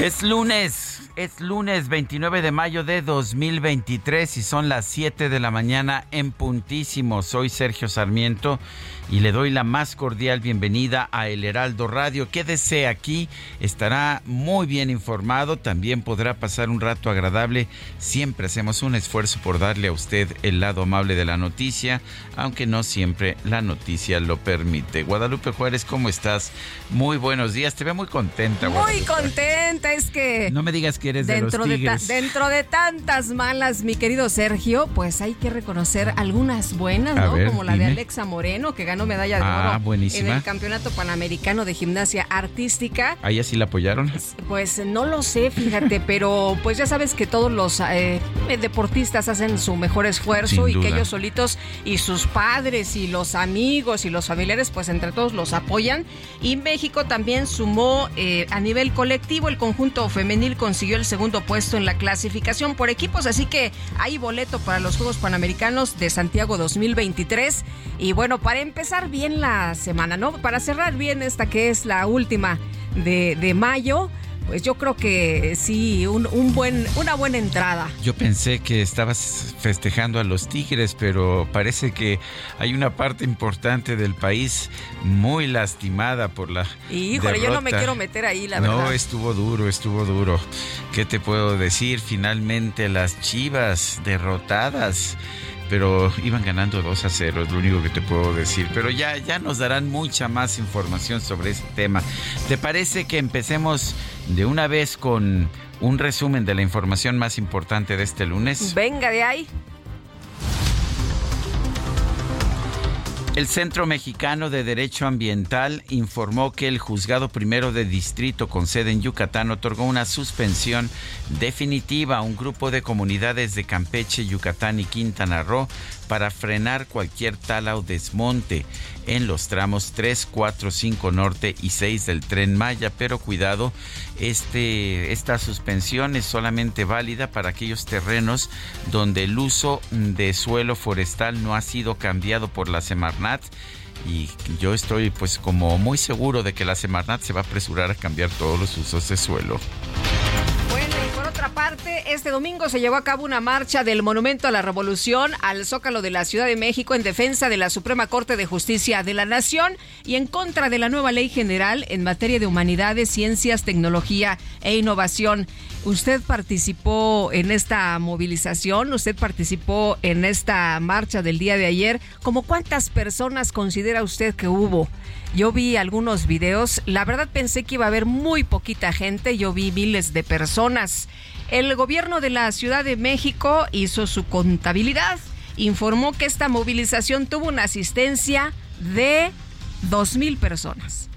Es lunes, es lunes 29 de mayo de 2023 y son las 7 de la mañana en puntísimo. Soy Sergio Sarmiento y le doy la más cordial bienvenida a El Heraldo Radio. Quédese aquí, estará muy bien informado, también podrá pasar un rato agradable. Siempre hacemos un esfuerzo por darle a usted el lado amable de la noticia, aunque no siempre la noticia lo permite. Guadalupe Juárez, ¿cómo estás? Muy buenos días, te veo muy contenta. Muy Guadalupe. contenta, es que... No me digas que eres de los Dentro de, ta- tigres. dentro de tantas malas, mi querido Sergio, pues hay que reconocer algunas buenas, A ¿no? ver, Como la dime. de Alexa Moreno, que ganó medalla de Ah, oro buenísima. en el Campeonato Panamericano de Gimnasia Artística. ¿A ella sí la apoyaron? Pues no lo sé, fíjate, pero pues ya sabes que todos los eh, deportistas hacen su mejor esfuerzo Sin y que ellos solitos y sus padres y los amigos y los familiares, pues entre todos los apoyan. Y México también sumó eh, a nivel colectivo, el conjunto femenil consiguió el segundo puesto en la clasificación por equipos, así que hay boleto para los Juegos Panamericanos de Santiago 2023. Y bueno, para empezar bien la semana, ¿no? Para cerrar bien esta que es la última de, de mayo, pues yo creo que sí, un, un buen, una buena entrada. Yo pensé que estabas festejando a los Tigres, pero parece que hay una parte importante del país muy lastimada por la híjole, yo no me derrota. quiero meter ahí, la no, verdad. estuvo duro, estuvo duro. ¿Qué te puedo decir? Finalmente las Chivas derrotadas. Pero iban ganando 2 a 0, es lo único que te puedo decir. Pero ya, ya nos darán mucha más información sobre ese tema. ¿Te parece que empecemos de una vez con un resumen de la información más importante de este lunes? Venga de ahí. El Centro Mexicano de Derecho Ambiental informó que el juzgado primero de distrito con sede en Yucatán otorgó una suspensión definitiva a un grupo de comunidades de Campeche, Yucatán y Quintana Roo para frenar cualquier tala o desmonte en los tramos 3, 4, 5 norte y 6 del tren Maya. Pero cuidado, este, esta suspensión es solamente válida para aquellos terrenos donde el uso de suelo forestal no ha sido cambiado por la Semarnat. Y yo estoy pues como muy seguro de que la Semarnat se va a apresurar a cambiar todos los usos de suelo. Otra parte, este domingo se llevó a cabo una marcha del Monumento a la Revolución al Zócalo de la Ciudad de México en defensa de la Suprema Corte de Justicia de la Nación y en contra de la nueva ley general en materia de humanidades, ciencias, tecnología e innovación. ¿Usted participó en esta movilización? ¿Usted participó en esta marcha del día de ayer? ¿Cómo cuántas personas considera usted que hubo? Yo vi algunos videos, la verdad pensé que iba a haber muy poquita gente, yo vi miles de personas. El gobierno de la Ciudad de México hizo su contabilidad, informó que esta movilización tuvo una asistencia de 2.000 personas.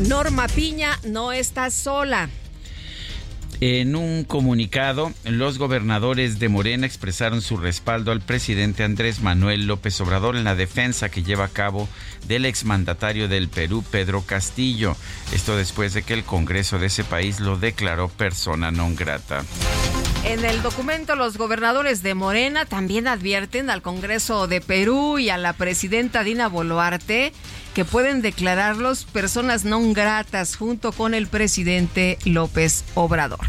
Norma Piña no está sola. En un comunicado, los gobernadores de Morena expresaron su respaldo al presidente Andrés Manuel López Obrador en la defensa que lleva a cabo del exmandatario del Perú, Pedro Castillo. Esto después de que el Congreso de ese país lo declaró persona non grata. En el documento, los gobernadores de Morena también advierten al Congreso de Perú y a la presidenta Dina Boluarte que pueden declararlos personas no gratas junto con el presidente López Obrador.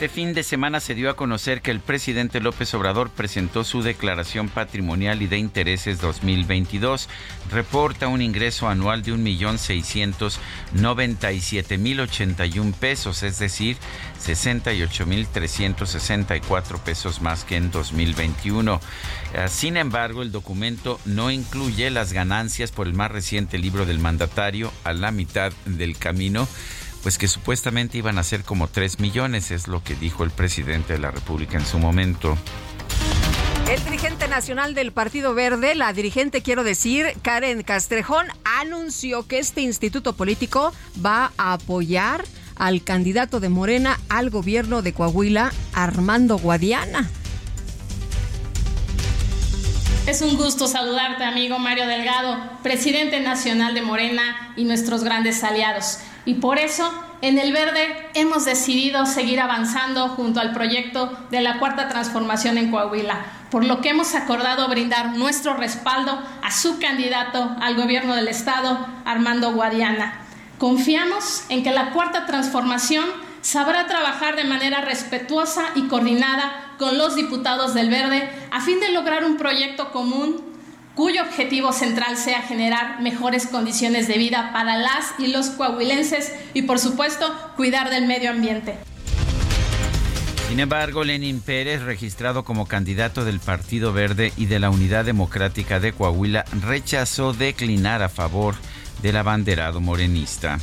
Este fin de semana se dio a conocer que el presidente López Obrador presentó su declaración patrimonial y de intereses 2022. Reporta un ingreso anual de 1.697.081 pesos, es decir, 68.364 pesos más que en 2021. Eh, sin embargo, el documento no incluye las ganancias por el más reciente libro del mandatario a la mitad del camino pues que supuestamente iban a ser como 3 millones, es lo que dijo el presidente de la República en su momento. El dirigente nacional del Partido Verde, la dirigente quiero decir, Karen Castrejón, anunció que este instituto político va a apoyar al candidato de Morena al gobierno de Coahuila, Armando Guadiana. Es un gusto saludarte, amigo Mario Delgado, presidente nacional de Morena y nuestros grandes aliados. Y por eso, en el Verde hemos decidido seguir avanzando junto al proyecto de la Cuarta Transformación en Coahuila, por lo que hemos acordado brindar nuestro respaldo a su candidato al gobierno del Estado, Armando Guadiana. Confiamos en que la Cuarta Transformación sabrá trabajar de manera respetuosa y coordinada con los diputados del Verde a fin de lograr un proyecto común cuyo objetivo central sea generar mejores condiciones de vida para las y los coahuilenses y por supuesto cuidar del medio ambiente. Sin embargo, Lenin Pérez, registrado como candidato del Partido Verde y de la Unidad Democrática de Coahuila, rechazó declinar a favor del abanderado morenista.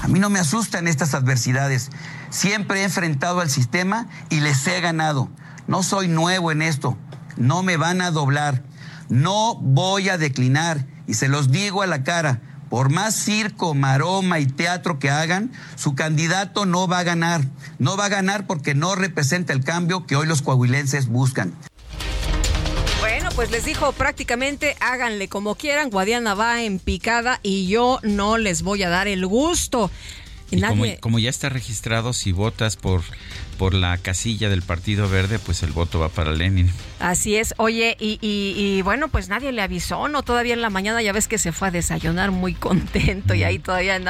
A mí no me asustan estas adversidades. Siempre he enfrentado al sistema y les he ganado. No soy nuevo en esto. No me van a doblar. No voy a declinar y se los digo a la cara. Por más circo, maroma y teatro que hagan, su candidato no va a ganar. No va a ganar porque no representa el cambio que hoy los coahuilenses buscan. Bueno, pues les dijo prácticamente háganle como quieran, Guadiana va en picada y yo no les voy a dar el gusto. como, ya está registrado, si votas por por la casilla del Partido Verde, pues el voto va para Lenin. Así es. Oye, y, bueno, pues nadie le avisó, ¿no? Todavía en la mañana ya ves que se fue a desayunar muy contento y ahí todavía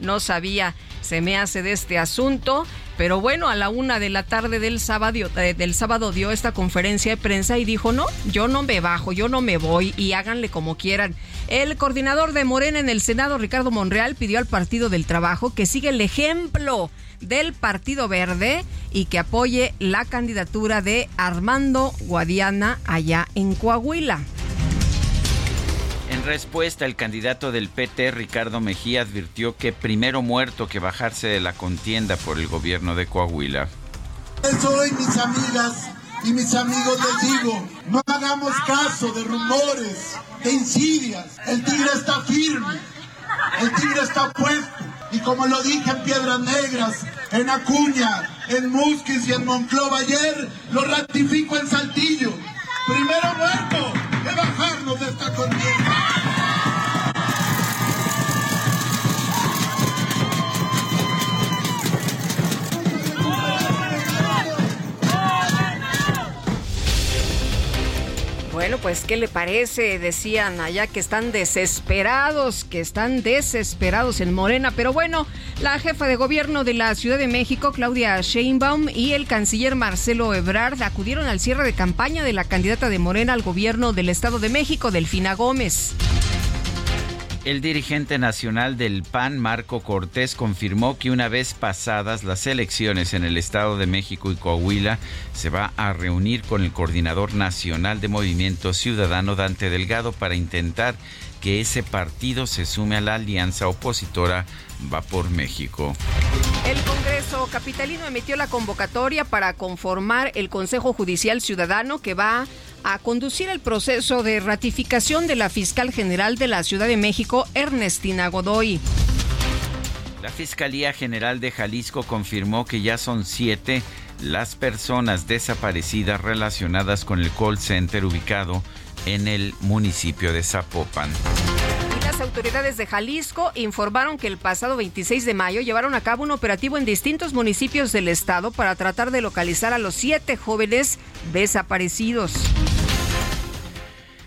no sabía, se me hace de este asunto. Pero bueno, a la una de la tarde del sábado, eh, del sábado dio esta conferencia de prensa y dijo, no, yo no me bajo, yo no me voy y háganle como quieran. El coordinador de Morena en el Senado, Ricardo Monreal, pidió al Partido del Trabajo que siga el ejemplo del Partido Verde y que apoye la candidatura de Armando Guadiana allá en Coahuila. En respuesta, el candidato del PT, Ricardo Mejía, advirtió que primero muerto que bajarse de la contienda por el gobierno de Coahuila. Soy mis amigas y mis amigos les digo, no hagamos caso de rumores, de insidias. El tigre está firme, el tigre está puesto. Y como lo dije en Piedras Negras, en Acuña, en Musquis y en Monclova ayer, lo ratifico en Saltillo. Primero muerto que bajarnos de esta contienda. Bueno, pues, ¿qué le parece? Decían allá que están desesperados, que están desesperados en Morena. Pero bueno, la jefa de gobierno de la Ciudad de México, Claudia Sheinbaum, y el canciller Marcelo Ebrard acudieron al cierre de campaña de la candidata de Morena al gobierno del Estado de México, Delfina Gómez. El dirigente nacional del PAN, Marco Cortés, confirmó que una vez pasadas las elecciones en el Estado de México y Coahuila, se va a reunir con el coordinador nacional de Movimiento Ciudadano, Dante Delgado, para intentar que ese partido se sume a la alianza opositora Va por México. El Congreso Capitalino emitió la convocatoria para conformar el Consejo Judicial Ciudadano que va a conducir el proceso de ratificación de la fiscal general de la Ciudad de México, Ernestina Godoy. La Fiscalía General de Jalisco confirmó que ya son siete las personas desaparecidas relacionadas con el call center ubicado en el municipio de Zapopan. las autoridades de Jalisco informaron que el pasado 26 de mayo llevaron a cabo un operativo en distintos municipios del estado para tratar de localizar a los siete jóvenes desaparecidos.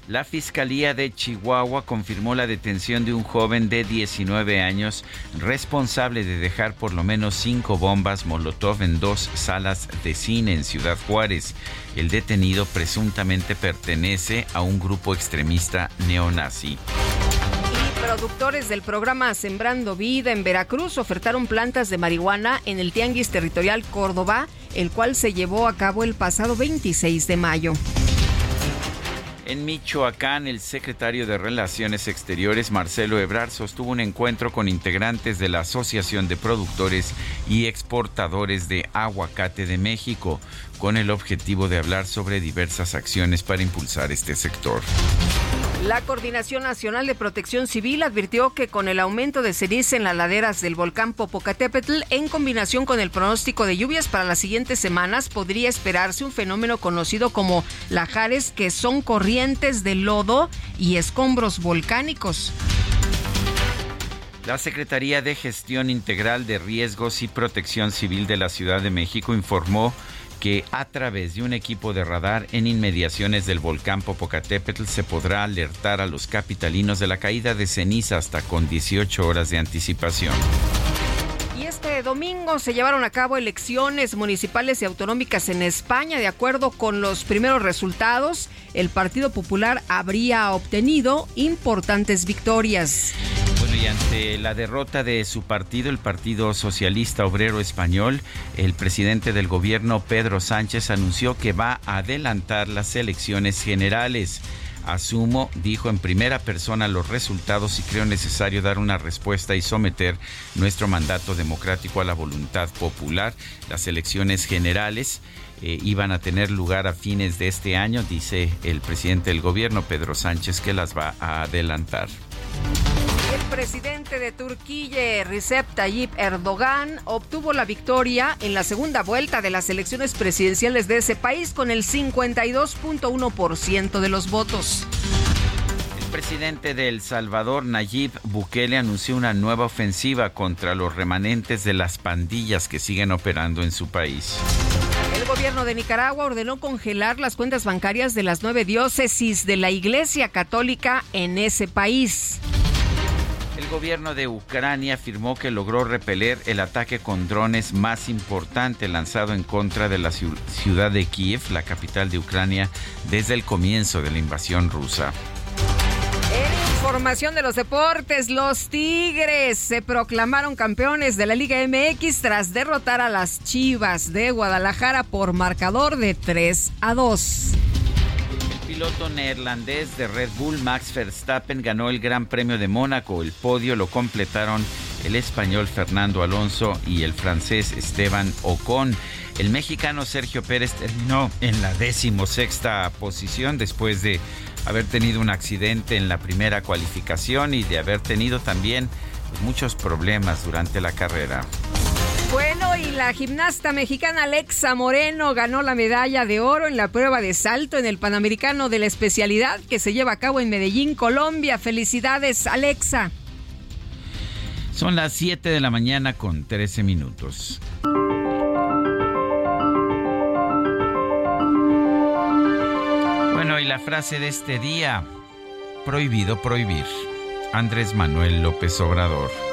La Fiscalía de Chihuahua confirmó la detención de un joven de 19 años responsable de dejar por lo menos cinco bombas Molotov en dos salas de cine en Ciudad Juárez. El detenido presuntamente pertenece a un grupo extremista neonazi productores del programa Sembrando Vida en Veracruz ofertaron plantas de marihuana en el Tianguis Territorial Córdoba, el cual se llevó a cabo el pasado 26 de mayo. En Michoacán, el secretario de Relaciones Exteriores, Marcelo Ebrard, sostuvo un encuentro con integrantes de la Asociación de Productores y Exportadores de Aguacate de México, con el objetivo de hablar sobre diversas acciones para impulsar este sector. La Coordinación Nacional de Protección Civil advirtió que con el aumento de ceniza en las laderas del volcán Popocatépetl, en combinación con el pronóstico de lluvias para las siguientes semanas, podría esperarse un fenómeno conocido como lajares, que son corrientes de lodo y escombros volcánicos. La Secretaría de Gestión Integral de Riesgos y Protección Civil de la Ciudad de México informó a través de un equipo de radar en inmediaciones del volcán Popocatépetl se podrá alertar a los capitalinos de la caída de ceniza hasta con 18 horas de anticipación. Este domingo se llevaron a cabo elecciones municipales y autonómicas en España. De acuerdo con los primeros resultados, el Partido Popular habría obtenido importantes victorias. Bueno, y ante la derrota de su partido, el Partido Socialista Obrero Español, el presidente del gobierno, Pedro Sánchez, anunció que va a adelantar las elecciones generales. Asumo, dijo en primera persona los resultados y creo necesario dar una respuesta y someter nuestro mandato democrático a la voluntad popular. Las elecciones generales eh, iban a tener lugar a fines de este año, dice el presidente del gobierno, Pedro Sánchez, que las va a adelantar. El presidente de Turquía, Recep Tayyip Erdogan, obtuvo la victoria en la segunda vuelta de las elecciones presidenciales de ese país con el 52.1% de los votos. El presidente de El Salvador, Nayib Bukele, anunció una nueva ofensiva contra los remanentes de las pandillas que siguen operando en su país. El gobierno de Nicaragua ordenó congelar las cuentas bancarias de las nueve diócesis de la Iglesia Católica en ese país. El gobierno de Ucrania afirmó que logró repeler el ataque con drones más importante lanzado en contra de la ciudad de Kiev, la capital de Ucrania, desde el comienzo de la invasión rusa. En información de los deportes, los Tigres se proclamaron campeones de la Liga MX tras derrotar a las Chivas de Guadalajara por marcador de 3 a 2 piloto neerlandés de Red Bull, Max Verstappen, ganó el Gran Premio de Mónaco. El podio lo completaron el español Fernando Alonso y el francés Esteban Ocon. El mexicano Sergio Pérez terminó en la decimosexta posición después de haber tenido un accidente en la primera cualificación y de haber tenido también muchos problemas durante la carrera. Bueno, y la gimnasta mexicana Alexa Moreno ganó la medalla de oro en la prueba de salto en el Panamericano de la especialidad que se lleva a cabo en Medellín, Colombia. Felicidades, Alexa. Son las 7 de la mañana con 13 minutos. Bueno, y la frase de este día, prohibido prohibir. Andrés Manuel López Obrador.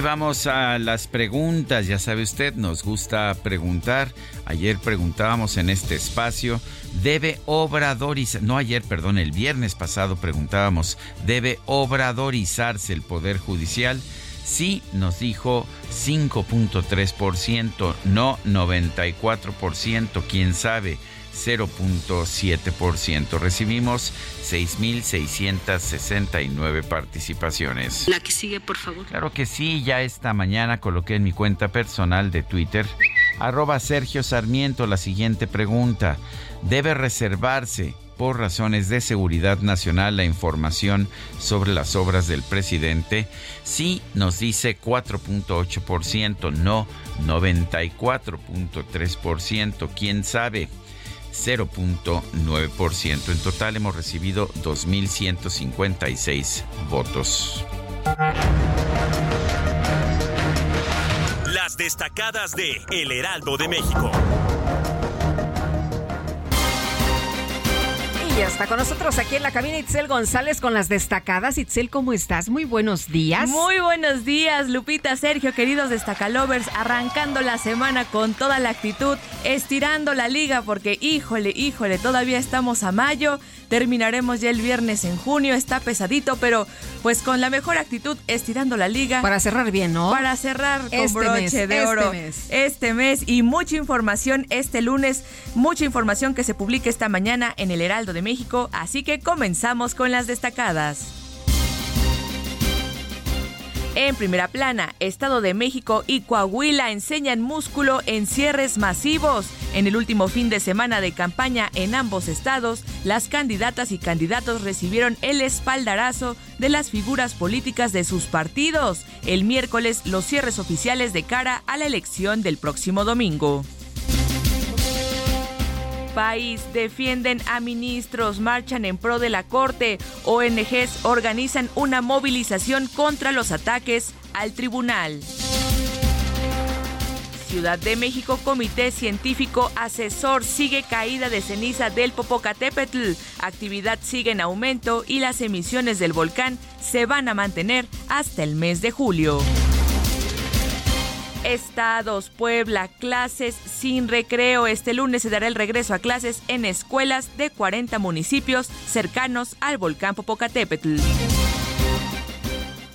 Vamos a las preguntas. Ya sabe usted, nos gusta preguntar. Ayer preguntábamos en este espacio, ¿debe obradorizar? No ayer, perdón, el viernes pasado preguntábamos, ¿debe obradorizarse el Poder Judicial? Sí, nos dijo 5.3%, no 94%, quién sabe. 0.7%. Recibimos 6.669 participaciones. La que sigue, por favor. Claro que sí, ya esta mañana coloqué en mi cuenta personal de Twitter Arroba Sergio Sarmiento, la siguiente pregunta. ¿Debe reservarse por razones de seguridad nacional la información sobre las obras del presidente? Sí, nos dice 4.8%, no 94.3%, quién sabe. 0.9%. En total hemos recibido 2.156 votos. Las destacadas de El Heraldo de México. Y está con nosotros aquí en la cabina Itzel González con las destacadas. Itzel, ¿cómo estás? Muy buenos días. Muy buenos días, Lupita, Sergio, queridos destacalovers, arrancando la semana con toda la actitud, estirando la liga porque, híjole, híjole, todavía estamos a mayo Terminaremos ya el viernes en junio, está pesadito, pero pues con la mejor actitud estirando la liga. Para cerrar bien, ¿no? Para cerrar con este broche de este oro mes. este mes y mucha información este lunes, mucha información que se publica esta mañana en el Heraldo de México, así que comenzamos con las destacadas. En primera plana, Estado de México y Coahuila enseñan músculo en cierres masivos. En el último fin de semana de campaña en ambos estados, las candidatas y candidatos recibieron el espaldarazo de las figuras políticas de sus partidos. El miércoles, los cierres oficiales de cara a la elección del próximo domingo país defienden a ministros, marchan en pro de la Corte, ONGs organizan una movilización contra los ataques al tribunal. Ciudad de México, Comité Científico Asesor sigue caída de ceniza del Popocatépetl. Actividad sigue en aumento y las emisiones del volcán se van a mantener hasta el mes de julio. Estados, Puebla, clases sin recreo. Este lunes se dará el regreso a clases en escuelas de 40 municipios cercanos al volcán Popocatépetl.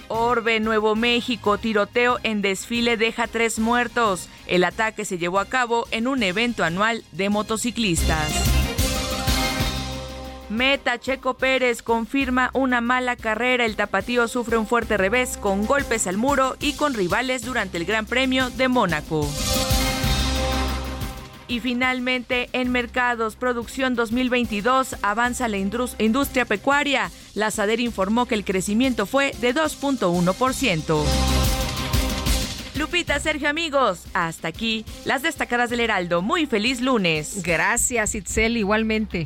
Orbe, Nuevo México, tiroteo en desfile deja tres muertos. El ataque se llevó a cabo en un evento anual de motociclistas. Meta Checo Pérez confirma una mala carrera. El tapatío sufre un fuerte revés con golpes al muro y con rivales durante el Gran Premio de Mónaco. Y finalmente, en mercados, producción 2022 avanza la indus- industria pecuaria. La SADER informó que el crecimiento fue de 2.1%. Lupita, Sergio, amigos, hasta aquí las destacadas del Heraldo. Muy feliz lunes. Gracias, Itzel, igualmente.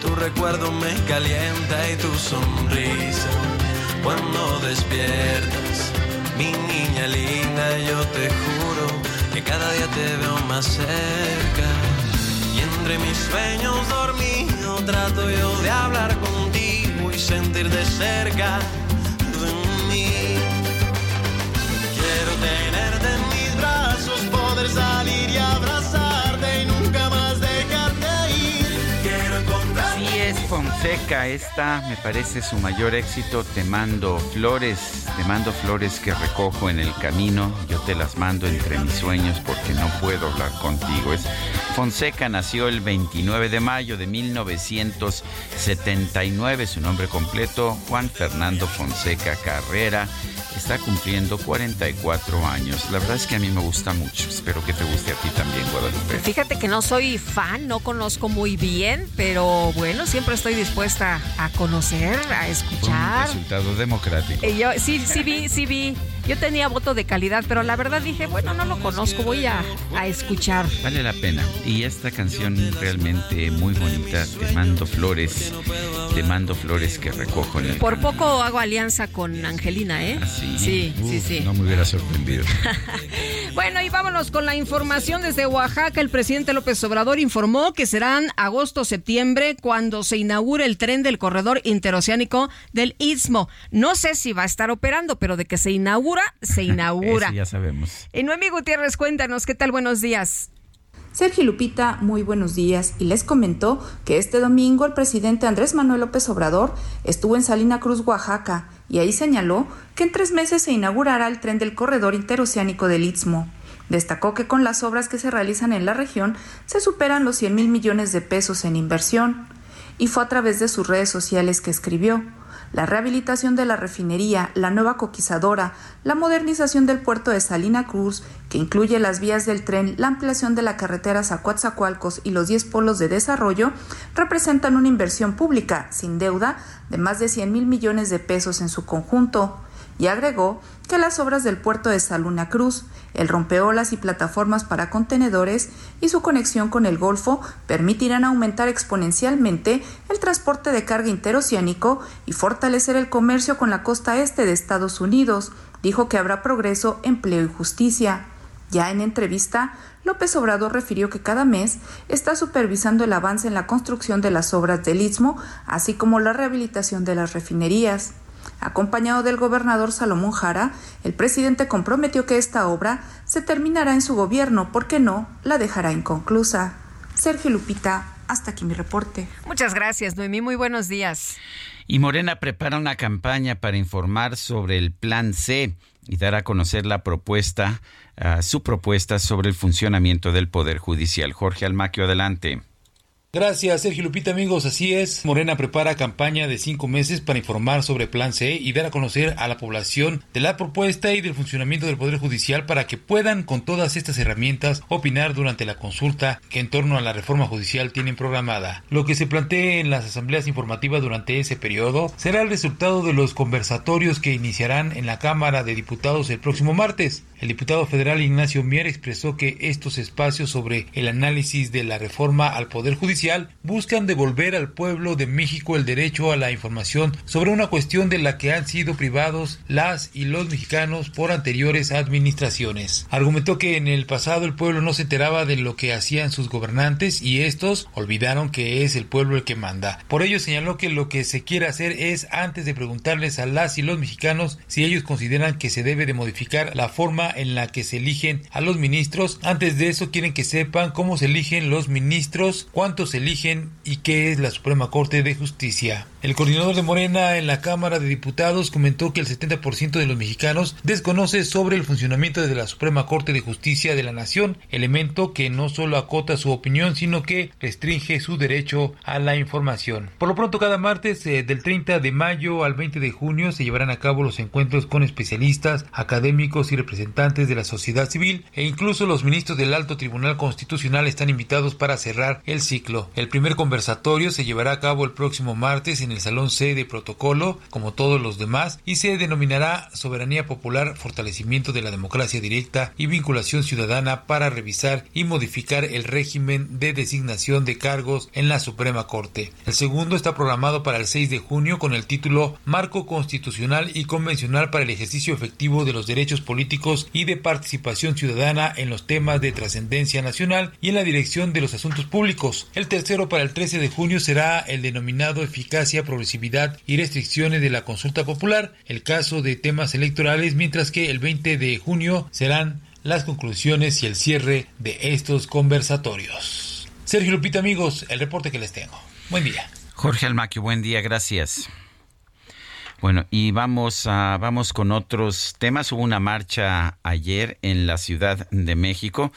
tu recuerdo me calienta y tu sonrisa. Cuando despiertas, mi niña linda, yo te juro que cada día te veo más cerca. Y entre mis sueños dormido trato yo de hablar contigo y sentir de cerca de mí. Quiero tenerte en mis brazos, poder salir Fonseca, esta me parece su mayor éxito. Te mando flores, te mando flores que recojo en el camino. Yo te las mando entre mis sueños porque no puedo hablar contigo. Es Fonseca nació el 29 de mayo de 1979. Su nombre completo, Juan Fernando Fonseca Carrera. Está cumpliendo 44 años. La verdad es que a mí me gusta mucho. Espero que te guste a ti también, Guadalupe. Fíjate que no soy fan, no conozco muy bien, pero bueno, siempre estoy dispuesta a conocer, a Fue un escuchar. resultado democrático. Eh, Yo sí, sí vi, sí vi Yo tenía voto de calidad, pero la verdad dije, bueno, no lo conozco, voy a, a escuchar. Vale la pena. Y esta canción realmente muy bonita, Te mando flores, Te mando flores que recojo en el Por poco hago alianza con Angelina, ¿eh? ¿Ah, sí? Sí, sí, Uf, sí. No me hubiera sorprendido. Bueno, y vámonos con la información desde Oaxaca. El presidente López Obrador informó que serán agosto-septiembre cuando se inaugure el tren del corredor interoceánico del Istmo. No sé si va a estar operando, pero de que se se inaugura. Eso ya sabemos. Y Noemí Gutiérrez, cuéntanos, ¿qué tal? Buenos días. Sergio Lupita, muy buenos días y les comentó que este domingo el presidente Andrés Manuel López Obrador estuvo en Salina Cruz, Oaxaca, y ahí señaló que en tres meses se inaugurará el tren del corredor interoceánico del Istmo. Destacó que con las obras que se realizan en la región se superan los 100 mil millones de pesos en inversión. Y fue a través de sus redes sociales que escribió la rehabilitación de la refinería, la nueva coquizadora, la modernización del puerto de Salina Cruz, que incluye las vías del tren, la ampliación de la carretera Zacuatzacualcos y los 10 polos de desarrollo, representan una inversión pública, sin deuda, de más de 100 mil millones de pesos en su conjunto. Y agregó que las obras del puerto de Saluna Cruz, el rompeolas y plataformas para contenedores y su conexión con el Golfo permitirán aumentar exponencialmente el transporte de carga interoceánico y fortalecer el comercio con la costa este de Estados Unidos. Dijo que habrá progreso, empleo y justicia. Ya en entrevista, López Obrador refirió que cada mes está supervisando el avance en la construcción de las obras del Istmo, así como la rehabilitación de las refinerías. Acompañado del gobernador Salomón Jara, el presidente comprometió que esta obra se terminará en su gobierno, porque no la dejará inconclusa. Sergio Lupita, hasta aquí mi reporte. Muchas gracias, Noemí. Muy buenos días. Y Morena prepara una campaña para informar sobre el Plan C y dar a conocer la propuesta, uh, su propuesta sobre el funcionamiento del Poder Judicial. Jorge Almaquio, adelante. Gracias, Sergio Lupita, amigos. Así es, Morena prepara campaña de cinco meses para informar sobre Plan C y dar a conocer a la población de la propuesta y del funcionamiento del Poder Judicial para que puedan, con todas estas herramientas, opinar durante la consulta que en torno a la reforma judicial tienen programada. Lo que se plantee en las asambleas informativas durante ese periodo será el resultado de los conversatorios que iniciarán en la Cámara de Diputados el próximo martes. El diputado federal Ignacio Mier expresó que estos espacios sobre el análisis de la reforma al Poder Judicial buscan devolver al pueblo de México el derecho a la información sobre una cuestión de la que han sido privados las y los mexicanos por anteriores administraciones. Argumentó que en el pasado el pueblo no se enteraba de lo que hacían sus gobernantes y estos olvidaron que es el pueblo el que manda. Por ello señaló que lo que se quiere hacer es antes de preguntarles a las y los mexicanos si ellos consideran que se debe de modificar la forma en la que se eligen a los ministros. Antes de eso quieren que sepan cómo se eligen los ministros, cuántos eligen y qué es la Suprema Corte de Justicia. El coordinador de Morena en la Cámara de Diputados comentó que el 70% de los mexicanos desconoce sobre el funcionamiento de la Suprema Corte de Justicia de la Nación, elemento que no solo acota su opinión, sino que restringe su derecho a la información. Por lo pronto, cada martes eh, del 30 de mayo al 20 de junio se llevarán a cabo los encuentros con especialistas, académicos y representantes de la sociedad civil e incluso los ministros del Alto Tribunal Constitucional están invitados para cerrar el ciclo. El primer conversatorio se llevará a cabo el próximo martes en el Salón C de Protocolo, como todos los demás, y se denominará Soberanía Popular, Fortalecimiento de la Democracia Directa y Vinculación Ciudadana para revisar y modificar el régimen de designación de cargos en la Suprema Corte. El segundo está programado para el 6 de junio con el título Marco Constitucional y Convencional para el ejercicio efectivo de los derechos políticos y de participación ciudadana en los temas de trascendencia nacional y en la dirección de los asuntos públicos. Tercero para el 13 de junio será el denominado eficacia, progresividad y restricciones de la consulta popular, el caso de temas electorales, mientras que el 20 de junio serán las conclusiones y el cierre de estos conversatorios. Sergio Lupita, amigos, el reporte que les tengo. Buen día. Jorge Almaquio, buen día, gracias. Bueno, y vamos a, vamos con otros temas. Hubo una marcha ayer en la Ciudad de México.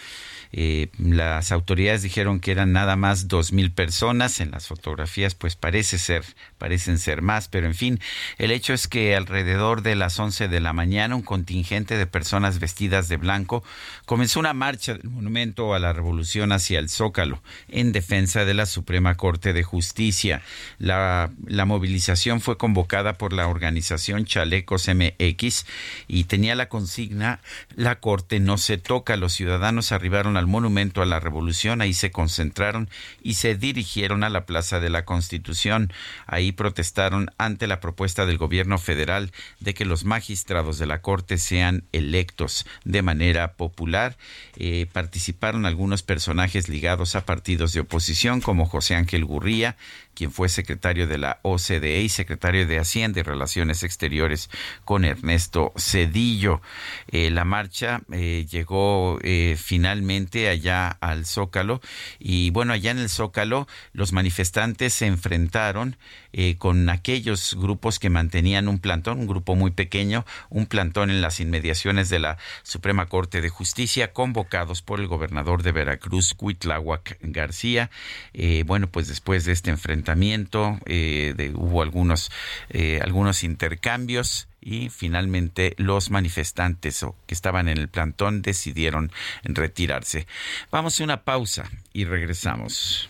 Eh, las autoridades dijeron que eran nada más dos mil personas. En las fotografías, pues parece ser, parecen ser más, pero en fin, el hecho es que alrededor de las 11 de la mañana, un contingente de personas vestidas de blanco comenzó una marcha del monumento a la revolución hacia el Zócalo en defensa de la Suprema Corte de Justicia. La, la movilización fue convocada por la organización Chalecos MX y tenía la consigna La Corte no se toca. Los ciudadanos arribaron al Monumento a la Revolución, ahí se concentraron y se dirigieron a la Plaza de la Constitución. Ahí protestaron ante la propuesta del gobierno federal de que los magistrados de la Corte sean electos de manera popular. Eh, participaron algunos personajes ligados a partidos de oposición como José Ángel Gurría, quien fue secretario de la OCDE y secretario de Hacienda y Relaciones Exteriores con Ernesto Cedillo. Eh, la marcha eh, llegó eh, finalmente allá al Zócalo y bueno, allá en el Zócalo los manifestantes se enfrentaron con aquellos grupos que mantenían un plantón, un grupo muy pequeño, un plantón en las inmediaciones de la Suprema Corte de Justicia, convocados por el gobernador de Veracruz, Cuitláhuac García. bueno, pues después de este enfrentamiento, eh, hubo algunos, eh, algunos intercambios y finalmente los manifestantes que estaban en el plantón decidieron retirarse. Vamos a una pausa y regresamos.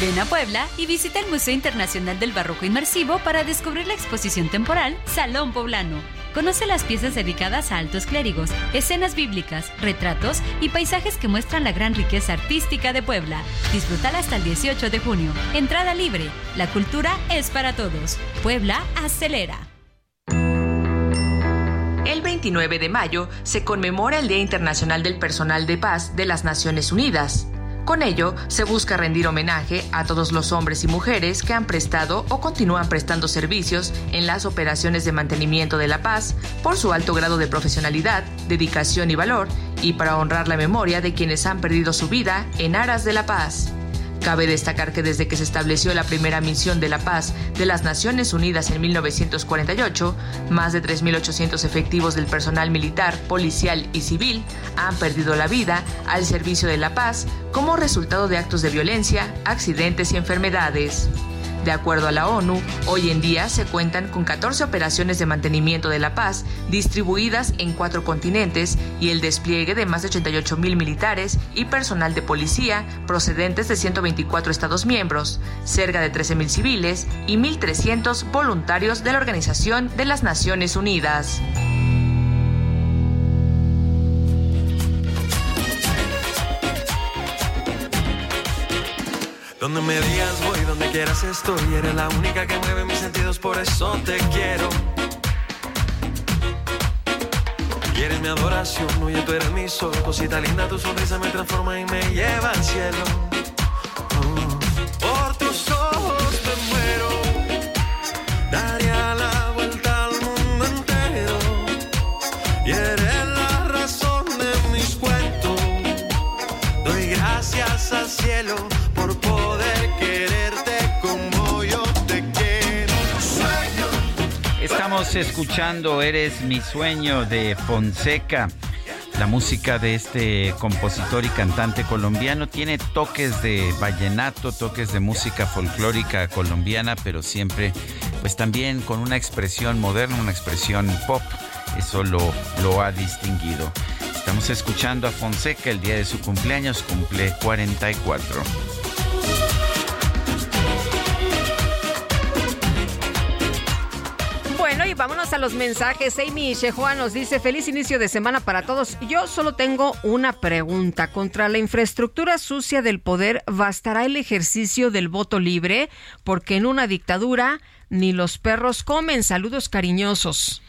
Ven a Puebla y visita el Museo Internacional del Barroco Inmersivo para descubrir la exposición temporal Salón Poblano. Conoce las piezas dedicadas a altos clérigos, escenas bíblicas, retratos y paisajes que muestran la gran riqueza artística de Puebla. Disfrútala hasta el 18 de junio. Entrada libre. La cultura es para todos. Puebla acelera. El 29 de mayo se conmemora el Día Internacional del Personal de Paz de las Naciones Unidas. Con ello, se busca rendir homenaje a todos los hombres y mujeres que han prestado o continúan prestando servicios en las operaciones de mantenimiento de la paz por su alto grado de profesionalidad, dedicación y valor, y para honrar la memoria de quienes han perdido su vida en aras de la paz. Cabe destacar que desde que se estableció la primera misión de la paz de las Naciones Unidas en 1948, más de 3.800 efectivos del personal militar, policial y civil han perdido la vida al servicio de la paz como resultado de actos de violencia, accidentes y enfermedades. De acuerdo a la ONU, hoy en día se cuentan con 14 operaciones de mantenimiento de la paz distribuidas en cuatro continentes y el despliegue de más de 88 mil militares y personal de policía procedentes de 124 Estados miembros, cerca de 13 mil civiles y 1.300 voluntarios de la Organización de las Naciones Unidas. Me voy, donde quieras estoy. Eres la única que mueve mis sentidos, por eso te quiero. Y eres mi adoración, oye, tú eres mi sol. Cosita linda, tu sonrisa me transforma y me lleva al cielo. Estamos escuchando Eres mi sueño de Fonseca. La música de este compositor y cantante colombiano tiene toques de vallenato, toques de música folclórica colombiana, pero siempre pues también con una expresión moderna, una expresión pop. Eso lo, lo ha distinguido. Estamos escuchando a Fonseca el día de su cumpleaños, cumple 44. Vámonos a los mensajes. Amy Shehoa nos dice, feliz inicio de semana para todos. Yo solo tengo una pregunta. Contra la infraestructura sucia del poder, ¿bastará el ejercicio del voto libre? Porque en una dictadura ni los perros comen. Saludos cariñosos.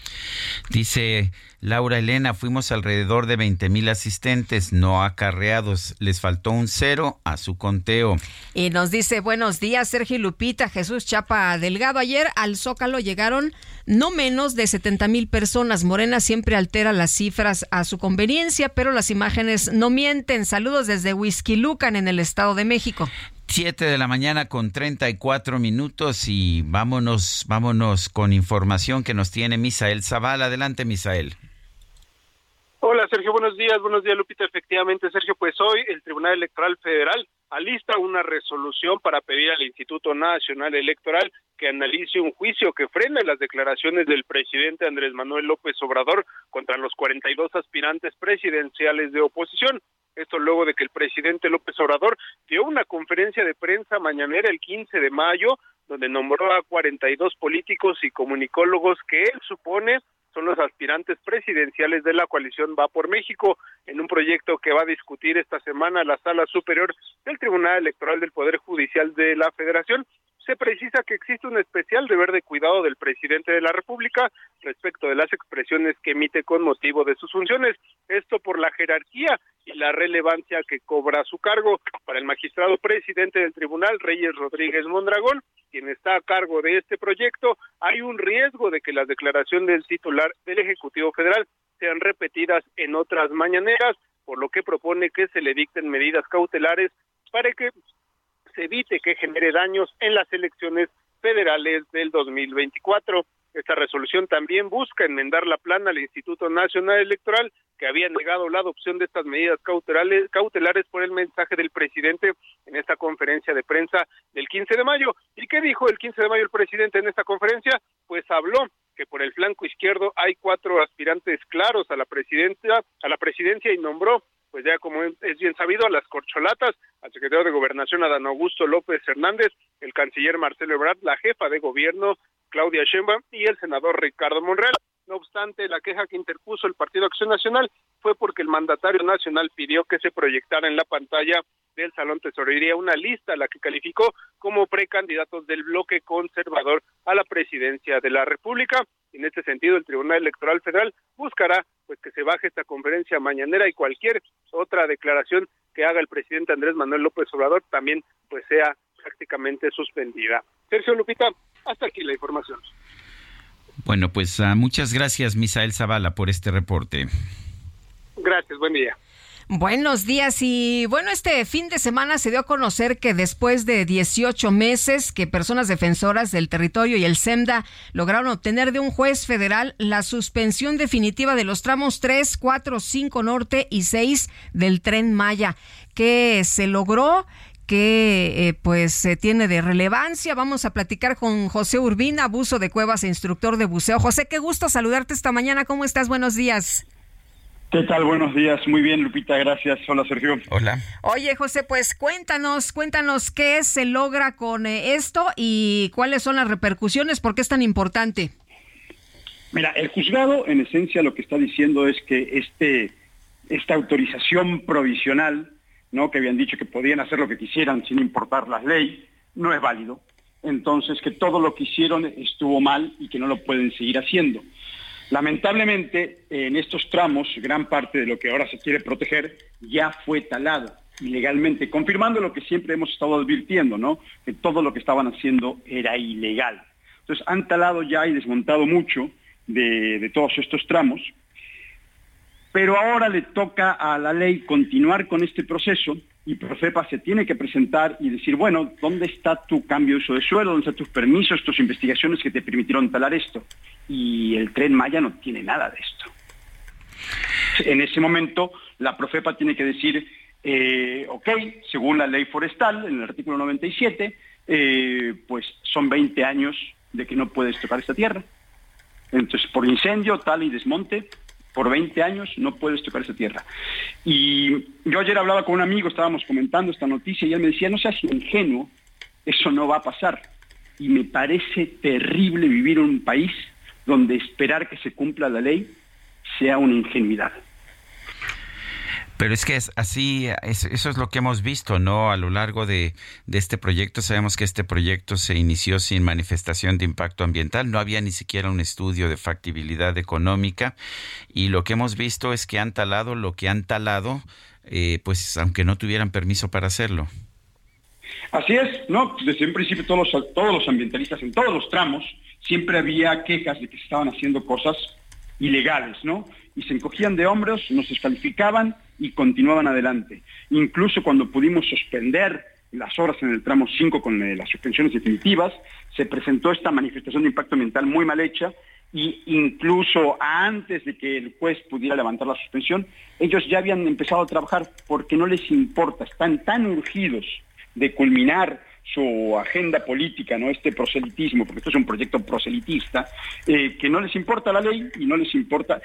Dice Laura Elena, fuimos alrededor de 20 mil asistentes no acarreados. Les faltó un cero a su conteo. Y nos dice, buenos días, Sergio Lupita, Jesús Chapa Delgado. Ayer al Zócalo llegaron no menos de 70 mil personas. Morena siempre altera las cifras a su conveniencia, pero las imágenes no mienten. Saludos desde Whisky Lucan en el Estado de México. 7 de la mañana con 34 minutos y vámonos, vámonos con información que nos tiene Misael Zavala. Adelante, Misael. Hola Sergio, buenos días, buenos días Lupita. Efectivamente, Sergio, pues hoy el Tribunal Electoral Federal alista una resolución para pedir al Instituto Nacional Electoral que analice un juicio que frene las declaraciones del presidente Andrés Manuel López Obrador contra los 42 aspirantes presidenciales de oposición. Esto luego de que el presidente López Obrador dio una conferencia de prensa mañanera el 15 de mayo, donde nombró a 42 políticos y comunicólogos que él supone son los aspirantes presidenciales de la coalición Va por México en un proyecto que va a discutir esta semana la Sala Superior del Tribunal Electoral del Poder Judicial de la Federación. Se precisa que existe un especial deber de cuidado del presidente de la República respecto de las expresiones que emite con motivo de sus funciones. Esto por la jerarquía y la relevancia que cobra su cargo. Para el magistrado presidente del tribunal, Reyes Rodríguez Mondragón, quien está a cargo de este proyecto, hay un riesgo de que las declaraciones del titular del Ejecutivo Federal sean repetidas en otras mañaneras, por lo que propone que se le dicten medidas cautelares para que se evite que genere daños en las elecciones federales del 2024. Esta resolución también busca enmendar la plana al Instituto Nacional Electoral, que había negado la adopción de estas medidas cautelares, cautelares por el mensaje del presidente en esta conferencia de prensa del 15 de mayo. ¿Y qué dijo el 15 de mayo el presidente en esta conferencia? Pues habló que por el flanco izquierdo hay cuatro aspirantes claros a la presidencia, a la presidencia y nombró pues ya como es bien sabido, a las corcholatas, al secretario de Gobernación Adán Augusto López Hernández, el canciller Marcelo Ebrard, la jefa de gobierno Claudia Sheinbaum y el senador Ricardo Monreal. No obstante, la queja que interpuso el Partido Acción Nacional fue porque el mandatario nacional pidió que se proyectara en la pantalla del Salón Tesorería una lista la que calificó como precandidatos del bloque conservador a la presidencia de la República. En este sentido, el Tribunal Electoral Federal buscará pues que se baje esta conferencia mañanera y cualquier otra declaración que haga el presidente Andrés Manuel López Obrador también pues sea prácticamente suspendida. Sergio Lupita, hasta aquí la información. Bueno, pues uh, muchas gracias, Misael Zavala, por este reporte. Gracias, buen día. Buenos días y bueno, este fin de semana se dio a conocer que después de 18 meses que personas defensoras del territorio y el SEMDA lograron obtener de un juez federal la suspensión definitiva de los tramos 3, 4, 5 norte y 6 del tren Maya, que se logró que eh, pues se tiene de relevancia. Vamos a platicar con José Urbina, abuso de cuevas instructor de buceo. José, qué gusto saludarte esta mañana. ¿Cómo estás? Buenos días. ¿Qué tal? Buenos días. Muy bien, Lupita. Gracias. Hola, Sergio. Hola. Oye, José, pues cuéntanos, cuéntanos qué se logra con eh, esto y cuáles son las repercusiones, por qué es tan importante. Mira, el juzgado, en esencia, lo que está diciendo es que este, esta autorización provisional ¿no? que habían dicho que podían hacer lo que quisieran sin importar la ley, no es válido. Entonces, que todo lo que hicieron estuvo mal y que no lo pueden seguir haciendo. Lamentablemente, en estos tramos, gran parte de lo que ahora se quiere proteger ya fue talado ilegalmente, confirmando lo que siempre hemos estado advirtiendo, ¿no? Que todo lo que estaban haciendo era ilegal. Entonces, han talado ya y desmontado mucho de, de todos estos tramos pero ahora le toca a la ley continuar con este proceso y Profepa se tiene que presentar y decir, bueno, ¿dónde está tu cambio de uso de suelo? ¿Dónde están tus permisos, tus investigaciones que te permitieron talar esto? Y el tren Maya no tiene nada de esto. En ese momento, la Profepa tiene que decir, eh, ok, según la ley forestal, en el artículo 97, eh, pues son 20 años de que no puedes tocar esta tierra. Entonces, por incendio, tal y desmonte, por 20 años no puedes tocar esa tierra. Y yo ayer hablaba con un amigo, estábamos comentando esta noticia y él me decía, no seas ingenuo, eso no va a pasar. Y me parece terrible vivir en un país donde esperar que se cumpla la ley sea una ingenuidad. Pero es que es así, eso es lo que hemos visto, ¿no? A lo largo de, de, este proyecto, sabemos que este proyecto se inició sin manifestación de impacto ambiental, no había ni siquiera un estudio de factibilidad económica y lo que hemos visto es que han talado lo que han talado, eh, pues aunque no tuvieran permiso para hacerlo. Así es, ¿no? Desde un principio todos los, todos los ambientalistas en todos los tramos siempre había quejas de que se estaban haciendo cosas ilegales, ¿no? Y se encogían de hombros, nos descalificaban y continuaban adelante. Incluso cuando pudimos suspender las horas en el tramo 5 con eh, las suspensiones definitivas, se presentó esta manifestación de impacto ambiental muy mal hecha y incluso antes de que el juez pudiera levantar la suspensión, ellos ya habían empezado a trabajar porque no les importa, están tan urgidos de culminar su agenda política, no este proselitismo, porque esto es un proyecto proselitista, eh, que no les importa la ley y no les importa,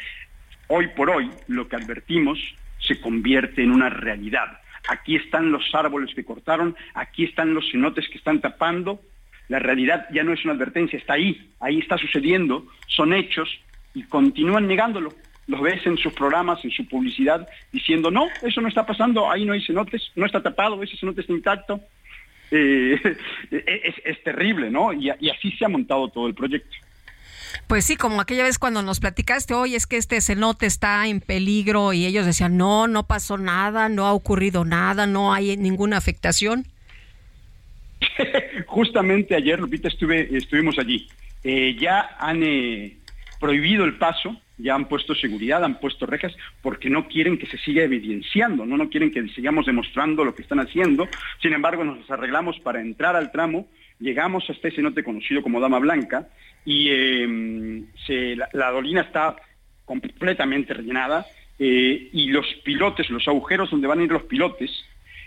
hoy por hoy, lo que advertimos se convierte en una realidad. Aquí están los árboles que cortaron, aquí están los cenotes que están tapando. La realidad ya no es una advertencia, está ahí, ahí está sucediendo, son hechos y continúan negándolo. Los ves en sus programas, en su publicidad, diciendo, no, eso no está pasando, ahí no hay cenotes, no está tapado, ese cenote está intacto. Eh, es, terrible, ¿no? y así se ha montado todo el proyecto. Pues sí, como aquella vez cuando nos platicaste, hoy es que este cenote está en peligro y ellos decían, no, no pasó nada, no ha ocurrido nada, no hay ninguna afectación. Justamente ayer, Lupita, estuve, estuvimos allí. Eh, ya han eh, prohibido el paso, ya han puesto seguridad, han puesto rejas, porque no quieren que se siga evidenciando, no, no quieren que sigamos demostrando lo que están haciendo. Sin embargo, nos arreglamos para entrar al tramo, llegamos a este cenote conocido como Dama Blanca, y em, la, dolina está completamente rellenada eh, y los pilotes, los agujeros donde van a ir los pilotes,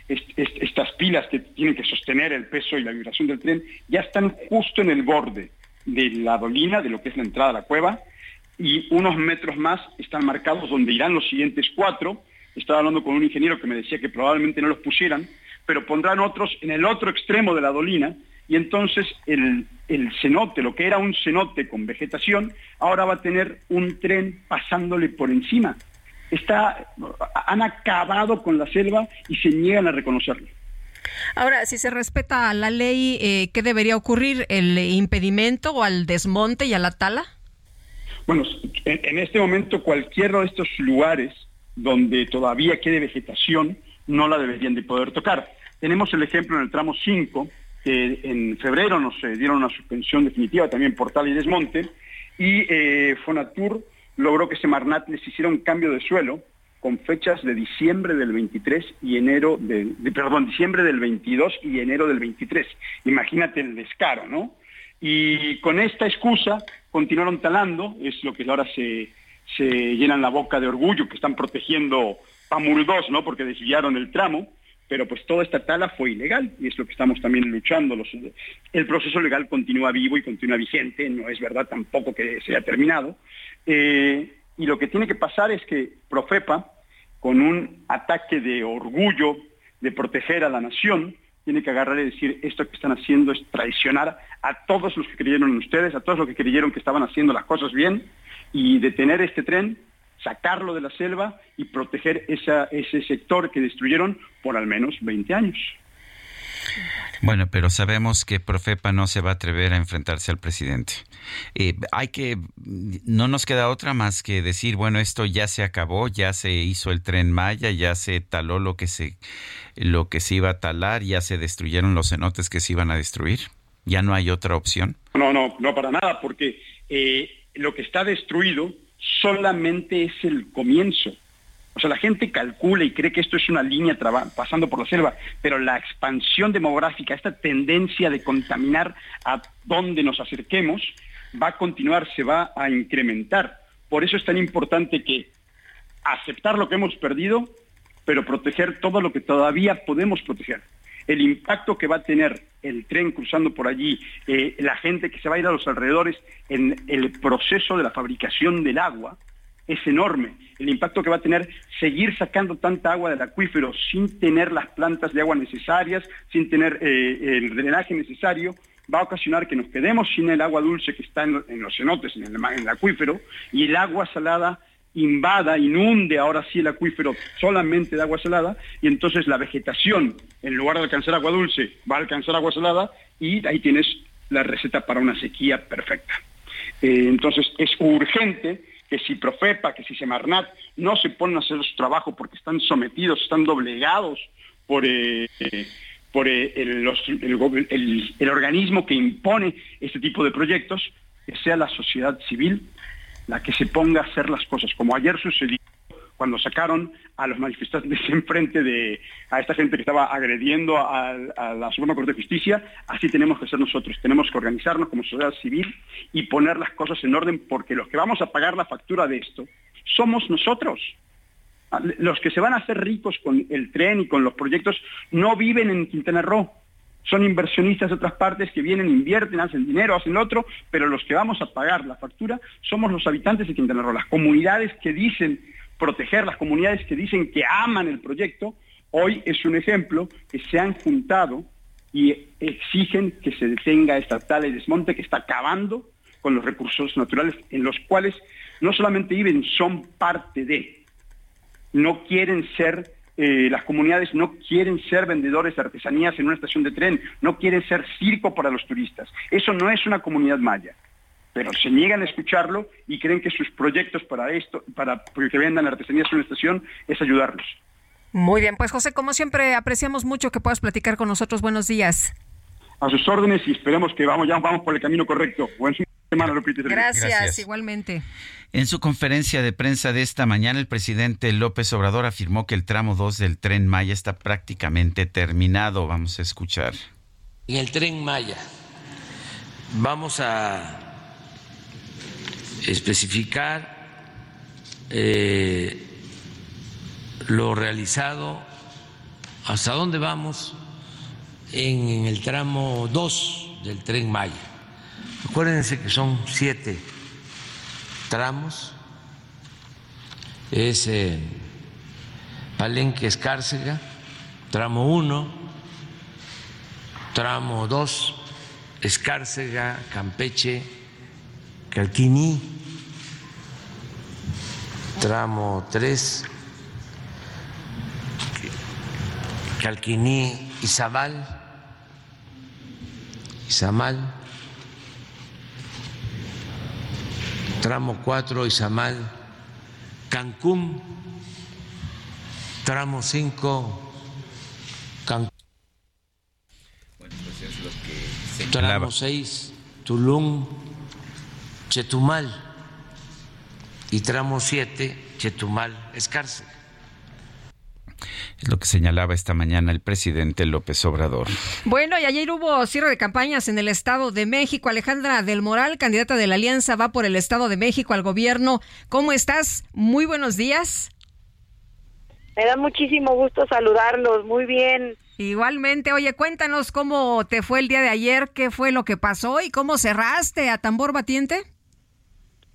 estas pilas que tienen que sostener el peso y la vibración del tren, ya están justo en el borde de la dolina, de lo que es la entrada a la cueva, y unos metros más están marcados donde irán los siguientes cuatro. Estaba hablando con un ingeniero que me decía que probablemente no los pusieran, pero pondrán otros en el otro extremo de la dolina, y entonces el, el cenote, lo que era un cenote con vegetación, ahora va a tener un tren pasándole por encima. Está, han acabado con la selva y se niegan a reconocerlo. Ahora, si se respeta la ley, eh, ¿qué debería ocurrir? ¿El impedimento o al desmonte y a la tala? Bueno, en, este momento cualquiera de estos lugares donde todavía quede vegetación no la deberían de poder tocar. Tenemos el ejemplo en el tramo 5, que en febrero nos eh, dieron una suspensión definitiva también por tal y desmonte, y eh, Fonatur logró que Semarnat les hiciera un cambio de suelo con fechas de diciembre del 23 y enero de, perdón, diciembre del 22 y enero del 23. Imagínate el descaro, ¿no? Y con esta excusa continuaron talando, es lo que ahora se, se llenan la boca de orgullo, que están protegiendo Pamul ¿no? Porque desviaron el tramo pero pues toda esta tala fue ilegal y es lo que estamos también luchando. el proceso legal continúa vivo y continúa vigente, no es verdad tampoco que se haya terminado. Eh, y lo que tiene que pasar es que Profepa, con un ataque de orgullo de proteger a la nación, tiene que agarrar y decir, esto que están haciendo es traicionar a todos los que creyeron en ustedes, a todos los que creyeron que estaban haciendo las cosas bien, y detener este tren sacarlo de la selva y proteger ese sector que destruyeron por al menos 20 años. Bueno, pero sabemos que Profepa no se va a atrever a enfrentarse al presidente. Eh, hay que, no nos queda otra más que decir, bueno, esto ya se acabó, ya se hizo el tren Maya, ya se taló lo que se, lo que se iba a talar, ya se destruyeron los cenotes que se iban a destruir. Ya no hay otra opción. No, no, no para nada, porque eh, lo que está destruido solamente es el comienzo. O sea, la gente calcula y cree que esto es una línea pasando por la selva, pero la expansión demográfica, esta tendencia de contaminar a donde nos acerquemos, va a continuar, se va a incrementar. Por eso es tan importante que aceptar lo que hemos perdido, pero proteger todo lo que todavía podemos proteger el impacto que va a tener el tren cruzando por allí, eh, la gente que se va a ir a los alrededores en el proceso de la fabricación del agua, es enorme. El impacto que va a tener seguir sacando tanta agua del acuífero sin tener las plantas de agua necesarias, sin tener eh, el drenaje necesario, va a ocasionar que nos quedemos sin el agua dulce que está en, los cenotes, en el, en el, acuífero, y el agua salada invada, inunde ahora sí el acuífero solamente de agua salada y entonces la vegetación, en lugar de alcanzar agua dulce, va a alcanzar agua salada y ahí tienes la receta para una sequía perfecta. Eh, entonces es urgente que si Profepa, que si Semarnat no se ponen a hacer su trabajo porque están sometidos, están doblegados por, eh, por eh, el, el, organismo que impone este tipo de proyectos, que sea la sociedad civil la que se ponga a hacer las cosas, como ayer sucedió cuando sacaron a los manifestantes enfrente de a esta gente que estaba agrediendo a, la Suprema Corte de Justicia, así tenemos que ser nosotros. Tenemos que organizarnos como sociedad civil y poner las cosas en orden porque los que vamos a pagar la factura de esto somos nosotros. Los que se van a hacer ricos con el tren y con los proyectos no viven en Quintana Roo. Son inversionistas de otras partes que vienen, invierten, hacen dinero, hacen otro, pero los que vamos a pagar la factura somos los habitantes de Quintana Roo, las comunidades que dicen proteger las comunidades que dicen que aman el proyecto, hoy es un ejemplo que se han juntado y exigen que se detenga esta tala y desmonte que está acabando con los recursos naturales en los cuales no solamente viven, son parte de. No quieren ser, eh, las comunidades no quieren ser vendedores de artesanías en una estación de tren, no quieren ser circo para los turistas. Eso no es una comunidad maya pero se niegan a escucharlo y creen que sus proyectos para esto, para que vendan artesanías en una estación, es ayudarlos. Muy bien, pues José, como siempre, apreciamos mucho que puedas platicar con nosotros. Buenos días. A sus órdenes y esperemos que vamos, ya vamos por el camino correcto. Buen semana, Lupita. Gracias, Gracias, igualmente. En su conferencia de prensa de esta mañana, el presidente López Obrador afirmó que el tramo 2 del tren Maya está prácticamente terminado. Vamos a escuchar. En el tren Maya vamos a especificar eh, lo realizado, hasta dónde vamos en, el tramo 2 del tren Maya. Acuérdense que son siete tramos, es eh, Palenque Escárcega, tramo 1, tramo 2, Escárcega, Campeche, Calquiní, tramo 3, Calquiní, Izabal, Izamal, tramo 4, Izamal, Cancún, tramo 5, Cancún, tramo 6, Tulum, Chetumal. Y tramo 7, Chetumal, Escárcel. Es lo que señalaba esta mañana el presidente López Obrador. Bueno, y ayer hubo cierre de campañas en el Estado de México. Alejandra del Moral, candidata de la Alianza, va por el Estado de México al gobierno. ¿Cómo estás? Muy buenos días. Me da muchísimo gusto saludarlos. Muy bien. Igualmente, oye, cuéntanos cómo te fue el día de ayer, qué fue lo que pasó y cómo cerraste a tambor batiente.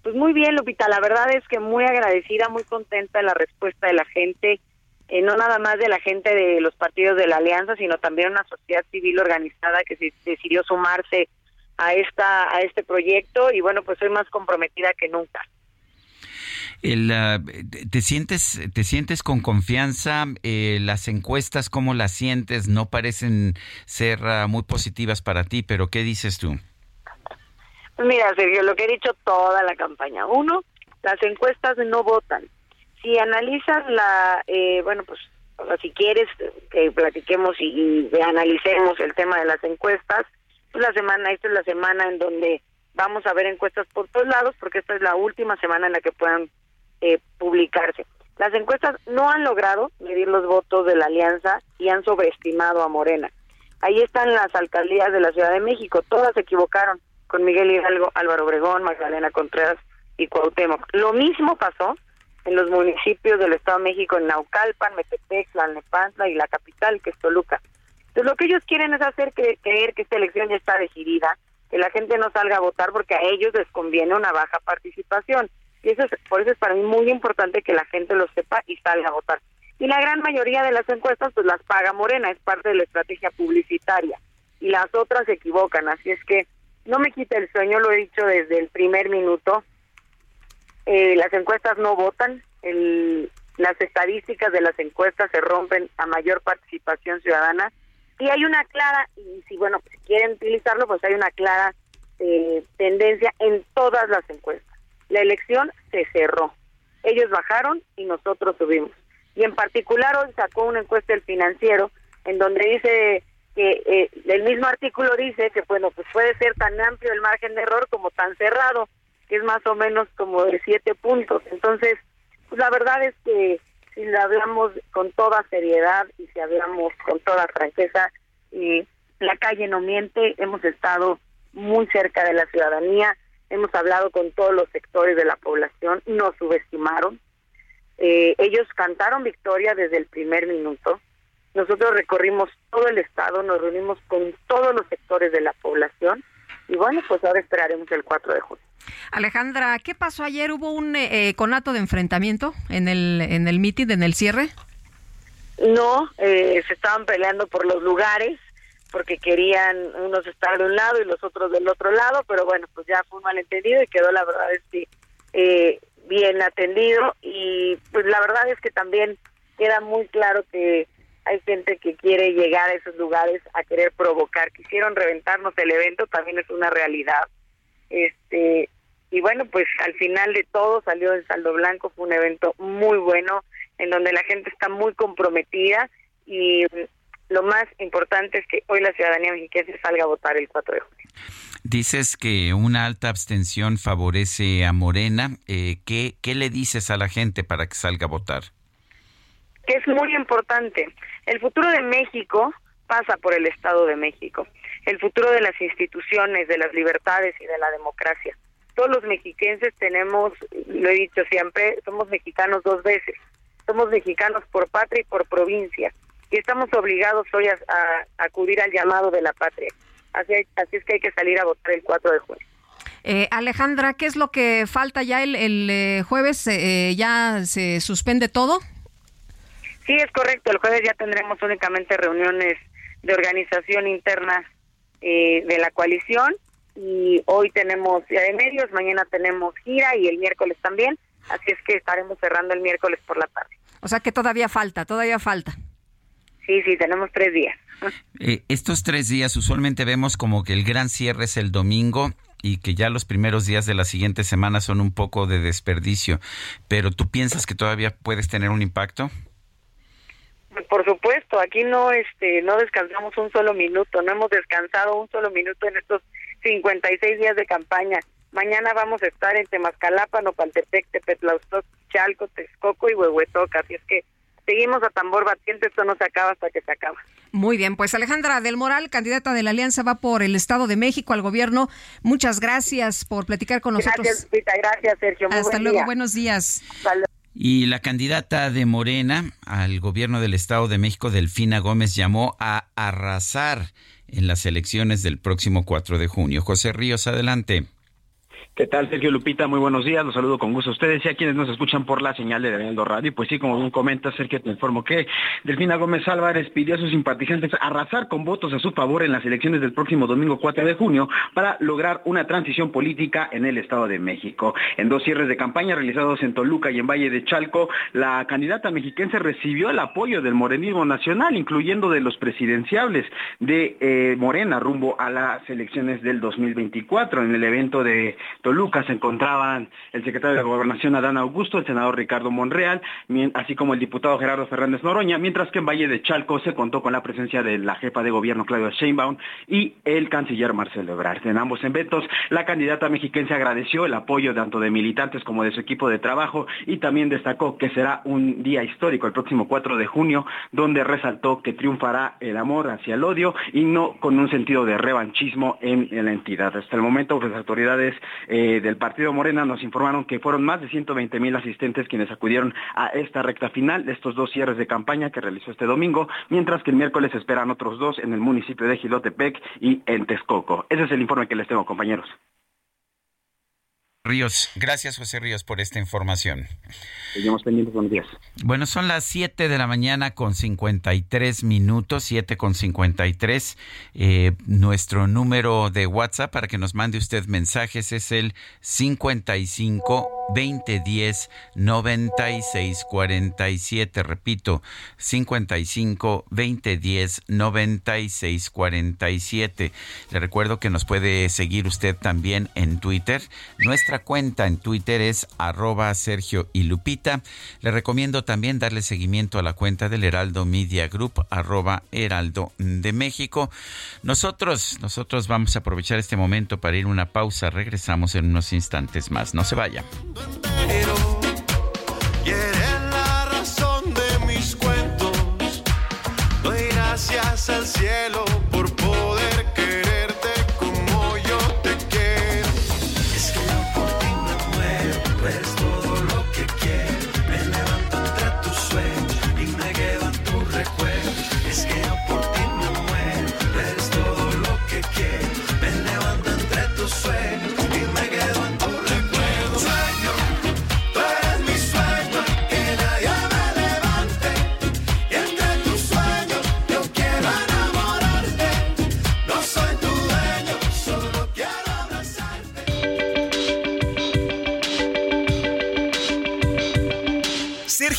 Pues muy bien, Lupita, la verdad es que muy agradecida, muy contenta de la respuesta de la gente, eh, no nada más de la gente de los partidos de la Alianza, sino también una sociedad civil organizada que se decidió sumarse a esta a este proyecto y bueno, pues soy más comprometida que nunca. El, ah, ¿te, sientes, ¿Te sientes con confianza? Eh, las encuestas, ¿cómo las sientes? No parecen ser ah, muy positivas para ti, pero ¿qué dices tú? Pues mira, Sergio, lo que he dicho toda la campaña. Uno, las encuestas no votan. Si analizan la, eh, bueno, pues si quieres que platiquemos y, analicemos el tema de las encuestas, pues la semana, esta es la semana en donde vamos a ver encuestas por todos lados, porque esta es la última semana en la que puedan eh, publicarse. Las encuestas no han logrado medir los votos de la alianza y han sobreestimado a Morena. Ahí están las alcaldías de la Ciudad de México, todas se equivocaron con Miguel Hidalgo, Álvaro Obregón, Magdalena Contreras y Cuauhtémoc. Lo mismo pasó en los municipios del Estado de México, en Naucalpan, Metepec, Tlalnepantla y la capital, que es Toluca. Entonces lo que ellos quieren es hacer creer que esta elección ya está decidida, que la gente no salga a votar porque a ellos les conviene una baja participación. Y eso es, por eso es para mí muy importante que la gente lo sepa y salga a votar. Y la gran mayoría de las encuestas pues las paga Morena, es parte de la estrategia publicitaria. Y las otras se equivocan, así es que no me quita el sueño, lo he dicho desde el primer minuto. Eh, las encuestas no votan, las estadísticas de las encuestas se rompen a mayor participación ciudadana y hay una clara, y si bueno, si quieren utilizarlo, pues hay una clara eh, tendencia en todas las encuestas. La elección se cerró. Ellos bajaron y nosotros subimos. Y en particular hoy sacó una encuesta el financiero en donde dice que eh, el mismo artículo dice que bueno pues puede ser tan amplio el margen de error como tan cerrado que es más o menos como de siete puntos. Entonces pues la verdad es que si hablamos con toda seriedad y si hablamos con toda franqueza y la calle no miente hemos estado muy cerca de la ciudadanía hemos hablado con todos los sectores de la población nos subestimaron. Eh, ellos cantaron victoria desde el primer minuto. Nosotros recorrimos todo el estado, nos reunimos con todos los sectores de la población y bueno, pues ahora esperaremos el 4 de junio. Alejandra, ¿qué pasó ayer? ¿Hubo un eh, eh, conato de enfrentamiento en el en el mitin, en el cierre? No, eh, se estaban peleando por los lugares porque querían unos estar de un lado y los otros del otro lado, pero bueno, pues ya fue un malentendido y quedó la verdad es que eh, bien atendido y pues la verdad es que también queda muy claro que hay gente que quiere llegar a esos lugares a querer provocar. Quisieron reventarnos el evento, también es una realidad. Este y bueno, pues al final de todo salió el saldo blanco, fue un evento muy bueno en donde la gente está muy comprometida y lo más importante es que hoy la ciudadanía mexicana salga a votar el 4 de junio. Dices que una alta abstención favorece a Morena. Eh, ¿qué, ¿Qué le dices a la gente para que salga a votar? Que es muy importante. El futuro de México pasa por el Estado de México. El futuro de las instituciones, de las libertades y de la democracia. Todos los mexiquenses tenemos, lo he dicho siempre, somos mexicanos dos veces. Somos mexicanos por patria y por provincia. Y estamos obligados hoy a, acudir al llamado de la patria. Así, así, es que hay que salir a votar el 4 de junio. Eh, Alejandra, ¿qué es lo que falta ya el, el eh, jueves? Eh, ¿Ya se suspende todo? Sí, es correcto. El jueves ya tendremos únicamente reuniones de organización interna eh, de la coalición y hoy tenemos Día de Medios, mañana tenemos gira y el miércoles también, así es que estaremos cerrando el miércoles por la tarde. O sea que todavía falta, todavía falta. Sí, sí, tenemos tres días. Eh, estos tres días usualmente vemos como que el gran cierre es el domingo y que ya los primeros días de la siguiente semana son un poco de desperdicio, pero ¿tú piensas que todavía puedes tener un impacto? Por supuesto, aquí no este no descansamos un solo minuto, no hemos descansado un solo minuto en estos 56 días de campaña. Mañana vamos a estar en Temascalapa, Nopaltepec, Tepetlaustoc, Chalco, Texcoco y Huehuetoca, así es que seguimos a tambor batiente, esto no se acaba hasta que se acaba. Muy bien, pues Alejandra del Moral, candidata de la Alianza, va por el Estado de México al gobierno. Muchas gracias por platicar con nosotros. Gracias, Pita, gracias, Sergio. Hasta luego, buenos días. Y la candidata de Morena al gobierno del Estado de México, Delfina Gómez, llamó a arrasar en las elecciones del próximo 4 de junio. José Ríos, adelante. ¿Qué tal, Sergio Lupita? Muy buenos días. Los saludo con gusto a ustedes y a quienes nos escuchan por la señal de Heraldo Radio. Pues sí, como bien comenta, Sergio, te informo que Delfina Gómez Álvarez pidió a sus simpatizantes arrasar con votos a su favor en las elecciones del próximo domingo 4 de junio para lograr una transición política en el Estado de México. En dos cierres de campaña realizados en Toluca y en Valle de Chalco, la candidata mexiquense recibió el apoyo del morenismo nacional, incluyendo de los presidenciables de eh, Morena rumbo a las elecciones del 2024. En el evento de Toluca se encontraban el secretario de Gobernación Adán Augusto, el senador Ricardo Monreal, así como el diputado Gerardo Fernández Noroña, mientras que en Valle de Chalco se contó con la presencia de la jefa de gobierno Claudia Sheinbaum y el canciller Marcelo Ebrard. En ambos eventos, la candidata mexiquense agradeció el apoyo tanto de militantes como de su equipo de trabajo y también destacó que será un día histórico el próximo 4 de junio, donde resaltó que triunfará el amor hacia el odio y no con un sentido de revanchismo en, la entidad. Hasta el momento, las autoridades eh, del Partido Morena nos informaron que fueron más de 120 mil asistentes quienes acudieron a esta recta final de estos dos cierres de campaña que realizó este domingo, mientras que el miércoles esperan otros dos en el municipio de Gilotepec y en Texcoco. Ese es el informe que les tengo, compañeros. Ríos. Gracias, José Ríos, por esta información. Seguimos pendientes, buenos días. Bueno, son las 7 de la mañana con 53 minutos, 7 con 53. Eh, nuestro número de WhatsApp para que nos mande usted mensajes es el 55 2010 9647. Repito, 55 2010 9647. Le recuerdo que nos puede seguir usted también en Twitter. Nuestra cuenta en Twitter es arroba Sergio y Lupita. Le recomiendo también darle seguimiento a la cuenta del Heraldo Media Group, arroba Heraldo de México. Nosotros, nosotros vamos a aprovechar este momento para ir a una pausa. Regresamos en unos instantes más. No se vaya. la razón de mis cuentos. Doy gracias al cielo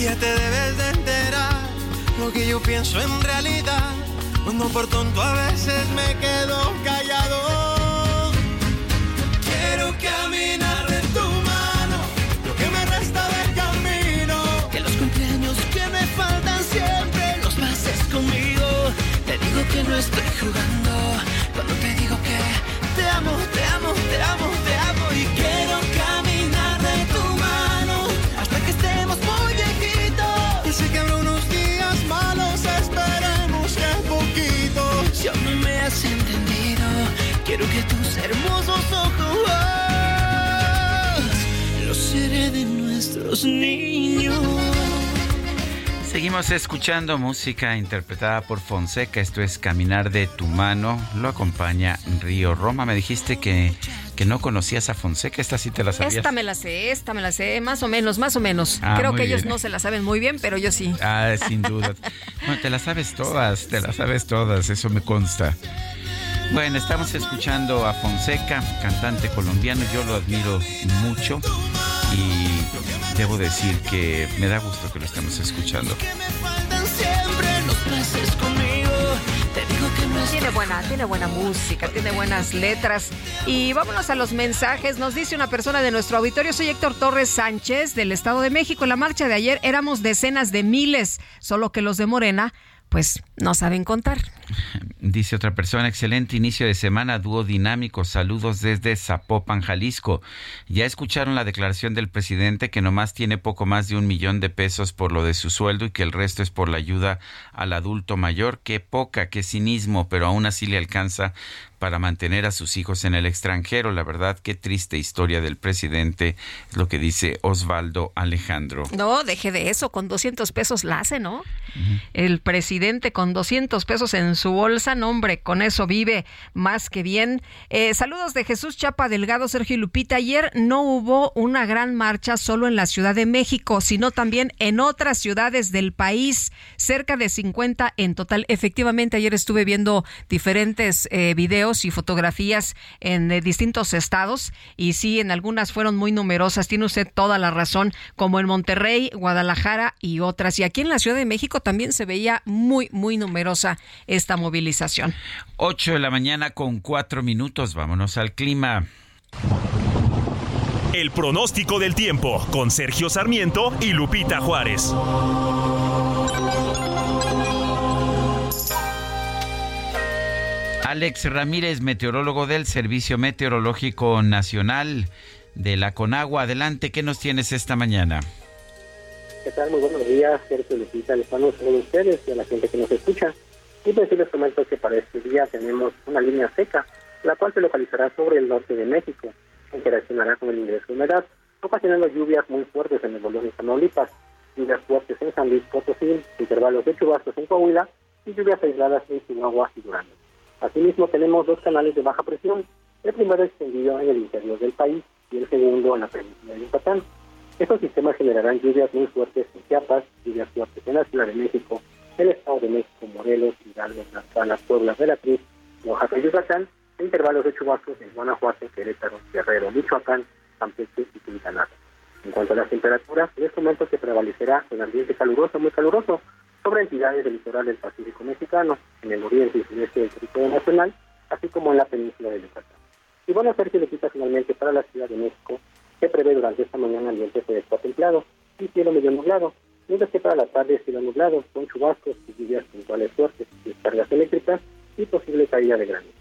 Ya te debes de enterar lo que yo pienso en realidad. Cuando por tonto a veces me quedo callado. Quiero caminar en tu mano, lo que me resta del camino. Que los cumpleaños que me faltan siempre los pases conmigo. Te digo que no estoy jugando cuando te digo que te amo, te amo, te amo, Seguimos escuchando música interpretada por Fonseca. Esto es Caminar de tu mano. Lo acompaña Río Roma. Me dijiste que, que no conocías a Fonseca. Esta sí te la sabías. Esta me la sé, esta me la sé, más o menos, más o menos. Ah, Creo que ellos no se la saben muy bien, pero yo sí. Ah, sin duda. Bueno, te las sabes todas, te las sabes todas, eso me consta. Bueno, estamos escuchando a Fonseca, cantante colombiano, yo lo admiro mucho y debo decir que me da gusto que lo estemos escuchando. Siempre los pases conmigo. Te digo que no Tiene buena, tiene buena música, tiene buenas letras. Y vámonos a los mensajes. Nos dice una persona de nuestro auditorio, soy Héctor Torres Sánchez del Estado de México. En la marcha de ayer éramos decenas de miles, solo que los de Morena, pues no saben contar. Dice otra persona, excelente inicio de semana, dúo dinámico, saludos desde Zapopan, Jalisco. Ya escucharon la declaración del presidente que nomás tiene poco más de un millón de pesos por lo de su sueldo y que el resto es por la ayuda al adulto mayor. Qué poca, qué cinismo, pero aún así le alcanza para mantener a sus hijos en el extranjero. La verdad, qué triste historia del presidente, es lo que dice Osvaldo Alejandro. No, deje de eso, con 200 pesos la hace, ¿no? El presidente con 200 pesos en su bolsa, no hombre, con eso vive más que bien. Eh, saludos de Jesús Chapa Delgado, Sergio Lupita. Ayer no hubo una gran marcha solo en la Ciudad de México, sino también en otras ciudades del país, cerca de 50 en total. Efectivamente, ayer estuve viendo diferentes eh, videos y fotografías en eh, distintos estados y sí, en algunas fueron muy numerosas. Tiene usted toda la razón, como en Monterrey, Guadalajara y otras. Y aquí en la Ciudad de México también se veía muy, muy numerosa esta movilización. 8 de la mañana con cuatro minutos. Vámonos al clima. El pronóstico del tiempo con Sergio Sarmiento y Lupita Juárez. Alex Ramírez, meteorólogo del Servicio Meteorológico Nacional de la Conagua. Adelante, ¿qué nos tienes esta mañana? ¿Qué tal? Muy buenos días, Sergio Lupita. Les mando a ustedes y a la gente que nos escucha. Y pues sí les comento que para este día tenemos una línea seca, la cual se localizará sobre el norte de México. Interaccionará con el ingreso de humedad, ocasionando lluvias muy fuertes en el volumen de Tamaulipas, lluvias fuertes en San Luis Potosí, intervalos de chubascos en Coahuila y lluvias aisladas en Chihuahua y Durango. Asimismo, tenemos dos canales de baja presión, el primero extendido en el interior del país y el segundo en la península de Yucatán. Estos sistemas generarán lluvias muy fuertes en Chiapas, lluvias fuertes en la Ciudad de México, el Estado de México, Morelos, Hidalgo, Tlaxcala, Puebla, Veracruz, Oaxaca y Yucatán, e intervalos de chubascos en Guanajuato, Querétaro, Guerrero, Michoacán, Campeche y Quintana En cuanto a las temperaturas, en este momento se prevalecerá un ambiente caluroso, muy caluroso, sobre entidades del litoral del Pacífico mexicano, en el oriente y sureste del territorio nacional, así como en la península de Yucatán. Y bueno, Sergio le quita finalmente para la Ciudad de México, se prevé durante esta mañana ambiente estar templado y cielo medio nublado, mientras que para la tarde cielo nublado, con chubascos y lluvias puntuales fuertes, descargas eléctricas y posible caída de granizo.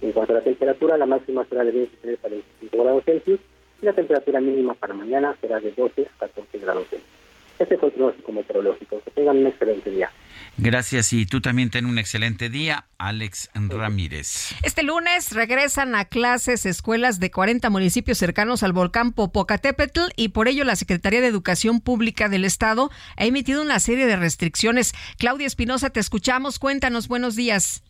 En cuanto a la temperatura, la máxima será de 23 a 25 grados Celsius y la temperatura mínima para mañana será de 12 a 14 grados Celsius. Este fue el pronóstico meteorológico. Que tengan un excelente día. Gracias y tú también ten un excelente día, Alex Ramírez. Este lunes regresan a clases escuelas de 40 municipios cercanos al volcán Popocatépetl y por ello la Secretaría de Educación Pública del Estado ha emitido una serie de restricciones. Claudia Espinosa, te escuchamos. Cuéntanos, buenos días.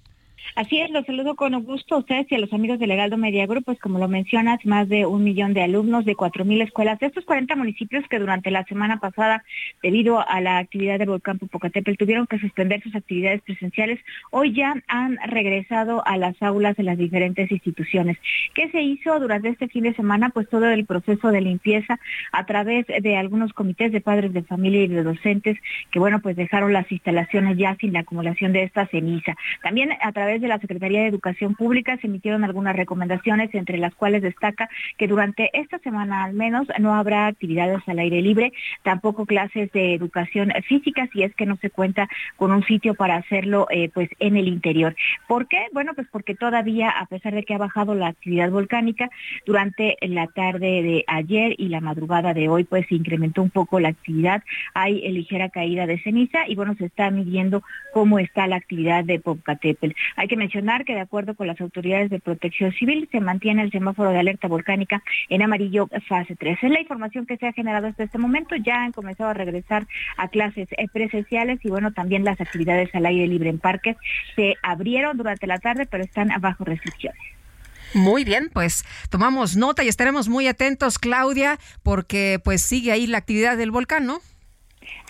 Así es, los saludo con gusto a ustedes y a los amigos del Legaldo Media Group, pues como lo mencionas, más de un millón de alumnos de cuatro mil escuelas de estos 40 municipios que durante la semana pasada, debido a la actividad del volcán Popocatépetl, tuvieron que suspender sus actividades presenciales, hoy ya han regresado a las aulas de las diferentes instituciones. ¿Qué se hizo durante este fin de semana? Pues todo el proceso de limpieza a través de algunos comités de padres de familia y de docentes que, bueno, pues dejaron las instalaciones ya sin la acumulación de esta ceniza. También a través de la Secretaría de Educación Pública se emitieron algunas recomendaciones, entre las cuales destaca que durante esta semana al menos no habrá actividades al aire libre, tampoco clases de educación física, si es que no se cuenta con un sitio para hacerlo eh, pues en el interior. ¿Por qué? Bueno, pues porque todavía, a pesar de que ha bajado la actividad volcánica, durante la tarde de ayer y la madrugada de hoy, pues se incrementó un poco la actividad, hay ligera caída de ceniza y bueno, se está midiendo cómo está la actividad de Popocatépetl. Hay que mencionar que de acuerdo con las autoridades de protección civil se mantiene el semáforo de alerta volcánica en amarillo fase 3. Es la información que se ha generado hasta este momento. Ya han comenzado a regresar a clases eh, presenciales y bueno, también las actividades al aire libre en parques se abrieron durante la tarde, pero están bajo restricciones. Muy bien, pues tomamos nota y estaremos muy atentos, Claudia, porque pues sigue ahí la actividad del volcán, ¿no?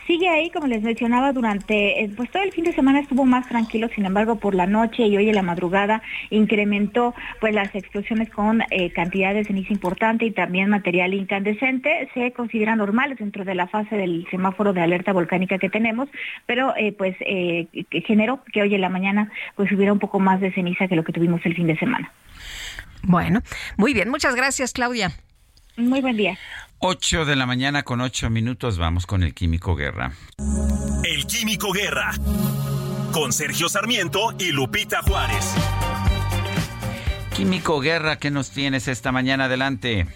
Sigue ahí, como les mencionaba, durante, eh, pues todo el fin de semana estuvo más tranquilo, sin embargo, por la noche y hoy en la madrugada incrementó pues las explosiones con eh, cantidades de ceniza importante y también material incandescente, se consideran normales dentro de la fase del semáforo de alerta volcánica que tenemos, pero eh, pues generó que hoy en la mañana pues hubiera un poco más de ceniza que lo que tuvimos el fin de semana. Bueno, muy bien, muchas gracias Claudia. Muy buen día. 8 de la mañana con 8 minutos vamos con el Químico Guerra. El Químico Guerra con Sergio Sarmiento y Lupita Juárez. Químico Guerra, ¿qué nos tienes esta mañana? Adelante.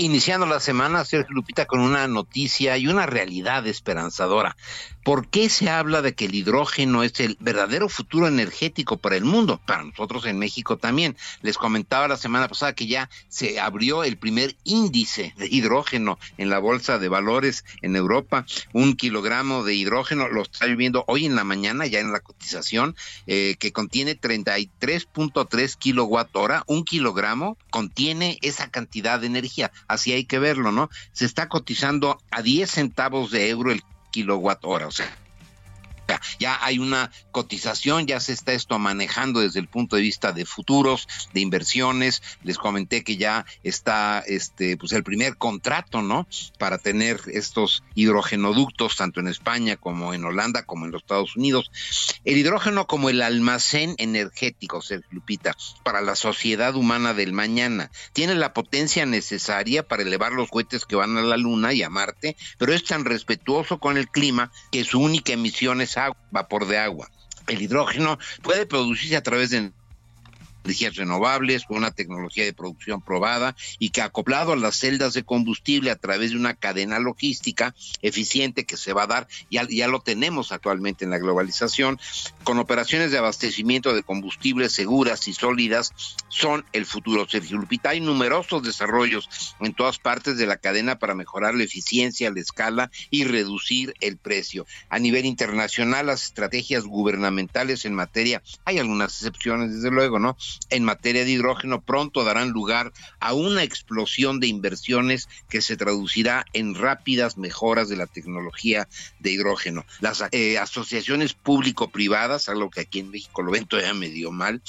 Iniciando la semana, Sergio Lupita, con una noticia y una realidad esperanzadora. ¿Por qué se habla de que el hidrógeno es el verdadero futuro energético para el mundo? Para nosotros en México también. Les comentaba la semana pasada que ya se abrió el primer índice de hidrógeno en la bolsa de valores en Europa. Un kilogramo de hidrógeno lo está viviendo hoy en la mañana, ya en la cotización, eh, que contiene 33.3 kilowatt hora. Un kilogramo contiene esa cantidad de energía. Así hay que verlo, ¿no? Se está cotizando a 10 centavos de euro el kilowatt hora. O sea, ya hay una cotización, ya se está esto manejando desde el punto de vista de futuros, de inversiones. Les comenté que ya está este pues el primer contrato, ¿no? Para tener estos hidrogenoductos tanto en España como en Holanda como en los Estados Unidos. El hidrógeno como el almacén energético, Sergio Lupita, para la sociedad humana del mañana. Tiene la potencia necesaria para elevar los cohetes que van a la Luna y a Marte, pero es tan respetuoso con el clima que su única emisión es agua, vapor de agua. El hidrógeno puede producirse a través de energías renovables, con una tecnología de producción probada y que acoplado a las celdas de combustible a través de una cadena logística eficiente que se va a dar, ya, ya lo tenemos actualmente en la globalización, con operaciones de abastecimiento de combustibles seguras y sólidas, son el futuro. Sergio Lupita, hay numerosos desarrollos en todas partes de la cadena para mejorar la eficiencia, la escala y reducir el precio. A nivel internacional, las estrategias gubernamentales en materia, hay algunas excepciones, desde luego, ¿no? En materia de hidrógeno pronto darán lugar a una explosión de inversiones que se traducirá en rápidas mejoras de la tecnología de hidrógeno. Las eh, asociaciones público-privadas, algo que aquí en México lo ven todavía medio mal,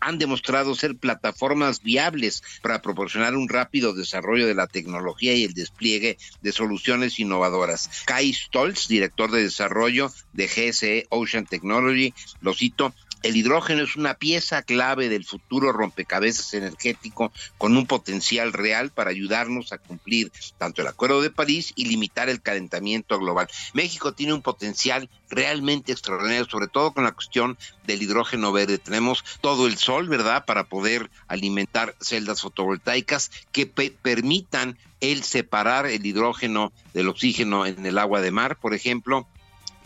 han demostrado ser plataformas viables para proporcionar un rápido desarrollo de la tecnología y el despliegue de soluciones innovadoras. Kai Stolz, director de desarrollo de GSE Ocean Technology, lo cito, el hidrógeno es una pieza clave del futuro rompecabezas energético con un potencial real para ayudarnos a cumplir tanto el Acuerdo de París y limitar el calentamiento global. México tiene un potencial realmente extraordinario, sobre todo con la cuestión del hidrógeno verde. Tenemos todo el sol, ¿verdad?, para poder alimentar celdas fotovoltaicas que permitan el separar el hidrógeno del oxígeno en el agua de mar, por ejemplo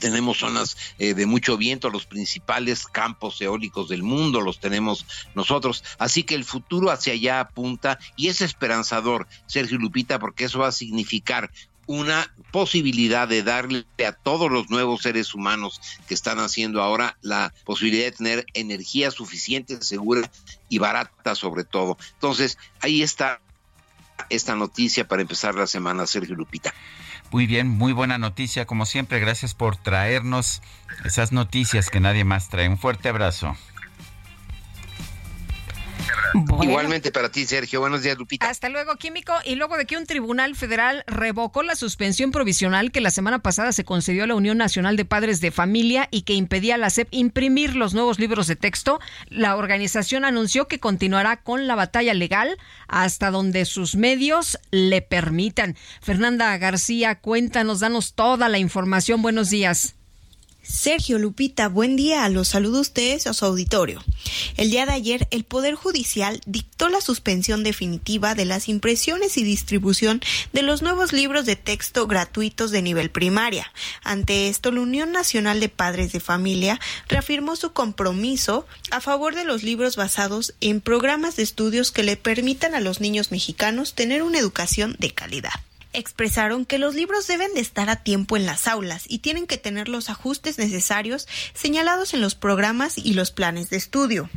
tenemos zonas eh, de mucho viento, los principales campos eólicos del mundo los tenemos nosotros, así que el futuro hacia allá apunta y es esperanzador, Sergio Lupita, porque eso va a significar una posibilidad de darle a todos los nuevos seres humanos que están haciendo ahora la posibilidad de tener energía suficiente, segura y barata sobre todo. Entonces, ahí está esta noticia para empezar la semana, Sergio Lupita. Muy bien, muy buena noticia. Como siempre, gracias por traernos esas noticias que nadie más trae. Un fuerte abrazo. Igualmente para ti, Sergio. Buenos días, Lupita. Hasta luego, Químico. Y luego de que un tribunal federal revocó la suspensión provisional que la semana pasada se concedió a la Unión Nacional de Padres de Familia y que impedía a la SEP imprimir los nuevos libros de texto, la organización anunció que continuará con la batalla legal hasta donde sus medios le permitan. Fernanda García, cuéntanos, danos toda la información. Buenos días. Sergio Lupita, buen día. Los saludo ustedes a su auditorio. El día de ayer, el Poder Judicial dictó la suspensión definitiva de las impresiones y distribución de los nuevos libros de texto gratuitos de nivel primaria. Ante esto, la Unión Nacional de Padres de Familia reafirmó su compromiso a favor de los libros basados en programas de estudios que le permitan a los niños mexicanos tener una educación de calidad expresaron que los libros deben de estar a tiempo en las aulas y tienen que tener los ajustes necesarios señalados en los programas y los planes de estudio.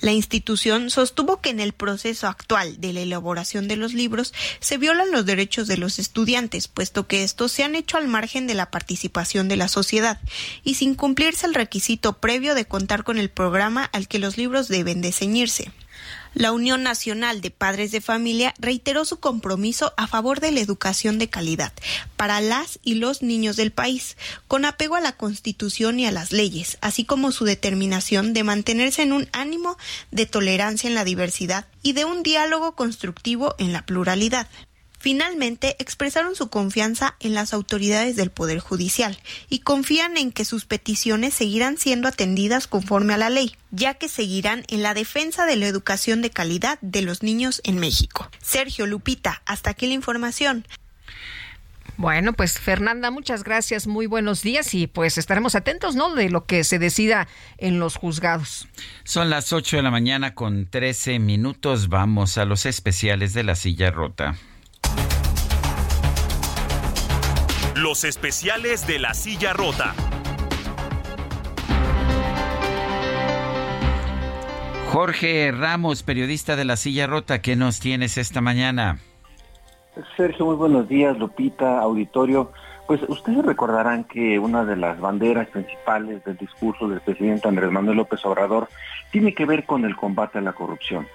La institución sostuvo que en el proceso actual de la elaboración de los libros se violan los derechos de los estudiantes, puesto que estos se han hecho al margen de la participación de la sociedad y sin cumplirse el requisito previo de contar con el programa al que los libros deben de ceñirse. La Unión Nacional de Padres de Familia reiteró su compromiso a favor de la educación de calidad para las y los niños del país, con apego a la Constitución y a las leyes, así como su determinación de mantenerse en un ánimo de tolerancia en la diversidad y de un diálogo constructivo en la pluralidad. Finalmente, expresaron su confianza en las autoridades del Poder Judicial y confían en que sus peticiones seguirán siendo atendidas conforme a la ley, ya que seguirán en la defensa de la educación de calidad de los niños en México. Sergio Lupita, hasta aquí la información. Bueno, pues Fernanda, muchas gracias, muy buenos días y pues estaremos atentos, ¿no? De lo que se decida en los juzgados. Son las 8 de la mañana con 13 minutos, vamos a los especiales de la silla rota. Los especiales de la silla rota. Jorge Ramos, periodista de la silla rota, ¿qué nos tienes esta mañana? Sergio, muy buenos días, Lupita, auditorio. Pues ustedes recordarán que una de las banderas principales del discurso del presidente Andrés Manuel López Obrador tiene que ver con el combate a la corrupción.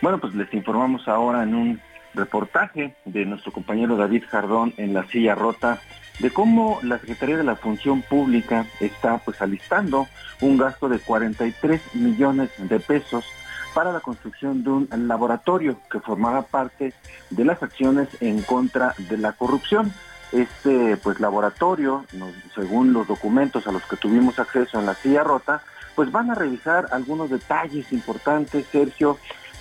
Bueno, pues les informamos ahora en un reportaje de nuestro compañero David Jardón en La Silla Rota de cómo la Secretaría de la Función Pública está pues alistando un gasto de 43 millones de pesos para la construcción de un laboratorio que formaba parte de las acciones en contra de la corrupción. Este pues laboratorio, según los documentos a los que tuvimos acceso en la silla rota, pues van a revisar algunos detalles importantes, Sergio,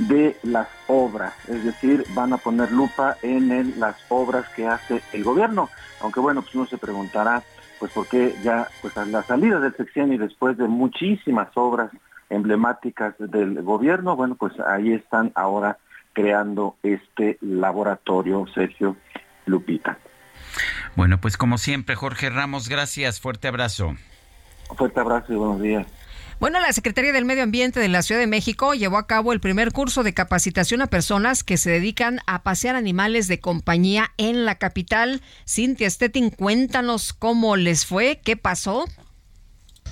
de las obras, es decir, van a poner lupa en las obras que hace el gobierno, aunque bueno, pues uno se preguntará, pues por qué ya, pues a la salida del sexenio y después de muchísimas obras emblemáticas del gobierno, bueno, pues ahí están ahora creando este laboratorio, Sergio Lupita. Bueno, pues como siempre, Jorge Ramos, gracias, fuerte abrazo. Fuerte abrazo y buenos días. Bueno, la Secretaría del Medio Ambiente de la Ciudad de México llevó a cabo el primer curso de capacitación a personas que se dedican a pasear animales de compañía en la capital. Cintia Stettin, cuéntanos cómo les fue, qué pasó.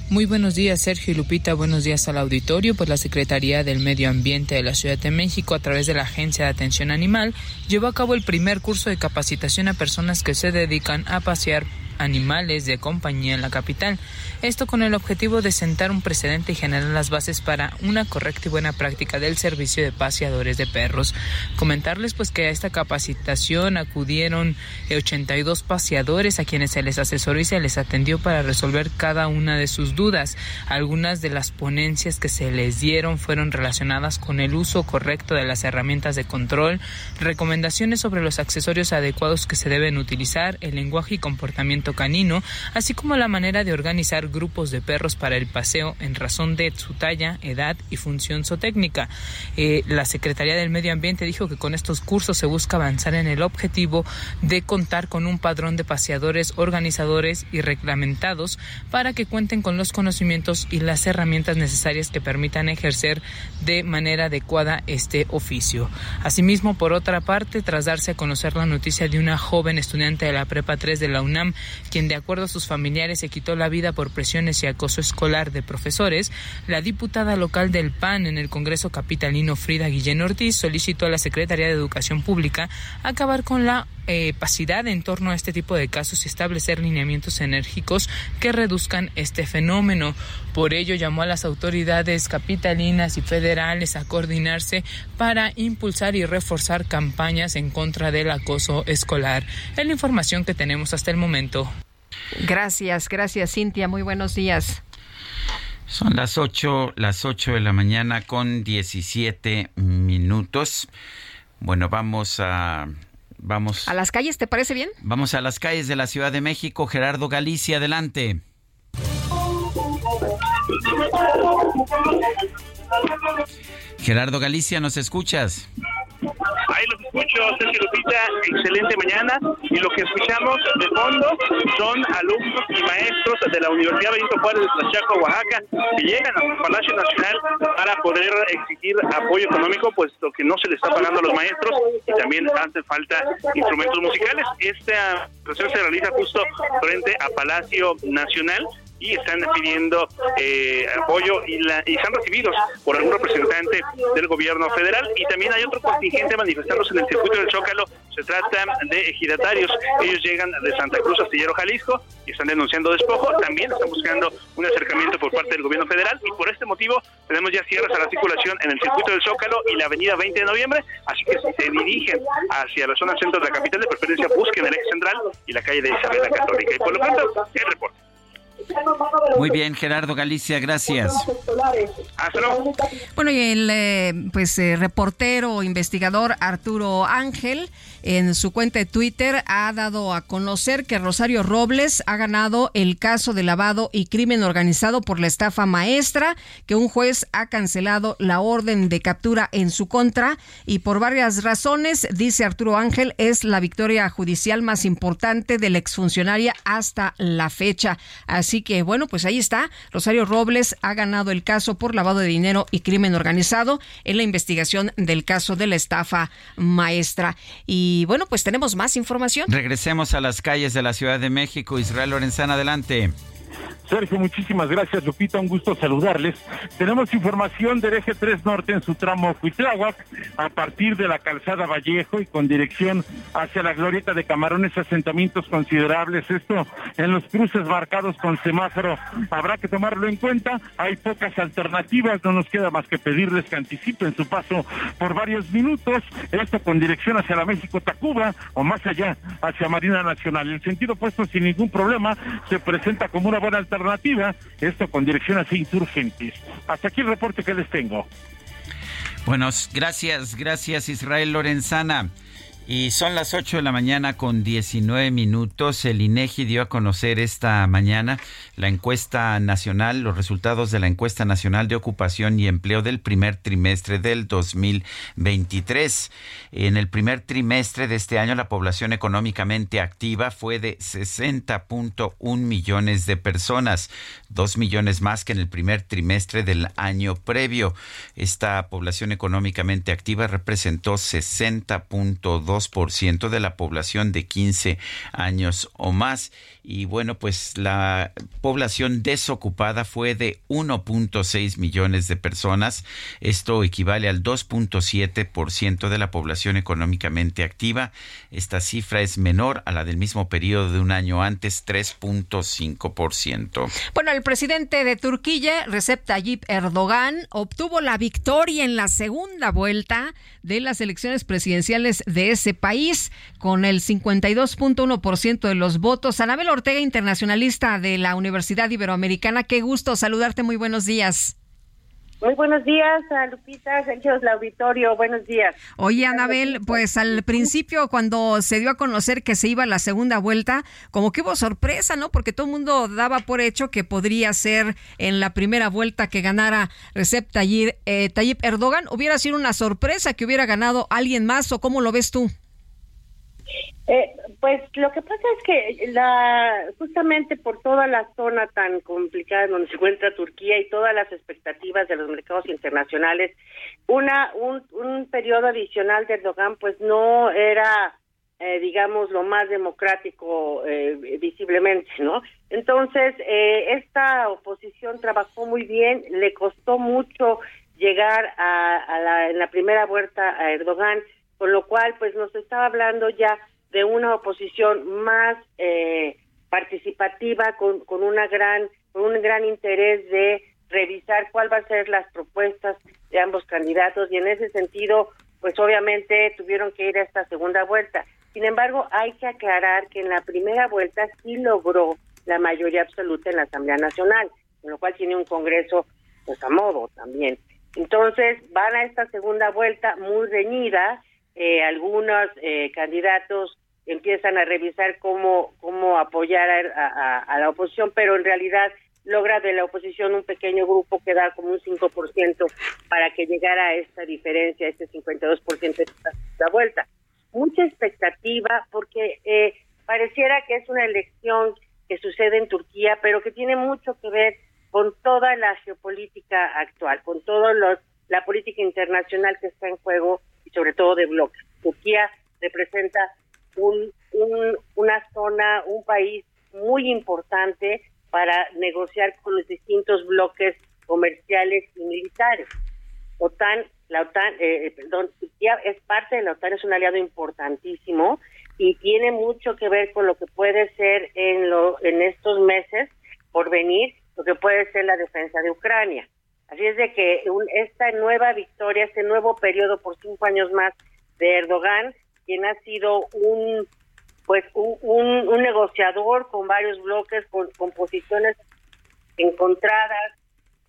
Muy buenos días, Sergio y Lupita. Buenos días al auditorio. Pues la Secretaría del Medio Ambiente de la Ciudad de México, a través de la Agencia de Atención Animal, llevó a cabo el primer curso de capacitación a personas que se dedican a pasear animales de compañía en la capital. Esto con el objetivo de sentar un precedente y generar las bases para una correcta y buena práctica del servicio de paseadores de perros. Comentarles pues que a esta capacitación acudieron 82 paseadores a quienes se les asesoró y se les atendió para resolver cada una de sus dudas. Algunas de las ponencias que se les dieron fueron relacionadas con el uso correcto de las herramientas de control, recomendaciones sobre los accesorios adecuados que se deben utilizar, el lenguaje y comportamiento canino, así como la manera de organizar grupos de perros para el paseo en razón de su talla, edad y función zootécnica. Eh, la Secretaría del Medio Ambiente dijo que con estos cursos se busca avanzar en el objetivo de contar con un padrón de paseadores, organizadores y reglamentados para que cuenten con los conocimientos y las herramientas necesarias que permitan ejercer de manera adecuada este oficio. Asimismo, por otra parte, tras darse a conocer la noticia de una joven estudiante de la Prepa 3 de la UNAM quien de acuerdo a sus familiares se quitó la vida por presiones y acoso escolar de profesores, la diputada local del PAN en el Congreso Capitalino Frida Guillén Ortiz solicitó a la Secretaría de Educación Pública acabar con la eh, opacidad en torno a este tipo de casos y establecer lineamientos enérgicos que reduzcan este fenómeno. Por ello llamó a las autoridades capitalinas y federales a coordinarse para impulsar y reforzar campañas en contra del acoso escolar. Es la información que tenemos hasta el momento. Gracias, gracias Cintia, muy buenos días. Son las 8, las 8 de la mañana con 17 minutos. Bueno, vamos a vamos a las calles, ¿te parece bien? Vamos a las calles de la Ciudad de México. Gerardo Galicia, adelante. Gerardo Galicia, ¿nos escuchas? Ahí los escucho, Sergio Lupita, excelente mañana. Y lo que escuchamos de fondo son alumnos y maestros de la Universidad Benito Juárez de Tlachaco, Oaxaca, que llegan al Palacio Nacional para poder exigir apoyo económico, puesto que no se les está pagando a los maestros y también hace falta instrumentos musicales. Esta sesión se realiza justo frente a Palacio Nacional y están pidiendo eh, apoyo y, la, y están recibidos por algún representante del gobierno federal y también hay otro contingente manifestándose en el circuito del Zócalo. Se trata de ejidatarios. Ellos llegan de Santa Cruz, Astillero, Jalisco y están denunciando despojo. También están buscando un acercamiento por parte del gobierno federal y por este motivo tenemos ya cierres a la circulación en el circuito del Zócalo y la avenida 20 de noviembre. Así que si se dirigen hacia la zona centro de la capital, de preferencia busquen el eje central y la calle de Isabel la Católica. Y por lo tanto, el reporte. Muy bien, Gerardo Galicia, gracias. Bueno, y el eh, pues eh, reportero investigador Arturo Ángel en su cuenta de Twitter ha dado a conocer que Rosario Robles ha ganado el caso de lavado y crimen organizado por la estafa maestra, que un juez ha cancelado la orden de captura en su contra y por varias razones, dice Arturo Ángel, es la victoria judicial más importante de la exfuncionaria hasta la fecha. Así que bueno, pues ahí está. Rosario Robles ha ganado el caso por lavado de dinero y crimen organizado en la investigación del caso de la estafa maestra. Y bueno, pues tenemos más información. Regresemos a las calles de la Ciudad de México. Israel Lorenzana, adelante. Sergio, muchísimas gracias, Lupita, un gusto saludarles. Tenemos información del eje 3 Norte en su tramo Cuitláhuac, a partir de la calzada Vallejo y con dirección hacia la glorieta de Camarones, asentamientos considerables. Esto en los cruces marcados con semáforo. Habrá que tomarlo en cuenta. Hay pocas alternativas, no nos queda más que pedirles que anticipen su paso por varios minutos. Esto con dirección hacia la México-Tacuba o más allá, hacia Marina Nacional. El sentido puesto sin ningún problema se presenta como una buena alternativa esto con dirección a insurgentes. Hasta aquí el reporte que les tengo. Bueno, gracias, gracias Israel Lorenzana. Y son las 8 de la mañana con 19 minutos. El INEGI dio a conocer esta mañana la encuesta nacional, los resultados de la encuesta nacional de ocupación y empleo del primer trimestre del 2023. En el primer trimestre de este año, la población económicamente activa fue de 60.1 millones de personas, dos millones más que en el primer trimestre del año previo. Esta población económicamente activa representó 60.2 ciento de la población de 15 años o más. Y bueno, pues la población desocupada fue de 1.6 millones de personas. Esto equivale al 2.7% de la población económicamente activa. Esta cifra es menor a la del mismo periodo de un año antes, 3.5%. Bueno, el presidente de Turquía, Recep Tayyip Erdogan, obtuvo la victoria en la segunda vuelta de las elecciones presidenciales de ese país con el 52.1% de los votos. Anabel Ortega, internacionalista de la Universidad Iberoamericana, qué gusto saludarte. Muy buenos días. Muy buenos días, Lupita, Sergio, el auditorio, buenos días. Oye, Anabel, pues al principio cuando se dio a conocer que se iba a la segunda vuelta, como que hubo sorpresa, ¿no? Porque todo el mundo daba por hecho que podría ser en la primera vuelta que ganara Recep Tayyip, eh, Tayyip Erdogan. ¿Hubiera sido una sorpresa que hubiera ganado alguien más o cómo lo ves tú? Eh, pues lo que pasa es que la justamente por toda la zona tan complicada donde se encuentra Turquía y todas las expectativas de los mercados internacionales, una un, un periodo adicional de Erdogan pues no era eh, digamos lo más democrático eh, visiblemente, ¿no? Entonces eh, esta oposición trabajó muy bien, le costó mucho llegar a, a la, en la primera vuelta a Erdogan, con lo cual pues nos estaba hablando ya de una oposición más eh, participativa con, con una gran con un gran interés de revisar cuál va a ser las propuestas de ambos candidatos. Y en ese sentido pues obviamente tuvieron que ir a esta segunda vuelta. Sin embargo hay que aclarar que en la primera vuelta sí logró la mayoría absoluta en la Asamblea Nacional con lo cual tiene un Congreso pues a modo también. Entonces van a esta segunda vuelta muy reñida eh, algunos eh, candidatos empiezan a revisar cómo, cómo apoyar a, la oposición, pero en realidad logra de la oposición un pequeño grupo que da como un 5% para que llegara a esta diferencia, este 52% de la vuelta. Mucha expectativa porque eh, pareciera que es una elección que sucede en Turquía, pero que tiene mucho que ver con toda la geopolítica actual, con toda la política internacional que está en juego sobre todo de bloques. Turquía representa un, una zona, un país muy importante para negociar con los distintos bloques comerciales y militares. OTAN, la OTAN, eh, eh, perdón, Turquía es parte de la OTAN, es un aliado importantísimo y tiene mucho que ver con lo que puede ser en, lo, en estos meses por venir, lo que puede ser la defensa de Ucrania. Así es de que esta nueva victoria, este nuevo periodo por cinco años más de Erdogan, quien ha sido un pues un, negociador con varios bloques, con, posiciones encontradas,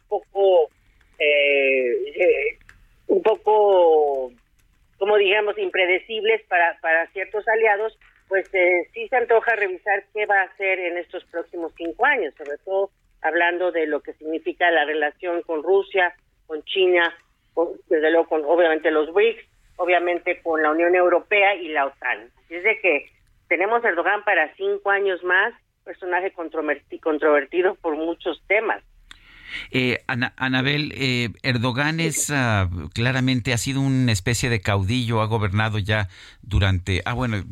un poco eh, eh, un poco como digamos impredecibles para para ciertos aliados pues eh, sí se antoja revisar qué va a hacer en estos próximos cinco años sobre todo hablando de lo que significa la relación con Rusia con China desde luego con obviamente los BRICS obviamente con la Unión Europea y la OTAN. Así es de que tenemos a Erdogan para cinco años más personaje controvertido por muchos temas eh, Anabel, eh, Erdogan es ah, claramente ha sido una especie de caudillo, ha gobernado ya durante, ah bueno,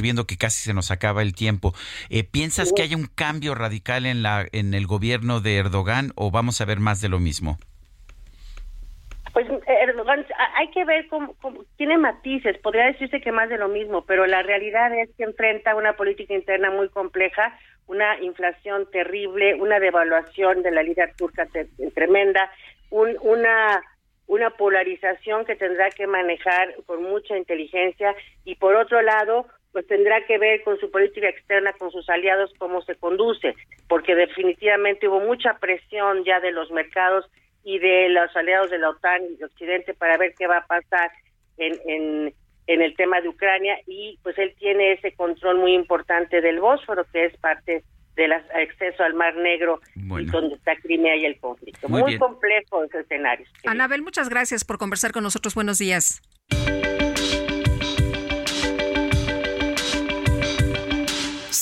viendo que casi se nos acaba el tiempo. Eh, ¿Piensas que hay un cambio radical en la en el gobierno de Erdogan o vamos a ver más de lo mismo? Pues Erdogan, hay que ver cómo, tiene matices, podría decirse que más de lo mismo, pero la realidad es que enfrenta una política interna muy compleja, una inflación terrible, una devaluación de la lira turca tremenda, una una polarización que tendrá que manejar con mucha inteligencia y por otro lado pues tendrá que ver con su política externa, con sus aliados, cómo se conduce, porque definitivamente hubo mucha presión ya de los mercados y de los aliados de la OTAN y de Occidente para ver qué va a pasar en, en, en el tema de Ucrania y pues él tiene ese control muy importante del Bósforo que es parte del acceso al Mar Negro y donde está Crimea y el conflicto. Muy, complejo ese escenario. Anabel, muchas gracias por conversar con nosotros. Buenos días.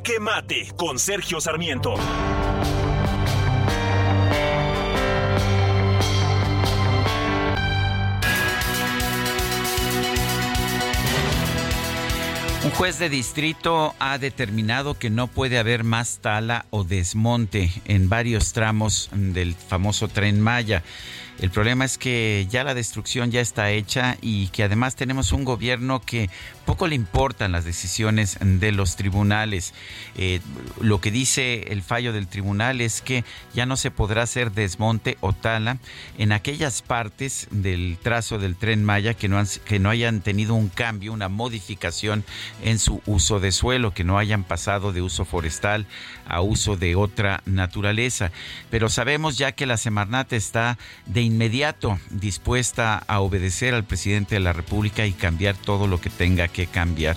Jaque Mate con Sergio Sarmiento. Un juez de distrito ha determinado que no puede haber más tala o desmonte en varios tramos del famoso tren Maya. El problema es que ya la destrucción ya está hecha y que además tenemos un gobierno que poco le importan las decisiones de los tribunales. Eh, lo que dice el fallo del tribunal es que ya no se podrá hacer desmonte o tala en aquellas partes del trazo del tren Maya que no, que no hayan tenido un cambio, una modificación en su uso de suelo, que no hayan pasado de uso forestal a uso de otra naturaleza. Pero sabemos ya que la Semarnat está de inmediato dispuesta a obedecer al presidente de la República y cambiar todo lo que tenga que cambiar.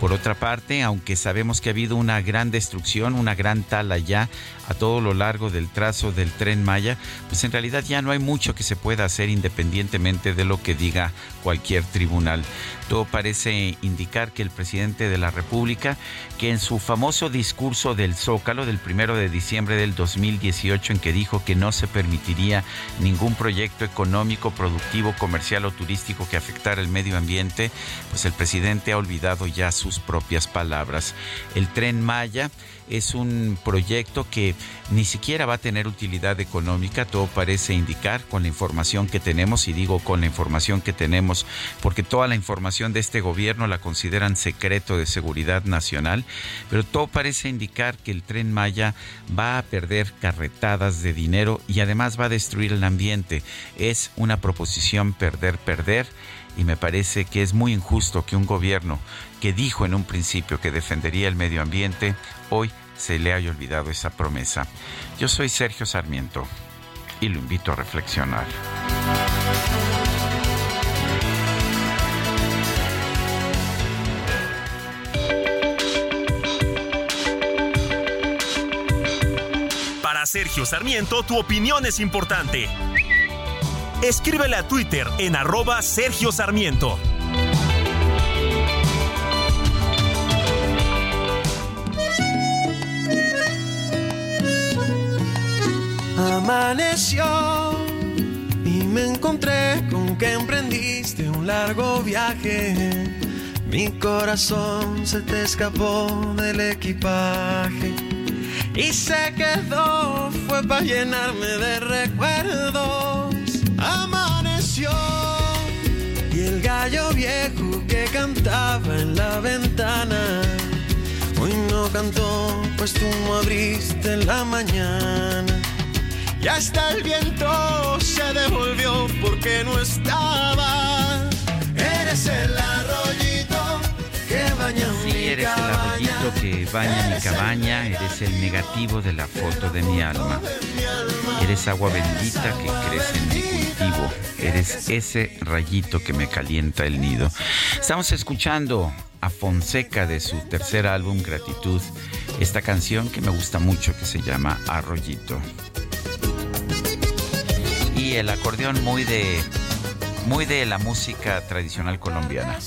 Por otra parte, aunque sabemos que ha habido una gran destrucción, una gran tala ya a todo lo largo del trazo del tren Maya, pues en realidad ya no hay mucho que se pueda hacer independientemente de lo que diga cualquier tribunal. Todo parece indicar que el presidente de la República, que en su famoso discurso del Zócalo del primero de diciembre del 2018, en que dijo que no se permitiría ningún proyecto económico, productivo, comercial o turístico que afectara el medio ambiente, pues el presidente ha olvidado ya sus propias palabras. El tren Maya es un proyecto que ni siquiera va a tener utilidad económica, todo parece indicar con la información que tenemos, y digo con la información que tenemos, porque toda la información de este gobierno la consideran secreto de seguridad nacional, pero todo parece indicar que el tren Maya va a perder carretadas de dinero y además va a destruir el ambiente. Es una proposición perder-perder y me parece que es muy injusto que un gobierno que dijo en un principio que defendería el medio ambiente, hoy se le haya olvidado esa promesa. Yo soy Sergio Sarmiento y lo invito a reflexionar. Para Sergio Sarmiento, tu opinión es importante. Escríbele a Twitter en arroba Sergio Sarmiento. Amaneció y me encontré con que emprendiste un largo viaje. Mi corazón se te escapó del equipaje y se quedó, fue para llenarme de recuerdos. Amaneció y el gallo viejo que cantaba en la ventana. Hoy no cantó, pues tú no abriste en la mañana. Y hasta el viento se devolvió porque no estaba. Eres el arroyito que baña Sí, mi eres el arroyito que baña mi cabaña, eres el negativo de la foto de mi alma. Eres agua bendita que crece en mi cultivo. Eres ese rayito que me calienta el nido. Estamos escuchando a Fonseca de su tercer álbum Gratitud, esta canción que me gusta mucho que se llama Arroyito. El acordeón muy de muy de la música tradicional colombiana.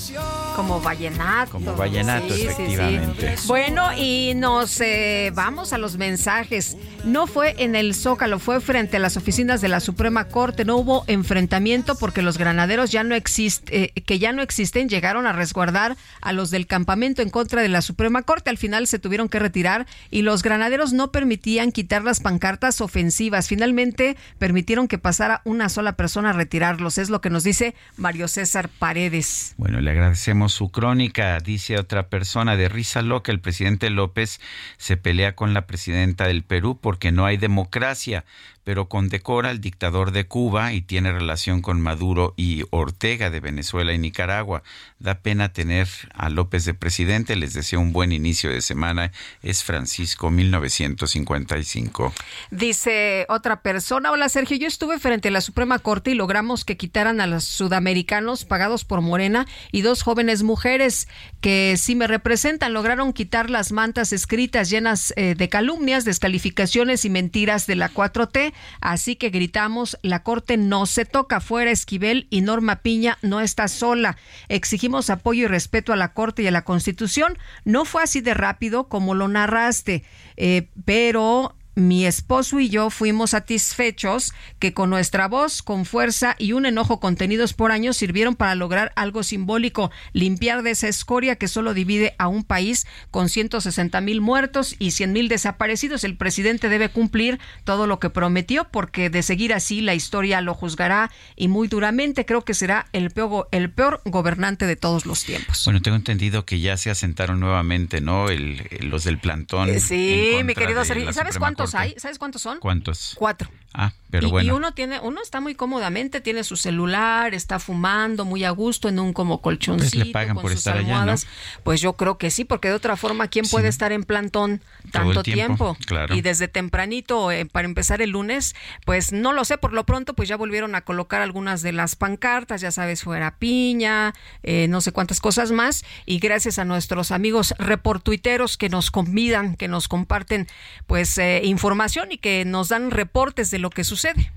Como vallenato. Como vallenato, Sí, sí, sí. efectivamente. Bueno, y nos eh, vamos a los mensajes. No fue en el Zócalo, fue frente a las oficinas de la Suprema Corte. No hubo enfrentamiento porque los granaderos ya no existe, eh, que ya no existen, llegaron a resguardar a los del campamento en contra de la Suprema Corte. Al final se tuvieron que retirar y los granaderos no permitían quitar las pancartas ofensivas. Finalmente permitieron que pasara una sola persona a retirarlos. Es lo que nos dice Mario César Paredes. Bueno, le agradecemos su crónica. Dice otra persona de risa loca, el presidente López se pelea con la presidenta del Perú porque no hay democracia, pero condecora al dictador de Cuba y tiene relación con Maduro y Ortega de Venezuela y Nicaragua. Da pena tener a López de presidente. Les deseo un buen inicio de semana. Es Francisco 1955. Dice otra persona, hola Sergio, yo estuve frente a la Suprema Corte y logramos que quitaran a los sudamericanos pagados por Morena y dos jóvenes mujeres que sí me representan. Lograron quitar las mantas escritas llenas eh, de calumnias, descalificaciones y mentiras de la 4T. Así que gritamos, la Corte no se toca fuera Esquivel y Norma Piña no está sola. Exigimos apoyo y respeto a la Corte y a la Constitución. No fue así de rápido como lo narraste, eh, pero mi esposo y yo fuimos satisfechos que con nuestra voz, con fuerza y un enojo contenidos por años sirvieron para lograr algo simbólico, limpiar de esa escoria que solo divide a un país con 160 mil muertos y 100 mil desaparecidos. El presidente debe cumplir todo lo que prometió porque de seguir así la historia lo juzgará y muy duramente creo que será el peor, el peor gobernante de todos los tiempos. Bueno, tengo entendido que ya se asentaron nuevamente, ¿no? El, los del plantón. Eh, Sí, mi querido Sergio. ¿Sabes Suprema ¿Sabes cuántos son? ¿Cuántos? Cuatro. Ah, pero y, bueno. y uno tiene, uno está muy cómodamente, tiene su celular, está fumando muy a gusto en un como colchoncito. Pues le pagan con por sus estar allá, ¿no? almohadas. Pues yo creo que sí, porque de otra forma, ¿quién puede estar en plantón tanto tiempo, claro. Y desde tempranito, eh, para empezar el lunes, pues no lo sé, por lo pronto, pues ya volvieron a colocar algunas de las pancartas, ya sabes, fuera piña, eh, no sé cuántas cosas más. Y gracias a nuestros amigos reportuiteros que nos convidan, que nos comparten, pues, eh, información y que nos dan reportes de lo que sucede.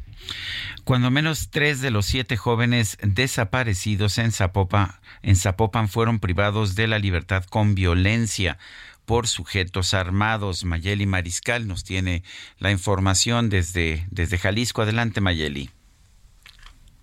Cuando menos tres de los siete jóvenes desaparecidos en Zapopan, en Zapopan fueron privados de la libertad con violencia por sujetos armados. Mayeli Mariscal nos tiene la información desde, desde Jalisco. Adelante, Mayeli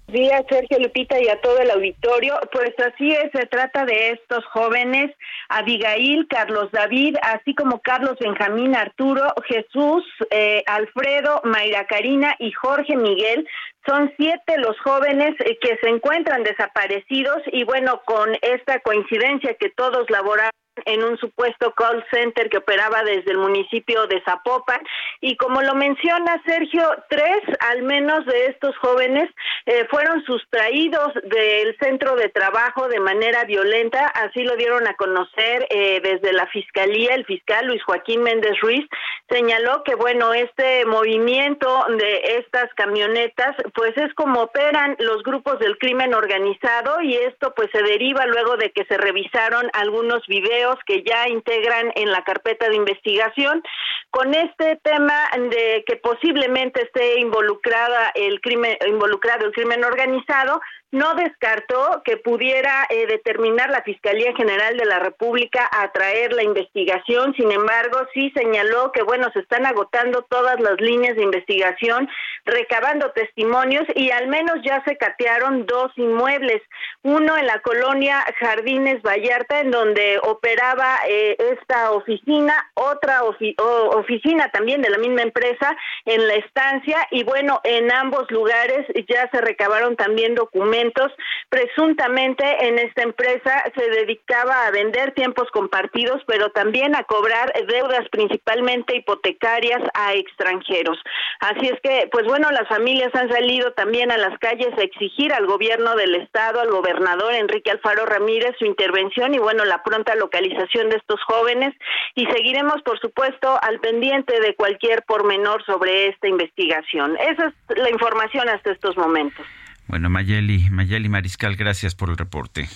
días, Sergio Lupita, y a todo el auditorio. Pues así es, se trata de estos jóvenes, Abigail, Carlos David, así como Carlos Benjamín, Arturo, Jesús, eh, Alfredo, Mayra Karina y Jorge Miguel. Son siete los jóvenes eh, que se encuentran desaparecidos y bueno, con esta coincidencia que todos laboraron en un supuesto call center que operaba desde el municipio de Zapopan. Y como lo menciona Sergio, tres al menos de estos jóvenes eh, fueron sustraídos del centro de trabajo de manera violenta, así lo dieron a conocer eh, desde la fiscalía, el fiscal Luis Joaquín Méndez Ruiz señaló que bueno, este movimiento de estas camionetas pues es como operan los grupos del crimen organizado y esto pues se deriva luego de que se revisaron algunos videos que ya integran en la carpeta de investigación con este tema de que posiblemente esté involucrada el crimen involucrado el crimen organizado no descartó que pudiera eh, determinar la Fiscalía General de la República a traer la investigación, sin embargo, sí señaló que, bueno, se están agotando todas las líneas de investigación, recabando testimonios y al menos ya se catearon dos inmuebles, uno en la colonia Jardines Vallarta, en donde operaba eh, esta oficina, otra oficina también de la misma empresa en la estancia. Y, bueno, en ambos lugares ya se recabaron también documentos Presuntamente en esta empresa se dedicaba a vender tiempos compartidos, pero también a cobrar deudas principalmente hipotecarias a extranjeros. Así es que, pues bueno, las familias han salido también a las calles a exigir al gobierno del estado, al gobernador Enrique Alfaro Ramírez su intervención y bueno, la pronta localización de estos jóvenes y seguiremos, por supuesto, al pendiente de cualquier pormenor sobre esta investigación. Esa es la información hasta estos momentos. Bueno, Mayeli, Mayeli Mariscal, gracias por el reporte.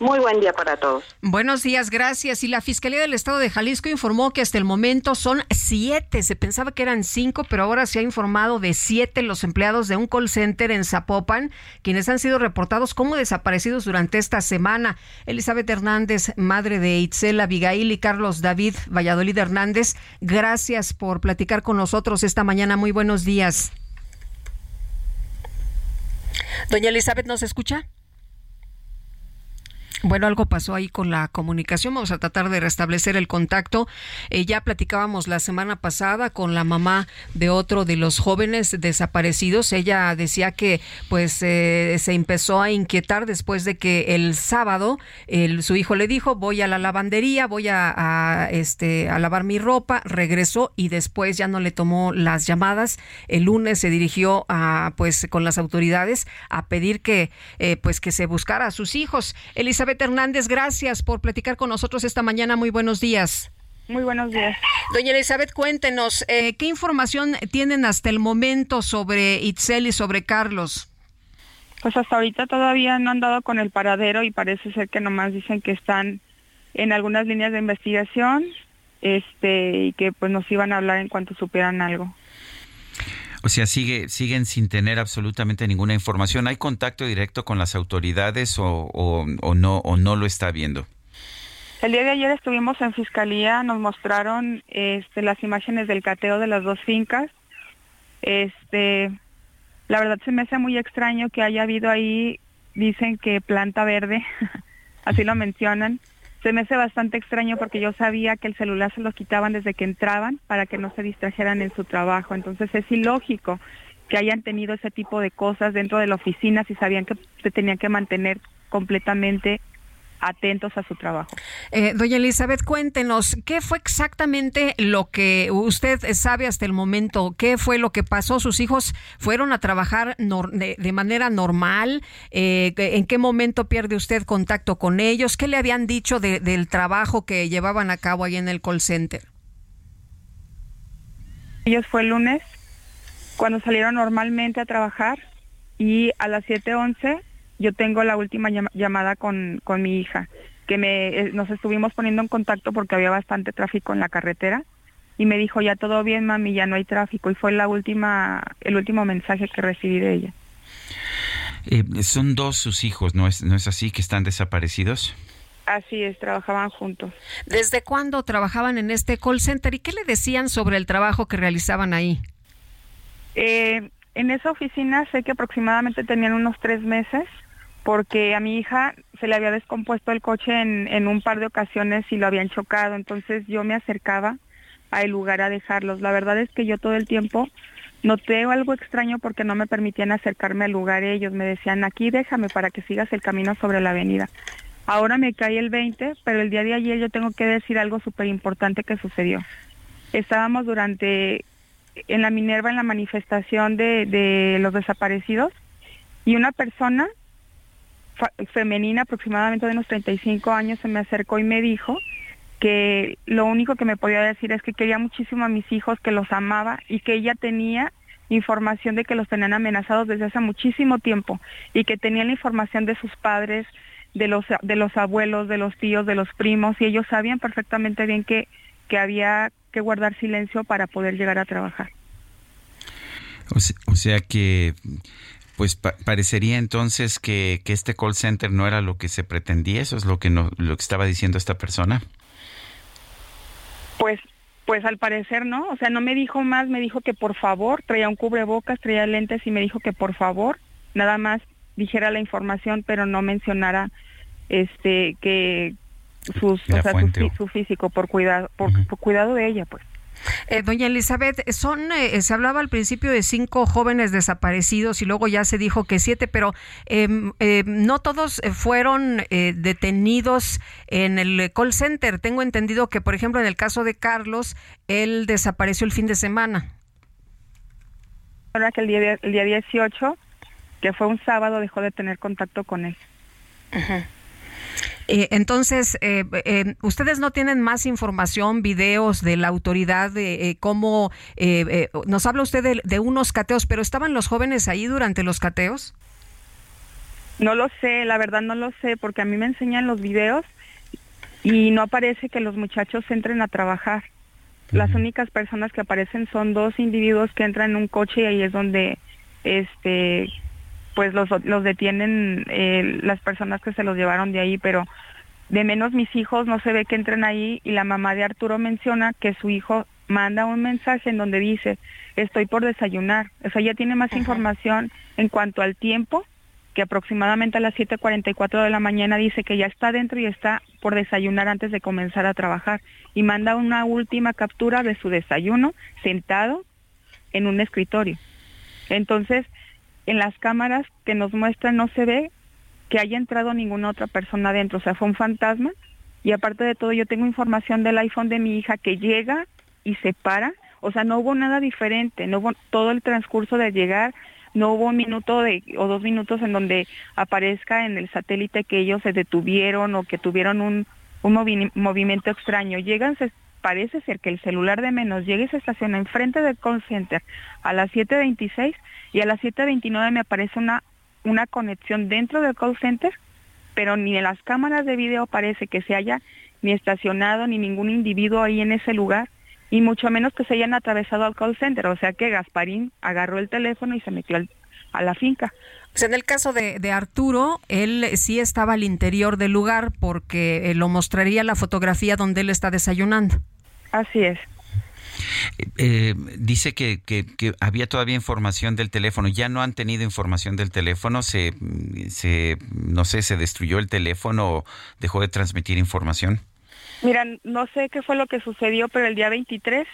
Muy buen día para todos. Buenos días, gracias. Y la Fiscalía del Estado de Jalisco informó que hasta el momento son siete. Se pensaba que eran cinco, pero ahora se ha informado de siete los empleados de un call center en Zapopan, quienes han sido reportados como desaparecidos durante esta semana. Elizabeth Hernández, madre de Itzel Abigail y Carlos David Valladolid Hernández, gracias por platicar con nosotros esta mañana. Muy buenos días. Doña Elizabeth, ¿nos escucha? Bueno, algo pasó ahí con la comunicación. Vamos a tratar de restablecer el contacto. Eh, ya platicábamos la semana pasada con la mamá de otro de los jóvenes desaparecidos. Ella decía que pues eh, se empezó a inquietar después de que el sábado su hijo le dijo voy a la lavandería, voy a, este a lavar mi ropa. Regresó y después ya no le tomó las llamadas. El lunes se dirigió a pues con las autoridades a pedir que eh, pues que se buscara a sus hijos. Elizabeth Elizabeth Hernández, gracias por platicar con nosotros esta mañana. Muy buenos días. Muy buenos días. Doña Elizabeth, cuéntenos, eh, ¿qué información tienen hasta el momento sobre Itzel y sobre Carlos? Pues hasta ahorita todavía no han dado con el paradero y parece ser que nomás dicen que están en algunas líneas de investigación este y que pues nos iban a hablar en cuanto supieran algo. O sea, sigue, siguen sin tener absolutamente ninguna información. ¿Hay contacto directo con las autoridades o, o, no, o no lo está viendo? El día de ayer estuvimos en fiscalía, nos mostraron este, las imágenes del cateo de las dos fincas. Este, la verdad se me hace muy extraño que haya habido ahí, dicen que planta verde, así lo mencionan, se me hace bastante extraño porque yo sabía que el celular se lo quitaban desde que entraban para que no se distrajeran en su trabajo. Entonces es ilógico que hayan tenido ese tipo de cosas dentro de la oficina si sabían que se tenían que mantener completamente atentos a su trabajo. Eh, doña Elizabeth, cuéntenos, ¿qué fue exactamente lo que usted sabe hasta el momento? ¿Qué fue lo que pasó? ¿Sus hijos fueron a trabajar de, manera normal? Eh, ¿En qué momento pierde usted contacto con ellos? ¿Qué le habían dicho del trabajo que llevaban a cabo ahí en el call center? Ellos fue el lunes, cuando salieron normalmente a trabajar y a las 7.11 yo tengo la última llamada con, con mi hija, que me, eh, nos estuvimos poniendo en contacto porque había bastante tráfico en la carretera y me dijo, ya todo bien, mami, ya no hay tráfico. Y fue la última, el último mensaje que recibí de ella. Eh, son dos sus hijos, ¿no es, ¿no es así que están desaparecidos? Así es, trabajaban juntos. ¿Desde cuándo trabajaban en este call center y qué le decían sobre el trabajo que realizaban ahí? Eh, en esa oficina sé que aproximadamente tenían unos tres meses porque a mi hija se le había descompuesto el coche en, en un par de ocasiones y lo habían chocado, entonces yo me acercaba al lugar a dejarlos. La verdad es que yo todo el tiempo noté algo extraño porque no me permitían acercarme al lugar ellos, me decían aquí déjame para que sigas el camino sobre la avenida. Ahora me cae el 20, pero el día de ayer yo tengo que decir algo súper importante que sucedió. Estábamos durante, en la Minerva, en la manifestación de, de los desaparecidos, y una persona femenina, aproximadamente de unos 35 años, se me acercó y me dijo que lo único que me podía decir es que quería muchísimo a mis hijos, que los amaba y que ella tenía información de que los tenían amenazados desde hace muchísimo tiempo y que tenía la información de sus padres, de los, de los abuelos, de los tíos, de los primos, y ellos sabían perfectamente bien que, que había que guardar silencio para poder llegar a trabajar. O sea, que pues parecería entonces que, que, este call center no era lo que se pretendía, eso es lo que no, lo que estaba diciendo esta persona. Pues pues al parecer no, o sea, no me dijo más, me dijo que por favor, traía un cubrebocas, traía lentes y me dijo que por favor, nada más dijera la información, pero no mencionara este que sus, o sea, su, físico por cuidado por, cuidado de ella, pues. Eh, doña Elizabeth, son eh, se hablaba al principio de cinco jóvenes desaparecidos y luego ya se dijo que siete, pero em, eh, no todos fueron detenidos en el call center. Tengo entendido que, por ejemplo, en el caso de Carlos, él desapareció el fin de semana. Ahora que el día, el día 18 que fue un sábado, dejó de tener contacto con él. Eh, entonces, eh, eh, ¿ustedes no tienen más información, videos de la autoridad de cómo nos habla usted de, de, unos cateos, pero estaban los jóvenes ahí durante los cateos? No lo sé, la verdad no lo sé, porque a mí me enseñan los videos y no aparece que los muchachos entren a trabajar. Las únicas personas que aparecen son dos individuos que entran en un coche y ahí es donde este pues los, los detienen eh, las personas que se los llevaron de ahí, pero de menos mis hijos no se ve que entren ahí y la mamá de Arturo menciona que su hijo manda un mensaje en donde dice, estoy por desayunar. O sea, ya tiene más información en cuanto al tiempo, que aproximadamente a las 7.44 de la mañana dice que ya está dentro y está por desayunar antes de comenzar a trabajar. Y manda una última captura de su desayuno sentado en un escritorio. Entonces, en las cámaras que nos muestran no se ve que haya entrado ninguna otra persona adentro, o sea, fue un fantasma. Y aparte de todo, yo tengo información del iPhone de mi hija que llega y se para, o sea, no hubo nada diferente, no hubo todo el transcurso de llegar, no hubo un minuto de, o dos minutos en donde aparezca en el satélite que ellos se detuvieron o que tuvieron un, un movimiento extraño. Llegan, se, parece ser que el celular de menos llega y se estaciona enfrente del call center a las 7.26 y a las 7.29 me aparece una, una conexión dentro del call center, pero ni en las cámaras de video parece que se haya ni estacionado ni ningún individuo ahí en ese lugar y mucho menos que se hayan atravesado al call center, o sea que Gasparín agarró el teléfono y se metió a la finca. Pues en el caso de, de, Arturo, él sí estaba al interior del lugar porque eh, lo mostraría la fotografía donde él está desayunando. Así es. Eh, dice que, que, había todavía información del teléfono. ¿Ya no han tenido información del teléfono? ¿Se, se no sé, se destruyó el teléfono o dejó de transmitir información? Mira, no sé qué fue lo que sucedió, pero el día 23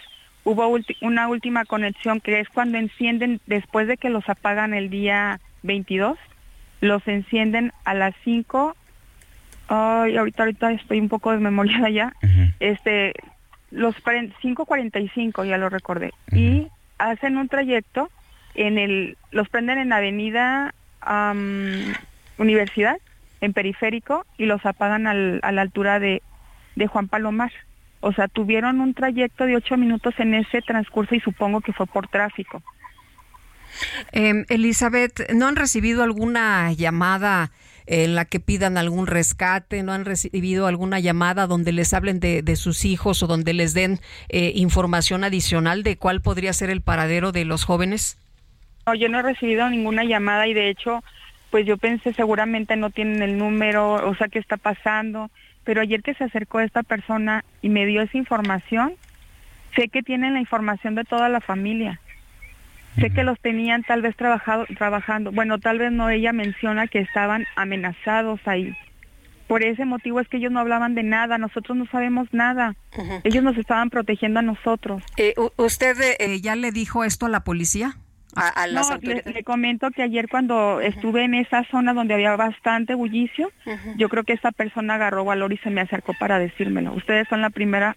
hubo una última conexión que es cuando encienden, después de que los apagan el día 22, los encienden a las 5. Ay, ahorita, ahorita estoy un poco desmemoriada ya. Este, los 5.45, ya lo recordé, y hacen un trayecto en el, los prenden en Avenida Universidad, en Periférico, y los apagan al, a la altura de, de Juan Palomar. O sea, tuvieron un trayecto de ocho minutos en ese transcurso y supongo que fue por tráfico. Eh, Elizabeth, ¿no han recibido alguna llamada en la que pidan algún rescate, no han recibido alguna llamada donde les hablen de, de sus hijos o donde les den eh, información adicional de cuál podría ser el paradero de los jóvenes? No, yo no he recibido ninguna llamada y de hecho, pues yo pensé seguramente no tienen el número, o sea, ¿qué está pasando? Pero ayer que se acercó esta persona y me dio esa información, sé que tienen la información de toda la familia. Sé que los tenían tal vez trabajado, trabajando. Bueno, tal vez no ella menciona que estaban amenazados ahí. Por ese motivo es que ellos no hablaban de nada, nosotros no sabemos nada. Ellos nos estaban protegiendo a nosotros. Eh, ¿Usted eh, ya le dijo esto a la policía? A, no, le, comento que ayer cuando estuve en esa zona donde había bastante bullicio, yo creo que esta persona agarró valor y se me acercó para decírmelo. Ustedes son la primera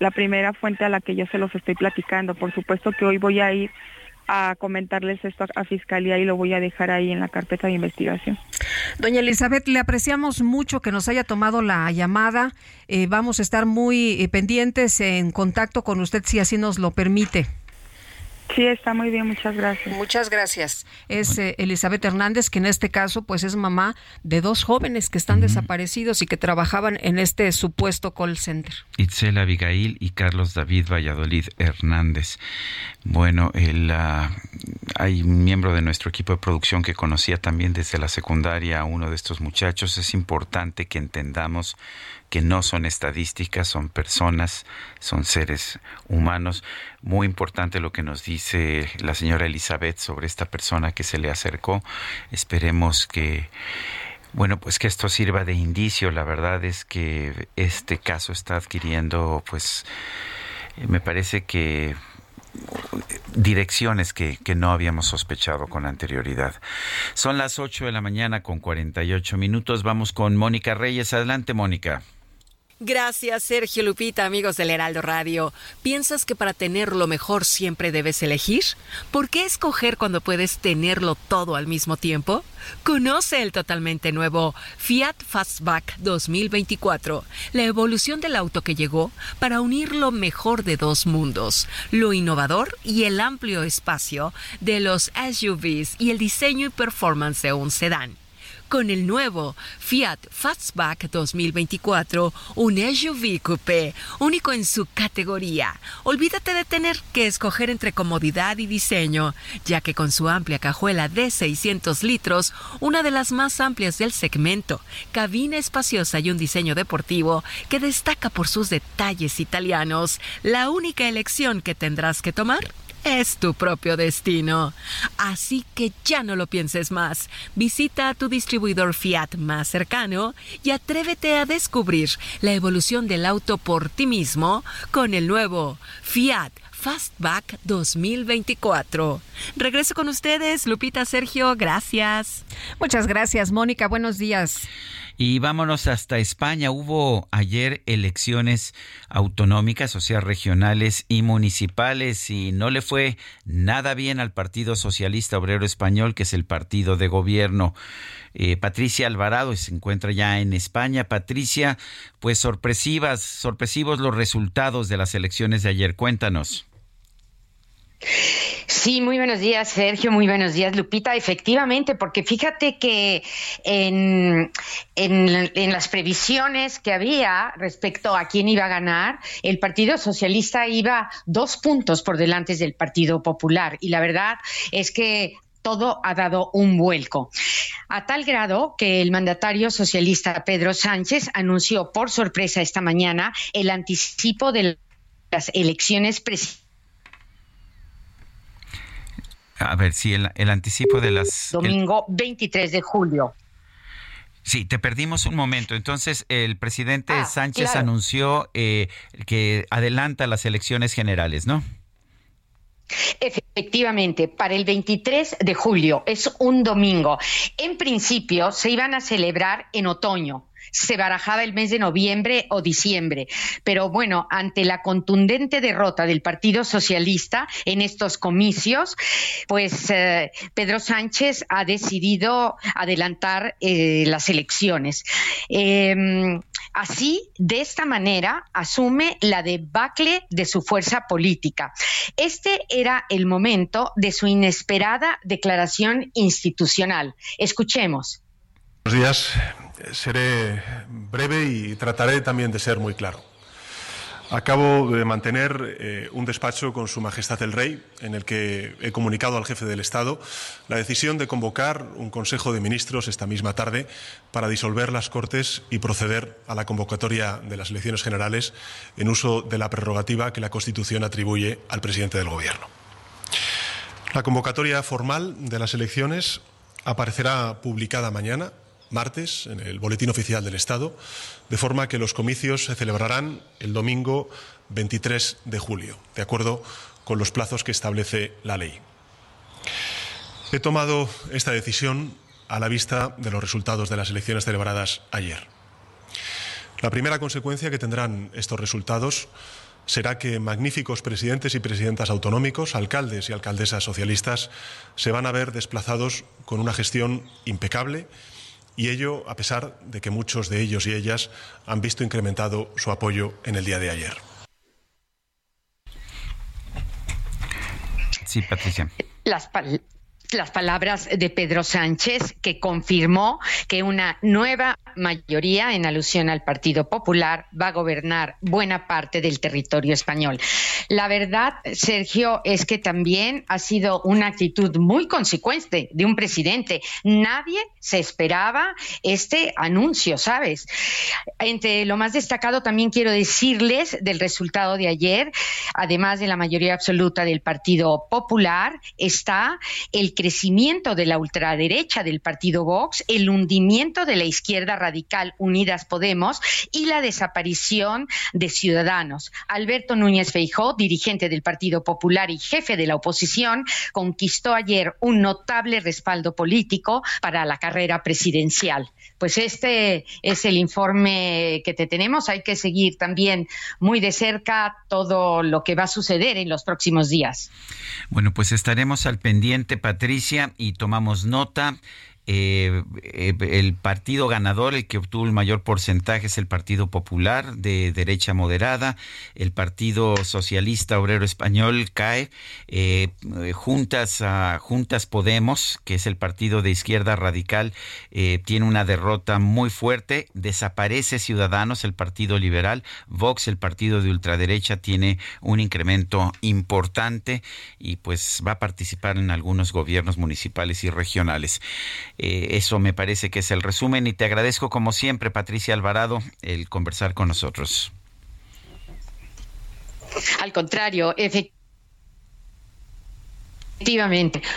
la primera fuente a la que yo se los estoy platicando. Por supuesto que hoy voy a ir a comentarles esto a Fiscalía y lo voy a dejar ahí en la carpeta de investigación. Doña Elizabeth, le apreciamos mucho que nos haya tomado la llamada. Eh, vamos a estar muy eh, pendientes en contacto con usted si así nos lo permite. Sí, está muy bien, muchas gracias. Muchas gracias. Es eh, Elizabeth Hernández, que en este caso pues es mamá de dos jóvenes que están desaparecidos y que trabajaban en este supuesto call center. Itzel Abigail y Carlos David Valladolid Hernández. Bueno, el, ah, hay un miembro de nuestro equipo de producción que conocía también desde la secundaria a uno de estos muchachos. Es importante que entendamos que no son estadísticas, son personas, son seres humanos. Muy importante lo que nos dice la señora Elizabeth sobre esta persona que se le acercó. Esperemos que bueno, pues que esto sirva de indicio. La verdad es que este caso está adquiriendo, pues, me parece que direcciones que, que, no habíamos sospechado con anterioridad. Son las 8 de la mañana con 48 minutos. Vamos con Mónica Reyes. Adelante, Mónica. Gracias, Sergio Lupita, amigos del Heraldo Radio. ¿Piensas que para tener lo mejor siempre debes elegir? ¿Por qué escoger cuando puedes tenerlo todo al mismo tiempo? Conoce el totalmente nuevo Fiat Fastback 2024, la evolución del auto que llegó para unir lo mejor de dos mundos, lo innovador y el amplio espacio de los SUVs y el diseño y performance de un sedán con el nuevo Fiat Fastback 2024, un SUV coupé único en su categoría. Olvídate de tener que escoger entre comodidad y diseño, ya que con su amplia cajuela de 600 litros, una de las más amplias del segmento, cabina espaciosa y un diseño deportivo que destaca por sus detalles italianos, la única elección que tendrás que tomar es tu propio destino. Así que ya no lo pienses más. Visita a tu distribuidor Fiat más cercano y atrévete a descubrir la evolución del auto por ti mismo con el nuevo Fiat Fastback 2024. Regreso con ustedes, Lupita Sergio, gracias. Muchas gracias, Mónica, buenos días. Y vámonos hasta España. Hubo ayer elecciones autonómicas, o sea, regionales y municipales, y no le fue nada bien al Partido Socialista Obrero Español, que es el partido de gobierno. Eh, Patricia Alvarado se encuentra ya en España. Patricia, pues sorpresivas, sorpresivos los resultados de las elecciones de ayer. Cuéntanos. Sí, muy buenos días, Sergio. Muy buenos días, Lupita. Efectivamente, porque fíjate que en, en, las previsiones que había respecto a quién iba a ganar, el Partido Socialista iba dos puntos por delante del Partido Popular. Y la verdad es que todo ha dado un vuelco. A tal grado que el mandatario socialista Pedro Sánchez anunció por sorpresa esta mañana el anticipo de las elecciones presidenciales a ver, si el, anticipo de las... Domingo 23 de julio. Sí, te perdimos un momento. Entonces, el presidente ah, Sánchez anunció eh, que adelanta las elecciones generales, ¿no? Efectivamente, para el 23 de julio, es un domingo. En principio, se iban a celebrar en otoño se barajaba el mes de noviembre o diciembre. Pero bueno, ante la contundente derrota del Partido Socialista en estos comicios, pues eh, Pedro Sánchez ha decidido adelantar eh, las elecciones. Em, así, de esta manera, asume la debacle de su fuerza política. Este era el momento de su inesperada declaración institucional. Escuchemos. Buenos días. Seré breve y trataré también de ser muy claro. Acabo de mantener eh, un despacho con Su Majestad el Rey, en el que he comunicado al jefe del Estado la decisión de convocar un Consejo de Ministros esta misma tarde para disolver las Cortes y proceder a la convocatoria de las elecciones generales en uso de la prerrogativa que la Constitución atribuye al presidente del Gobierno. La convocatoria formal de las elecciones aparecerá publicada mañana martes en el Boletín Oficial del Estado, de forma que los comicios se celebrarán el domingo 23 de julio, de acuerdo con los plazos que establece la ley. He tomado esta decisión a la vista de los resultados de las elecciones celebradas ayer. La primera consecuencia que tendrán estos resultados será que magníficos presidentes y presidentas autonómicos, alcaldes y alcaldesas socialistas, se van a ver desplazados con una gestión impecable y ello a pesar de que muchos de ellos y ellas han visto incrementado su apoyo en el día de ayer. Sí, Patricia. Las, las palabras de Pedro Sánchez, que confirmó que una nueva mayoría, en alusión al Partido Popular, va a gobernar buena parte del territorio español. La verdad, Sergio, es que también ha sido una actitud muy consecuente de un presidente. Nadie se esperaba este anuncio, ¿sabes? Entre lo más destacado también quiero decirles del resultado de ayer, además de la mayoría absoluta del Partido Popular, está el crecimiento de la ultraderecha del partido Vox, el hundimiento de la izquierda radical Unidas Podemos y la desaparición de Ciudadanos. Alberto Núñez Feijó, dirigente del Partido Popular y jefe de la oposición, conquistó ayer un notable respaldo político para la carrera presidencial. Pues este es el informe que te tenemos. Hay que seguir también muy de cerca todo lo que va a suceder en los próximos días. Bueno, pues estaremos al pendiente, Patricia, y tomamos nota. Eh, eh, el partido ganador, el que obtuvo el mayor porcentaje es el Partido Popular de derecha moderada, el Partido Socialista Obrero Español cae, eh, juntas, juntas Podemos, que es el partido de izquierda radical, tiene una derrota muy fuerte, desaparece Ciudadanos, el Partido Liberal, Vox, el partido de ultraderecha, tiene un incremento importante y pues va a participar en algunos gobiernos municipales y regionales. Eh, eso me parece que es el resumen y te agradezco como siempre, Patricia Alvarado, el conversar con nosotros. Al contrario, Efectivamente.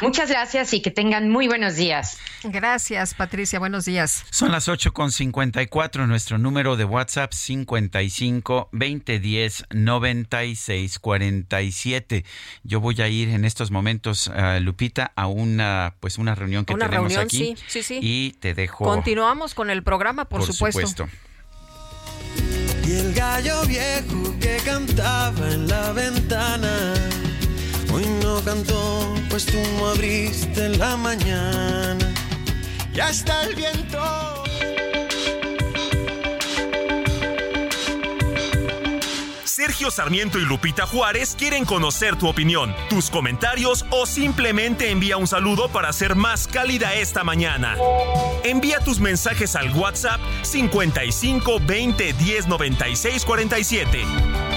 Muchas gracias y que tengan muy buenos días. Gracias, Patricia. Buenos días. Son las 8.54. Nuestro número de WhatsApp 55 2010 96 47. Yo voy a ir en estos momentos, uh, Lupita, a una pues una reunión que una tenemos reunión, aquí. Sí, sí, sí. Y te dejo. Continuamos con el programa, por, por supuesto. Y el gallo viejo que cantaba en la ventana Hoy no cantó, pues tú no abriste en la mañana. Ya está el viento. Sergio Sarmiento y Lupita Juárez quieren conocer tu opinión, tus comentarios o simplemente envía un saludo para ser más cálida esta mañana. Envía tus mensajes al WhatsApp 55 20 10 96 47.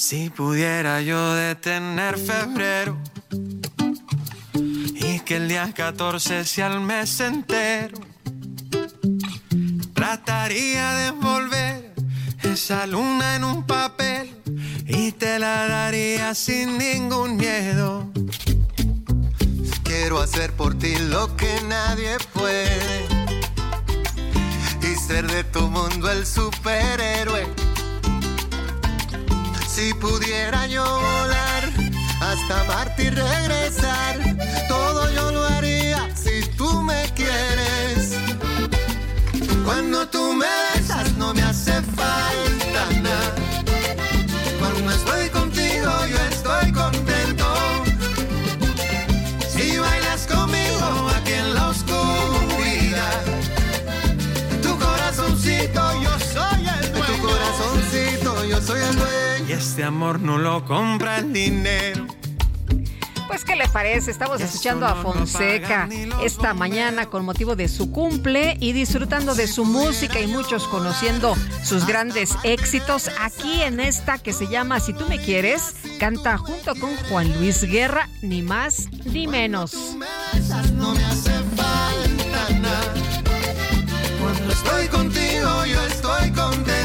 Si pudiera yo detener febrero y que el día 14 sea el mes entero, trataría de envolver esa luna en un papel y te la daría sin ningún miedo. Quiero hacer por ti lo que nadie puede y ser de tu mundo el superhéroe Si pudiera yo volar hasta Marte y regresar, todo yo lo haría si tú me quieres. Cuando tú me amor no lo compra el dinero. Pues, ¿qué le parece? Estamos escuchando a Fonseca esta mañana con motivo de su cumple y disfrutando de su música y muchos conociendo sus grandes éxitos aquí en esta que se llama Si tú me quieres, canta junto con Juan Luis Guerra, ni más ni menos. No me hace falta nada. Cuando estoy contigo yo estoy contento.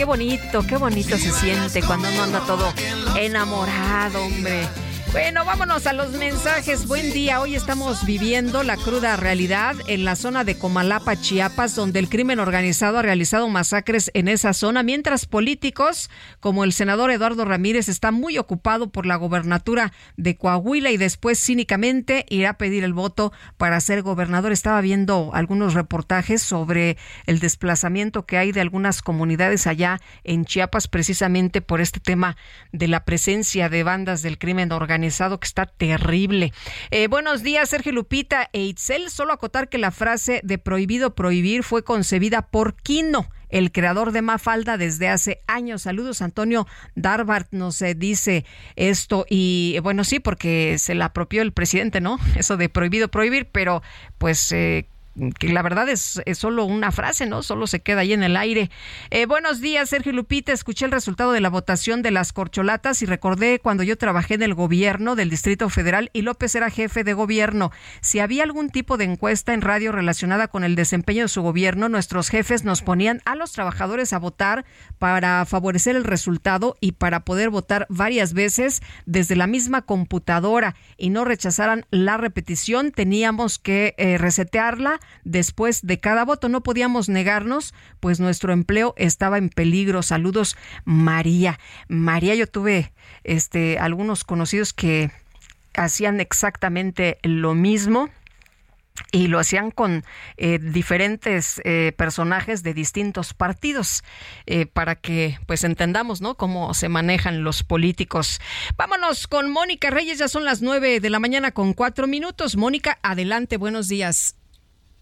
Qué bonito, qué bonito se siente cuando uno anda todo enamorado, hombre. Bueno, vámonos a los mensajes. Buen día. Hoy estamos viviendo la cruda realidad en la zona de Comalapa, Chiapas, donde el crimen organizado ha realizado masacres en esa zona, mientras políticos como el senador Eduardo Ramírez está muy ocupado por la gobernatura de Coahuila y después cínicamente irá a pedir el voto para ser gobernador. Estaba viendo algunos reportajes sobre el desplazamiento que hay de algunas comunidades allá en Chiapas precisamente por este tema de la presencia de bandas del crimen organizado que está terrible. Eh, buenos días, Sergio Lupita e Itzel. Solo acotar que la frase de prohibido prohibir fue concebida por Quino el creador de Mafalda desde hace años. Saludos, Antonio Darbart nos eh, dice esto y bueno, sí, porque se la apropió el presidente, ¿no? Eso de prohibido prohibir, pero pues eh, que la verdad es, solo una frase, ¿no? Solo se queda ahí en el aire. Eh, buenos días, Sergio Lupita. Escuché el resultado de la votación de las corcholatas y recordé cuando yo trabajé en el gobierno del Distrito Federal y López era jefe de gobierno. Si había algún tipo de encuesta en radio relacionada con el desempeño de su gobierno, nuestros jefes nos ponían a los trabajadores a votar para favorecer el resultado y para poder votar varias veces desde la misma computadora y no rechazaran la repetición. Teníamos que eh, resetearla después de cada voto. No podíamos negarnos, pues nuestro empleo estaba en peligro. Saludos, María. María, yo tuve este algunos conocidos que hacían exactamente lo mismo y lo hacían con eh, diferentes eh, personajes de distintos partidos eh, para que pues entendamos no cómo se manejan los políticos vámonos con Mónica Reyes ya son las nueve de la mañana con cuatro minutos Mónica adelante buenos días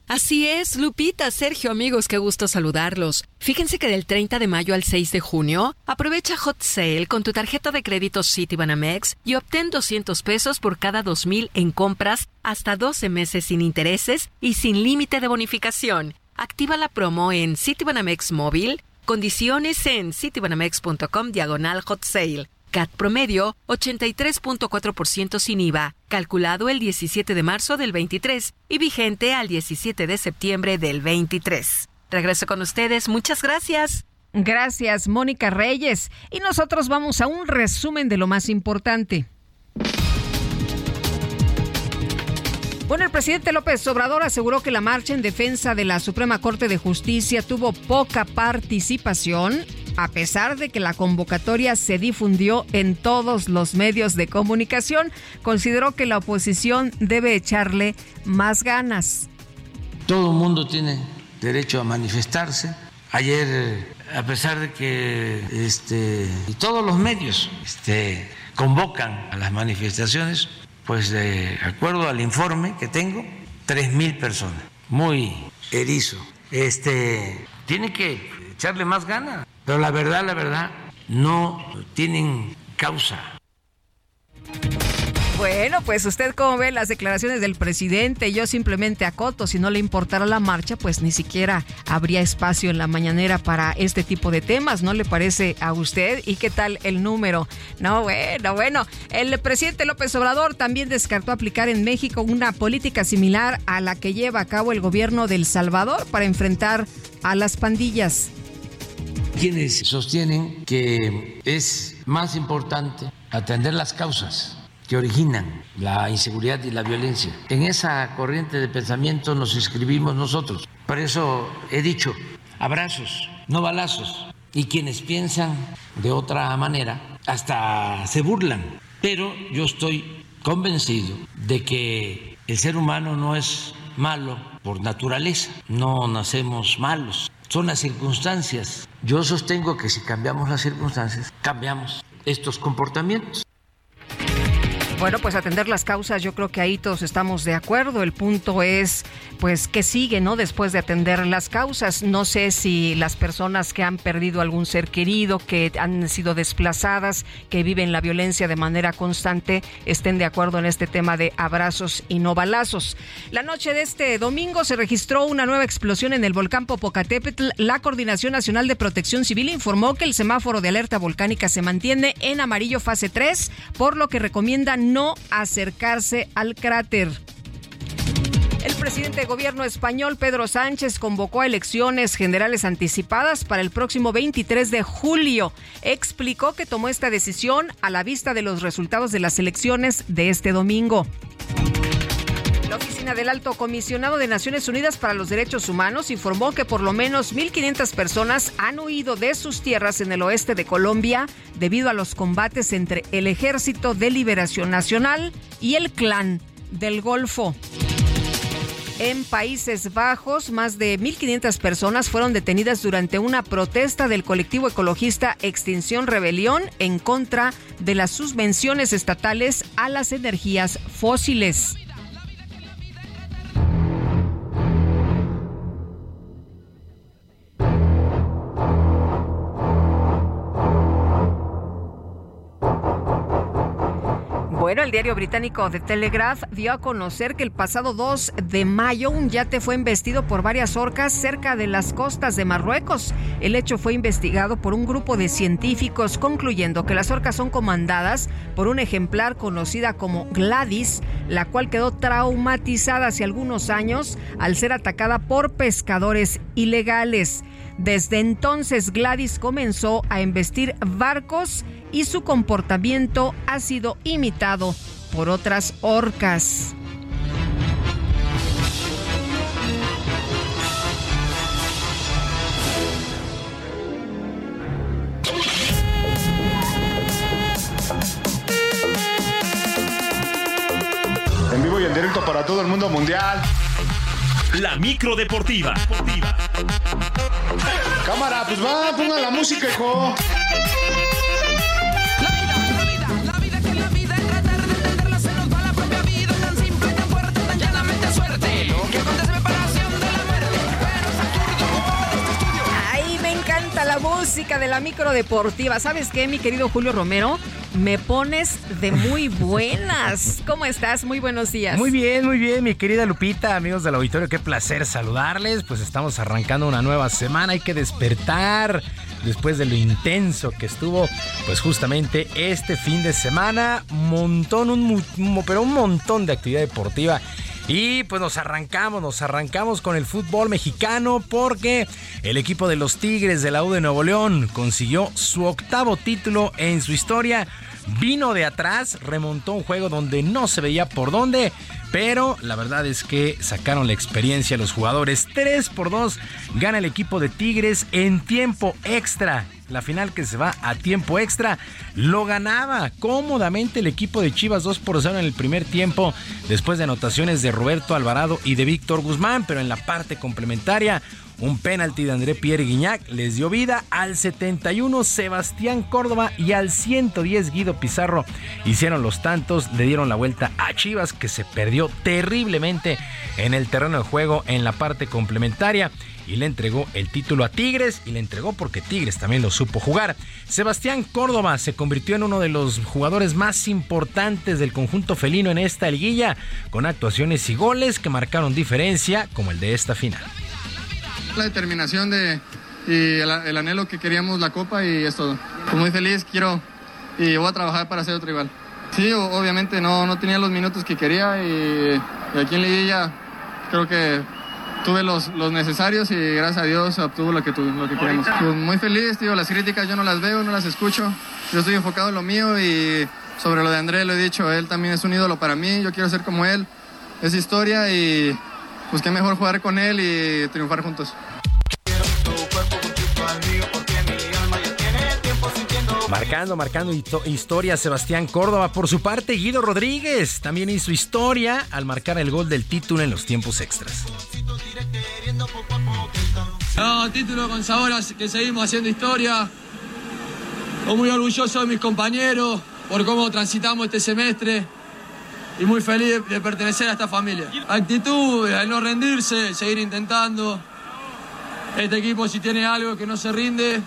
Así es, Lupita, Sergio, amigos, qué gusto saludarlos. Fíjense que del 30 de mayo al 6 de junio, aprovecha Hot Sale con tu tarjeta de crédito Citibanamex y obtén 200 pesos por cada 2000 en compras hasta 12 meses sin intereses y sin límite de bonificación. Activa la promo en Citibanamex Móvil. Condiciones en citibanamex.com diagonal hot sale. CAT promedio 83.4% sin IVA, calculado el 17 de marzo del 23 y vigente al 17 de septiembre del 23. Regreso con ustedes, muchas gracias. Gracias, Mónica Reyes. Y nosotros vamos a un resumen de lo más importante. Bueno, el presidente López Obrador aseguró que la marcha en defensa de la Suprema Corte de Justicia tuvo poca participación, a pesar de que la convocatoria se difundió en todos los medios de comunicación. Consideró que la oposición debe echarle más ganas. Todo el mundo tiene derecho a manifestarse. Ayer, a pesar de que este, todos los medios este, convocan a las manifestaciones, pues de acuerdo al informe que tengo, tres mil personas, muy erizo. Este, tiene que echarle más ganas, pero la verdad, la verdad, no tienen causa. Bueno, pues usted cómo ve las declaraciones del presidente, yo simplemente acoto, si no le importara la marcha, pues ni siquiera habría espacio en la mañanera para este tipo de temas, ¿no le parece a usted? ¿Y qué tal el número? No, bueno, bueno, el presidente López Obrador también descartó aplicar en México una política similar a la que lleva a cabo el gobierno del Salvador para enfrentar a las pandillas. Quienes sostienen que es más importante atender las causas que originan la inseguridad y la violencia. En esa corriente de pensamiento nos inscribimos nosotros. Por eso he dicho, abrazos, no balazos. Y quienes piensan de otra manera hasta se burlan. Pero yo estoy convencido de que el ser humano no es malo por naturaleza, no nacemos malos, son las circunstancias. Yo sostengo que si cambiamos las circunstancias, cambiamos estos comportamientos. Bueno, pues atender las causas, yo creo que ahí todos estamos de acuerdo. El punto es, pues, qué sigue, ¿no? Después de atender las causas. No sé si las personas que han perdido algún ser querido, que han sido desplazadas, que viven la violencia de manera constante, estén de acuerdo en este tema de abrazos y no balazos. La noche de este domingo se registró una nueva explosión en el volcán Popocatépetl. La Coordinación Nacional de Protección Civil informó que el semáforo de alerta volcánica se mantiene en amarillo fase 3, por lo que recomienda no acercarse al cráter. El presidente de gobierno español, Pedro Sánchez, convocó a elecciones generales anticipadas para el próximo 23 de julio. Explicó que tomó esta decisión a la vista de los resultados de las elecciones de este domingo. La oficina del Alto Comisionado de Naciones Unidas para los Derechos Humanos informó que por lo menos 1.500 personas han huido de sus tierras en el oeste de Colombia debido a los combates entre el Ejército de Liberación Nacional y el Clan del Golfo. En Países Bajos, más de 1.500 personas fueron detenidas durante una protesta del colectivo ecologista Extinción Rebelión en contra de las subvenciones estatales a las energías fósiles. Bueno, el diario británico The Telegraph dio a conocer que el pasado 2 de mayo un yate fue investido por varias orcas cerca de las costas de Marruecos. El hecho fue investigado por un grupo de científicos concluyendo que las orcas son comandadas por un ejemplar conocida como Gladys, la cual quedó traumatizada hace algunos años al ser atacada por pescadores ilegales. Desde entonces Gladys comenzó a embestir barcos y su comportamiento ha sido imitado por otras orcas. En vivo y en directo para todo el mundo mundial. La micro deportiva. Cámara, pues va, pongan la música, hijo. Ay, me encanta la música de la micro deportiva. ¿Sabes qué, mi querido Julio Romero? Me pones de muy buenas. ¿Cómo estás? Muy buenos días. Muy bien, muy bien, mi querida Lupita, amigos del auditorio, qué placer saludarles. Pues estamos arrancando una nueva semana, hay que despertar después de lo intenso que estuvo, pues justamente este fin de semana, montón, un, pero un montón de actividad deportiva. Y pues nos arrancamos, nos arrancamos con el fútbol mexicano porque el equipo de los Tigres de la U de Nuevo León consiguió su octavo título en su historia. Vino de atrás, remontó un juego donde no se veía por dónde, pero la verdad es que sacaron la experiencia los jugadores. 3 por 2 gana el equipo de Tigres en tiempo extra. La final que se va a tiempo extra. Lo ganaba cómodamente el equipo de Chivas 2 por 0 en el primer tiempo después de anotaciones de Roberto Alvarado y de Víctor Guzmán, pero en la parte complementaria un penalti de André Pierre Guignac les dio vida al 71 Sebastián Córdoba y al 110 Guido Pizarro. Hicieron los tantos, le dieron la vuelta a Chivas que se perdió terriblemente en el terreno de juego en la parte complementaria y le entregó el título a Tigres y le entregó porque Tigres también lo supo jugar. Sebastián Córdoba se convirtió en uno de los jugadores más importantes del conjunto felino en esta liguilla, con actuaciones y goles que marcaron diferencia como el de esta final. La determinación de, y el, el anhelo que queríamos la copa y es todo. Estoy muy feliz, quiero y voy a trabajar para ser otro igual. Sí, obviamente no, no tenía los minutos que quería y, y aquí en Liguilla creo que tuve los, los necesarios y gracias a Dios obtuvo lo que, lo que queríamos. Pues muy feliz, tío, las críticas yo no las veo, no las escucho. Yo estoy enfocado en lo mío y sobre lo de André lo he dicho, él también es un ídolo para mí, yo quiero ser como él. Es historia y pues qué mejor jugar con él y triunfar juntos. Marcando, marcando historia Sebastián Córdoba. Por su parte, Guido Rodríguez también hizo historia al marcar el gol del título en los tiempos extras. No, título con sabor que seguimos haciendo historia. Estoy muy orgulloso de mis compañeros por cómo transitamos este semestre y muy feliz de pertenecer a esta familia. Actitud, al no rendirse, seguir intentando. Este equipo si tiene algo que no se rinde.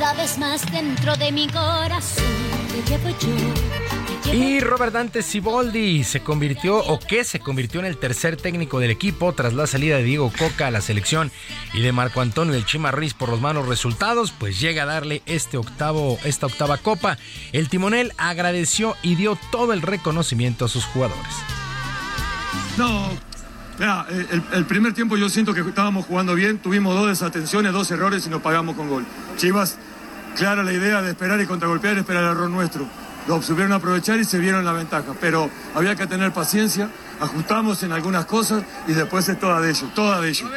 Cada vez más dentro de mi corazón te llevo yo. Y Robert Dante Siboldi se convirtió, o que se convirtió en el tercer técnico del equipo tras la salida de Diego Coca a la selección y de Marco Antonio del Chimarriz por los malos resultados, pues llega a darle este octavo, esta octava copa. El timonel agradeció y dio todo el reconocimiento a sus jugadores. No, el, el, primer tiempo yo siento que estábamos jugando bien, tuvimos dos desatenciones, dos errores y nos pagamos con gol. Chivas, clara la idea de esperar y contragolpear, esperar el error nuestro lo supieron aprovechar y se vieron la ventaja. Pero había que tener paciencia, ajustamos en algunas cosas y después es toda de ellos, toda de ellos.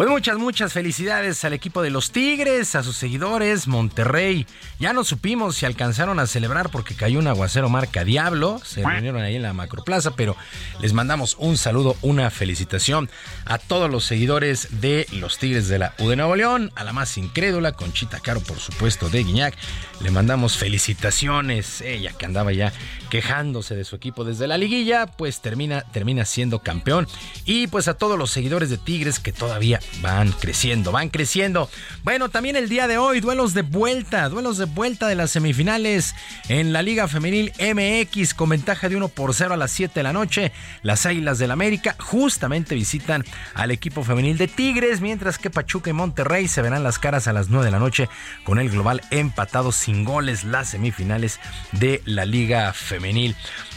Pues muchas, muchas felicidades al equipo de los Tigres, a sus seguidores, Monterrey. Ya no supimos si alcanzaron a celebrar porque cayó un aguacero marca Diablo. Se reunieron ahí en la Macroplaza, pero les mandamos un saludo, una felicitación a todos los seguidores de los Tigres de la U de Nuevo León, a la más incrédula, Conchita Caro, por supuesto, de Guiñac. Le mandamos felicitaciones. Ella que andaba ya quejándose de su equipo desde la liguilla, pues termina, termina siendo campeón. Y pues a todos los seguidores de Tigres que todavía van creciendo, van creciendo. Bueno, también el día de hoy, duelos de vuelta, duelos de vuelta de las semifinales en la Liga Femenil MX con ventaja de 1 por 0 a las 7 de la noche. Las Águilas del América justamente visitan al equipo femenil de Tigres, mientras que Pachuca y Monterrey se verán las caras a las 9 de la noche con el global empatado sin goles las semifinales de la Liga Femenil.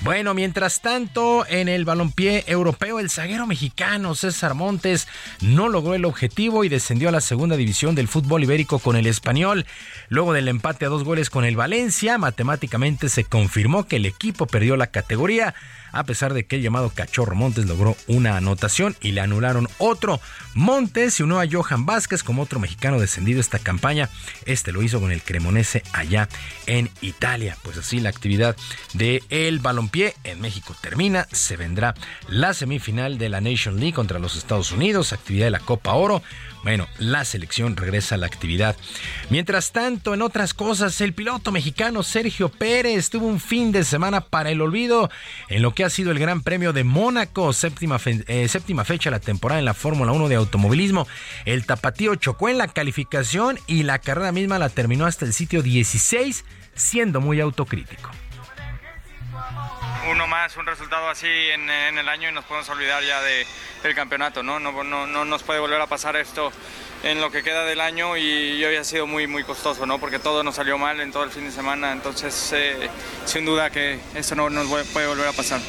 Bueno, mientras tanto, en el balompié europeo, el zaguero mexicano César Montes no logró el objetivo y descendió a la segunda división del fútbol ibérico con el español. Luego del empate a dos goles con el Valencia, matemáticamente se confirmó que el equipo perdió la categoría a pesar de que el llamado Cachorro Montes logró una anotación y le anularon otro. Montes se unió a Johan Vázquez como otro mexicano descendido esta campaña. Este lo hizo con el Cremonese allá en Italia. Pues así la actividad de el balompié en México termina. Se vendrá la semifinal de la Nation League contra los Estados Unidos, actividad de la Copa Oro. Bueno, la selección regresa a la actividad. Mientras tanto, en otras cosas, el piloto mexicano Sergio Pérez tuvo un fin de semana para el olvido en lo que ha sido el Gran Premio de Mónaco, séptima, eh, séptima fecha de la temporada en la Fórmula 1 de automovilismo. El tapatío chocó en la calificación y la carrera misma la terminó hasta el sitio 16, siendo muy autocrítico uno más, un resultado así en, el año y nos podemos olvidar ya de, del campeonato, ¿no? No, ¿no? no nos puede volver a pasar esto en lo que queda del año y hoy ha sido muy, muy costoso, ¿no? Porque todo nos salió mal en todo el fin de semana, entonces eh, sin duda que eso no nos puede volver a pasar.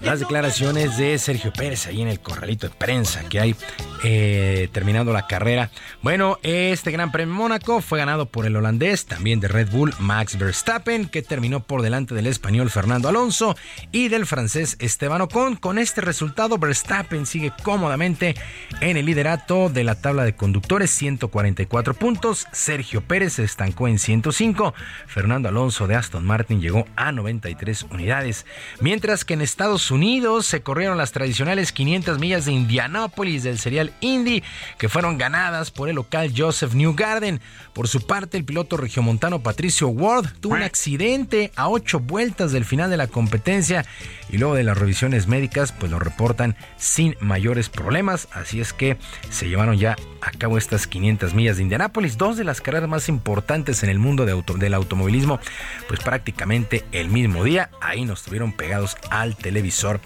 Las declaraciones de Sergio Pérez ahí en el corralito de prensa que hay eh, terminando la carrera. Bueno, este Gran Premio Mónaco fue ganado por el holandés, también de Red Bull, Max Verstappen, que terminó por delante del español Fernando Alonso y del francés Esteban Ocon. Con este resultado, Verstappen sigue cómodamente en el liderato de la tabla de conductores, 144 puntos. Sergio Pérez se estancó en 105. Fernando Alonso de Aston Martin llegó a 93 unidades. Mientras que en Estados Unidos se corrieron las tradicionales 500 millas de Indianápolis del serial Indy, que fueron ganadas por el local Joseph Newgarden. Por su parte, el piloto regiomontano Patricio Ward tuvo un accidente a ocho vueltas del final de la competencia y luego de las revisiones médicas, pues lo reportan sin mayores problemas. Así es que se llevaron ya a cabo estas 500 millas de Indianápolis, dos de las carreras más importantes en el mundo del automovilismo, pues prácticamente el mismo día. Ahí nos tuvieron pegados al televisor.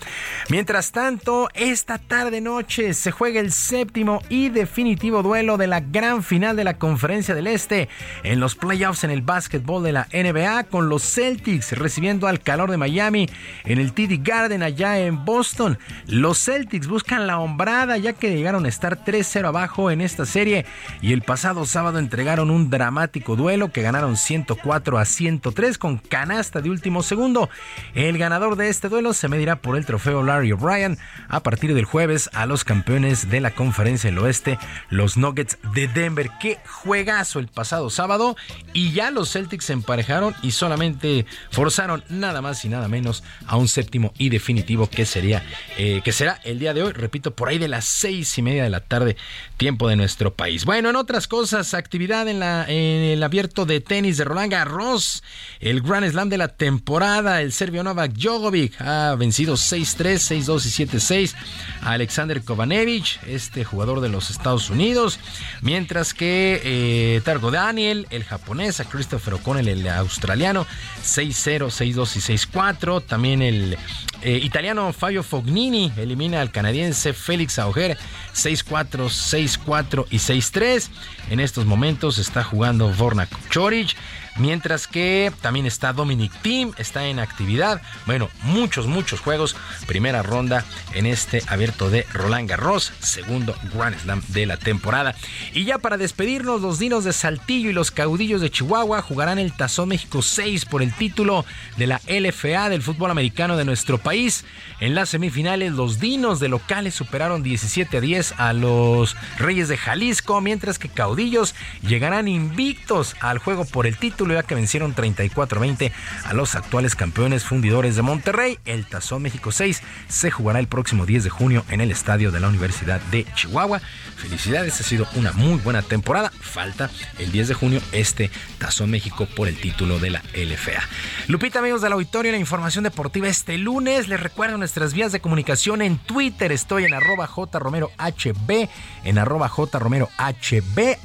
Mientras tanto, esta tarde noche se juega el séptimo y definitivo duelo de la gran final de la Conferencia del Este en los playoffs en el básquetbol de la NBA con los Celtics recibiendo al calor de Miami en el TD Garden allá en Boston. Los Celtics buscan la hombrada ya que llegaron a estar 3-0 abajo en esta serie y el pasado sábado entregaron un dramático duelo que ganaron 104 a 103 con canasta de último segundo. El ganador de este duelo se medirá por el trofeo Larry O'Brien a partir del jueves a los campeones de la conferencia del oeste, los Nuggets de Denver. Qué juegazo el pasado sábado y ya los Celtics se emparejaron y solamente forzaron nada más y nada menos a un séptimo y definitivo que sería eh, que será el día de hoy, repito, por ahí de las seis y media de la tarde, tiempo de nuestro país. Bueno, en otras cosas, actividad en, la, en el abierto de tenis de Roland Garros, el Grand Slam de la temporada, el serbio Novak Djokovic ha vencido 6-3, 6-2 y 7-6 a Alexander Kovanevich, este jugador de los Estados Unidos, mientras que eh, Targo Daniel, el japonés, a Christopher O'Connell, el australiano, 6-0, 6-2 y 6-4, también el eh, italiano Fabio Fognini elimina al canadiense Félix Auger 6-4, 6-4 y 6-3. En estos momentos está jugando Vornak Choric. Mientras que también está Dominic Thiem, está en actividad. Bueno, muchos, muchos juegos. Primera ronda en este abierto de Roland Garros, segundo Grand Slam de la temporada. Y ya para despedirnos, los Dinos de Saltillo y los Caudillos de Chihuahua jugarán el Tazón México 6 por el título de la LFA del fútbol americano de nuestro país. En las semifinales, los Dinos de locales superaron 17 a 10 a los Reyes de Jalisco, mientras que Caudillos llegarán invictos al juego por el título ya que vencieron 34-20 a los actuales campeones fundidores de Monterrey. El Tazón México 6 se jugará el próximo 10 de junio en el estadio de la Universidad de Chihuahua. Felicidades, ha sido una muy buena temporada. Falta el 10 de junio este Tazón México por el título de la LFA. Lupita, amigos del auditorio, la información deportiva este lunes. Les recuerdo nuestras vías de comunicación en Twitter. Estoy en arroba jromerohb, en arroba jromerohb,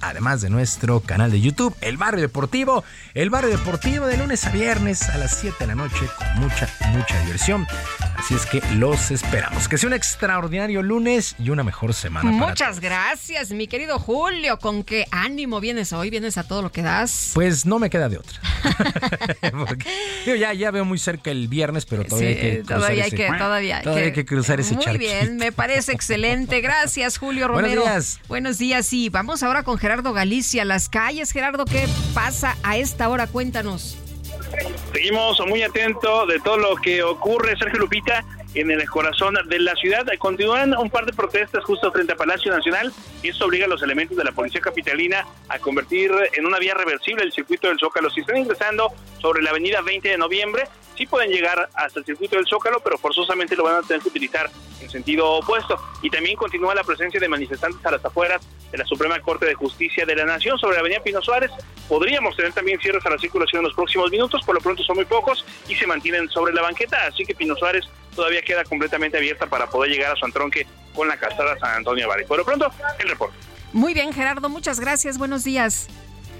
además de nuestro canal de YouTube, El Barrio Deportivo. El Barrio Deportivo de lunes a viernes a las 7 de la noche con mucha, mucha diversión. Así es que los esperamos. Que sea un extraordinario lunes y una mejor semana. Muchas gracias, mi querido Julio. ¿Con qué ánimo vienes hoy? ¿Vienes a todo lo que das? Pues no me queda de otra. ya, ya veo muy cerca el viernes, pero todavía hay que cruzar todavía ese, hay que, todavía hay que, cruzar ese Muy bien, me parece excelente. Gracias, Julio Romero. Buenos días. Buenos días. Y vamos ahora con Gerardo Galicia. Las calles, Gerardo, ¿qué pasa a esta hora? Cuéntanos. Seguimos muy atentos de todo lo que ocurre, Sergio Lupita, en el corazón de la ciudad. Continúan un par de protestas justo frente a Palacio Nacional y eso obliga a los elementos de la policía capitalina a convertir en una vía reversible el circuito del Zócalo. Si están ingresando sobre la avenida 20 de noviembre, sí pueden llegar hasta el circuito del Zócalo, pero forzosamente lo van a tener que utilizar en sentido opuesto. Y también continúa la presencia de manifestantes a las afueras de la Suprema Corte de Justicia de la Nación sobre la avenida Pino Suárez. Podríamos tener también cierres a la circulación en los próximos minutos, por lo pronto son muy pocos y se mantienen sobre la banqueta, así que Pino Suárez todavía queda completamente abierta para poder llegar a su entronque con la calzada San Antonio Valle. Por lo pronto, el reporte. Muy bien, Gerardo, muchas gracias. Buenos días.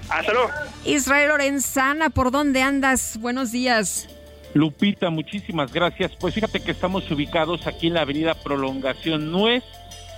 Hasta luego. Israel Lorenzana, ¿por dónde andas? Buenos días. Lupita, muchísimas gracias. Pues fíjate que estamos ubicados aquí en la avenida Prolongación Nuez,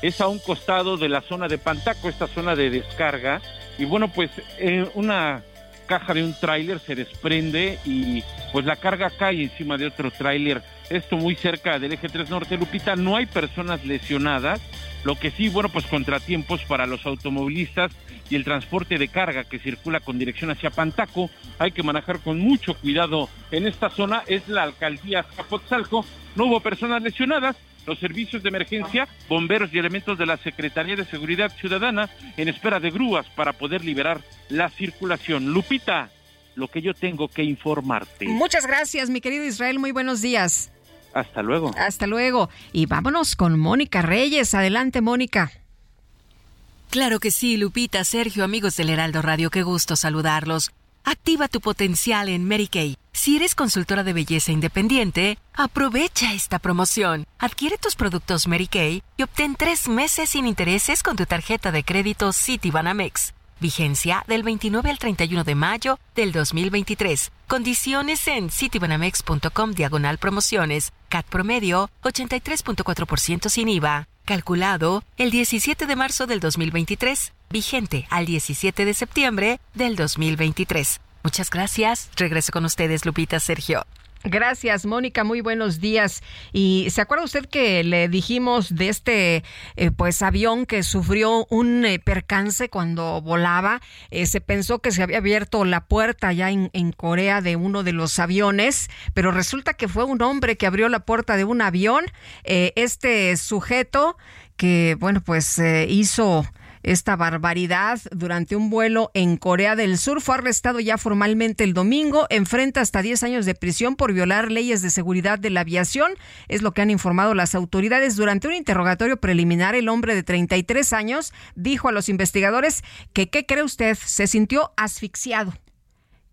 es a un costado de la zona de Pantaco, esta zona de descarga. Y bueno, pues eh, una caja de un tráiler se desprende y pues la carga cae encima de otro tráiler. Esto muy cerca del eje 3 Norte, Lupita. No hay personas lesionadas. Lo que sí, bueno, pues contratiempos para los automovilistas y el transporte de carga que circula con dirección hacia Pantaco. Hay que manejar con mucho cuidado en esta zona. Es la alcaldía Zapotzalco. No hubo personas lesionadas. Los servicios de emergencia, bomberos y elementos de la Secretaría de Seguridad Ciudadana en espera de grúas para poder liberar la circulación. Lupita, lo que yo tengo que informarte. Muchas gracias, mi querido Israel. Muy buenos días. Hasta luego. Hasta luego. Y vámonos con Mónica Reyes. Adelante, Mónica. Claro que sí, Lupita, Sergio, amigos del Heraldo Radio, qué gusto saludarlos. Activa tu potencial en Mary Kay. Si eres consultora de belleza independiente, aprovecha esta promoción. Adquiere tus productos Mary Kay y obtén tres meses sin intereses con tu tarjeta de crédito Citibanamex. Vigencia del 29 al 31 de mayo del 2023. Condiciones en citibanamex.com diagonal promociones. CAT promedio 83.4% sin IVA. Calculado el 17 de marzo del 2023. Vigente al 17 de septiembre del 2023. Muchas gracias. Regreso con ustedes, Lupita Sergio. Gracias, Mónica. Muy buenos días. Y se acuerda usted que le dijimos de este eh, pues avión que sufrió un eh, percance cuando volaba. Eh, se pensó que se había abierto la puerta ya en, en, Corea de uno de los aviones, pero resulta que fue un hombre que abrió la puerta de un avión. este sujeto que bueno pues hizo esta barbaridad durante un vuelo en Corea del Sur. Fue arrestado ya formalmente el domingo. Enfrenta hasta 10 años de prisión por violar leyes de seguridad de la aviación. Es lo que han informado las autoridades. Durante un interrogatorio preliminar, el hombre de 33 años dijo a los investigadores que, ¿qué cree usted? Se sintió asfixiado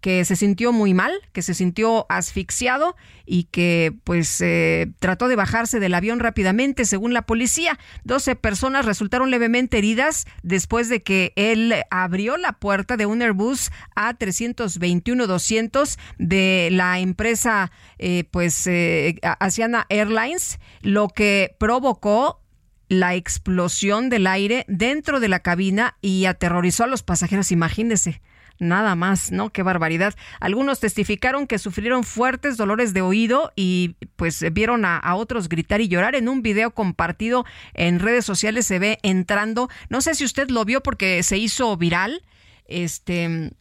que se sintió muy mal, que se sintió asfixiado y que pues eh, trató de bajarse del avión rápidamente, según la policía. 12 personas resultaron levemente heridas después de que él abrió la puerta de un Airbus A321-200 de la empresa eh, pues eh, Asiana Airlines, lo que provocó la explosión del aire dentro de la cabina y aterrorizó a los pasajeros, imagínense. Nada más, ¿no? Qué barbaridad. Algunos testificaron que sufrieron fuertes dolores de oído y pues vieron a, otros gritar y llorar. En un video compartido en redes sociales se ve entrando. No sé si usted lo vio porque se hizo viral. Este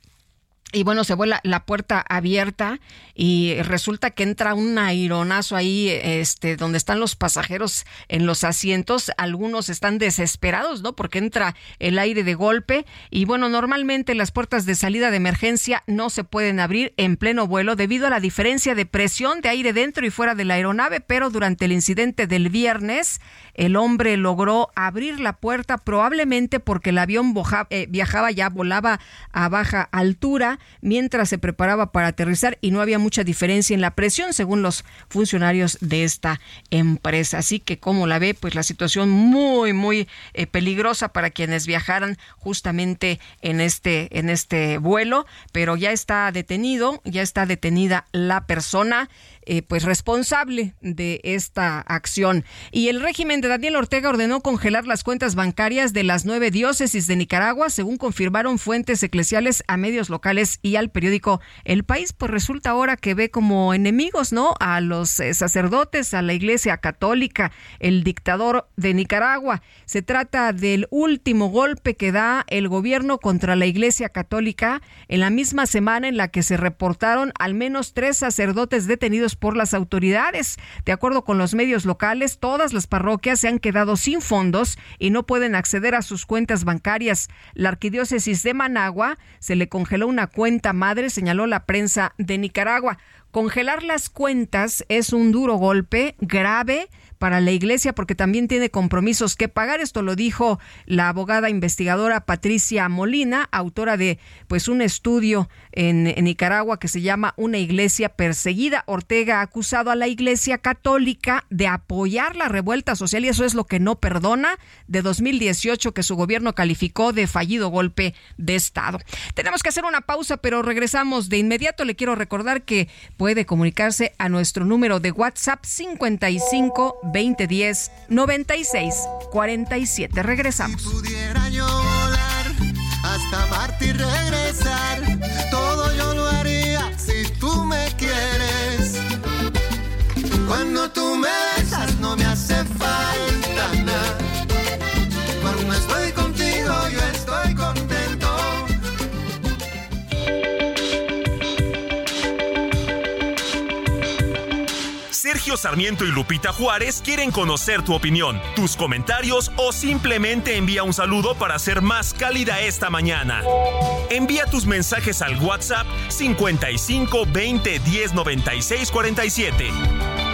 y bueno, se vuela la puerta abierta y resulta que entra un aironazo ahí, este, donde están los pasajeros en los asientos. Algunos están desesperados, ¿no? Porque entra el aire de golpe. Y bueno, normalmente las puertas de salida de emergencia no se pueden abrir en pleno vuelo debido a la diferencia de presión de aire dentro y fuera de la aeronave. Pero durante el incidente del viernes, el hombre logró abrir la puerta, probablemente porque el avión eh, viajaba ya, volaba a baja altura mientras se preparaba para aterrizar y no había mucha diferencia en la presión según los funcionarios de esta empresa. Así que como la ve, pues la situación muy muy eh, peligrosa para quienes viajaran justamente en este en este vuelo, pero ya está detenido, ya está detenida la persona eh, pues responsable de esta acción. Y el régimen de Daniel Ortega ordenó congelar las cuentas bancarias de las nueve diócesis de Nicaragua, según confirmaron fuentes eclesiales a medios locales y al periódico El País. Pues resulta ahora que ve como enemigos, ¿no? A los eh, sacerdotes, a la Iglesia Católica, el dictador de Nicaragua. Se trata del último golpe que da el gobierno contra la Iglesia Católica en la misma semana en la que se reportaron al menos tres sacerdotes detenidos por las autoridades. De acuerdo con los medios locales, todas las parroquias se han quedado sin fondos y no pueden acceder a sus cuentas bancarias. La arquidiócesis de Managua se le congeló una cuenta madre, señaló la prensa de Nicaragua. Congelar las cuentas es un duro golpe grave para la iglesia porque también tiene compromisos que pagar. Esto lo dijo la abogada investigadora Patricia Molina, autora de pues un estudio en, Nicaragua que se llama Una iglesia perseguida. Ortega ha acusado a la iglesia católica de apoyar la revuelta social y eso es lo que no perdona de 2018 que su gobierno calificó de fallido golpe de Estado. Tenemos que hacer una pausa, pero regresamos de inmediato. Le quiero recordar que puede comunicarse a nuestro número de WhatsApp 55 2010 96 47. Regresamos. Cuando tú me besas no me hace falta nada. Cuando estoy contigo yo estoy contento. Sergio Sarmiento y Lupita Juárez quieren conocer tu opinión, tus comentarios o simplemente envía un saludo para ser más cálida esta mañana. Envía tus mensajes al WhatsApp 55 20 10 96 47.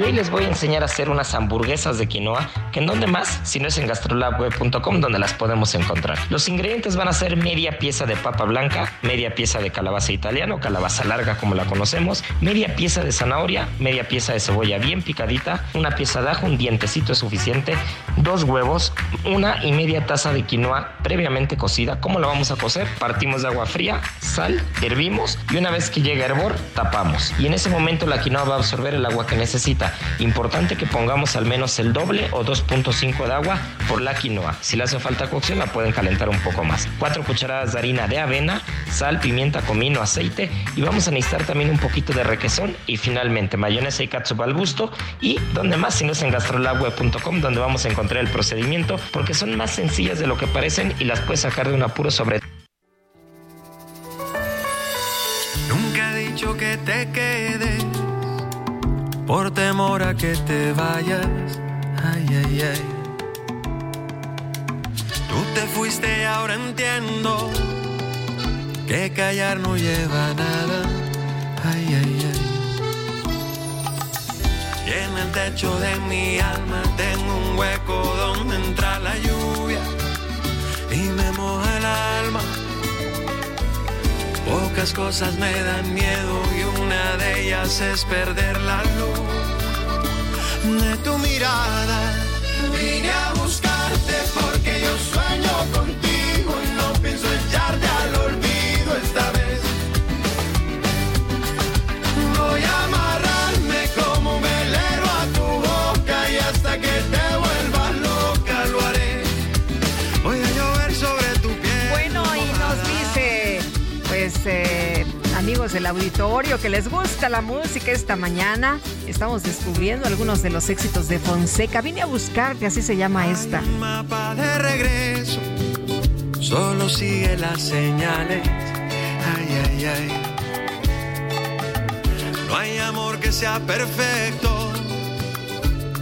Y hoy les voy a enseñar a hacer unas hamburguesas de quinoa, que en donde más, si no es en gastrolabweb.com donde las podemos encontrar. Los ingredientes van a ser media pieza de papa blanca, media pieza de calabaza italiana o calabaza larga como la conocemos, media pieza de zanahoria, media pieza de cebolla bien picadita, una pieza de ajo, un dientecito es suficiente, dos huevos, una y media taza de quinoa previamente cocida. ¿Cómo la vamos a cocer? Partimos de agua fría, sal, hervimos y una vez que llegue a hervor, tapamos. Y en ese momento la quinoa va a absorber el agua que necesita. Importante que pongamos al menos el doble o 2.5 de agua por la quinoa. Si le hace falta cocción la pueden calentar un poco más. 4 cucharadas de harina de avena, sal, pimienta, comino, aceite y vamos a necesitar también un poquito de requesón y finalmente mayonesa y catsup al gusto y donde más si no es en gastrolabweb.com donde vamos a encontrar el procedimiento porque son más sencillas de lo que parecen y las puedes sacar de un apuro sobre por temor a que te vayas. Ay, ay, ay. Tú te fuiste ahora entiendo que callar no lleva nada. Ay, ay, ay. Y en el techo de mi alma tengo un hueco donde entra la lluvia y me moja el alma. Pocas cosas me dan miedo y una de ellas es perder la luz de tu mirada. Auditorio, que les gusta la música esta mañana. Estamos descubriendo algunos de los éxitos de Fonseca. Vine a buscarte, así se llama esta. mapa de regreso. Solo sigue las señales. Ay, ay, ay. No hay amor que sea perfecto.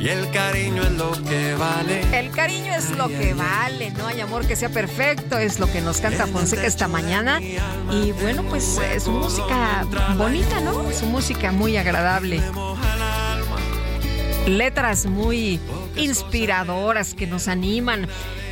Y el cariño es lo que vale. El cariño es lo que vale, no hay amor que sea perfecto, es lo que nos canta Fonseca esta mañana. Y bueno, pues es música bonita, ¿no? Su música muy agradable. Letras muy inspiradoras que nos animan.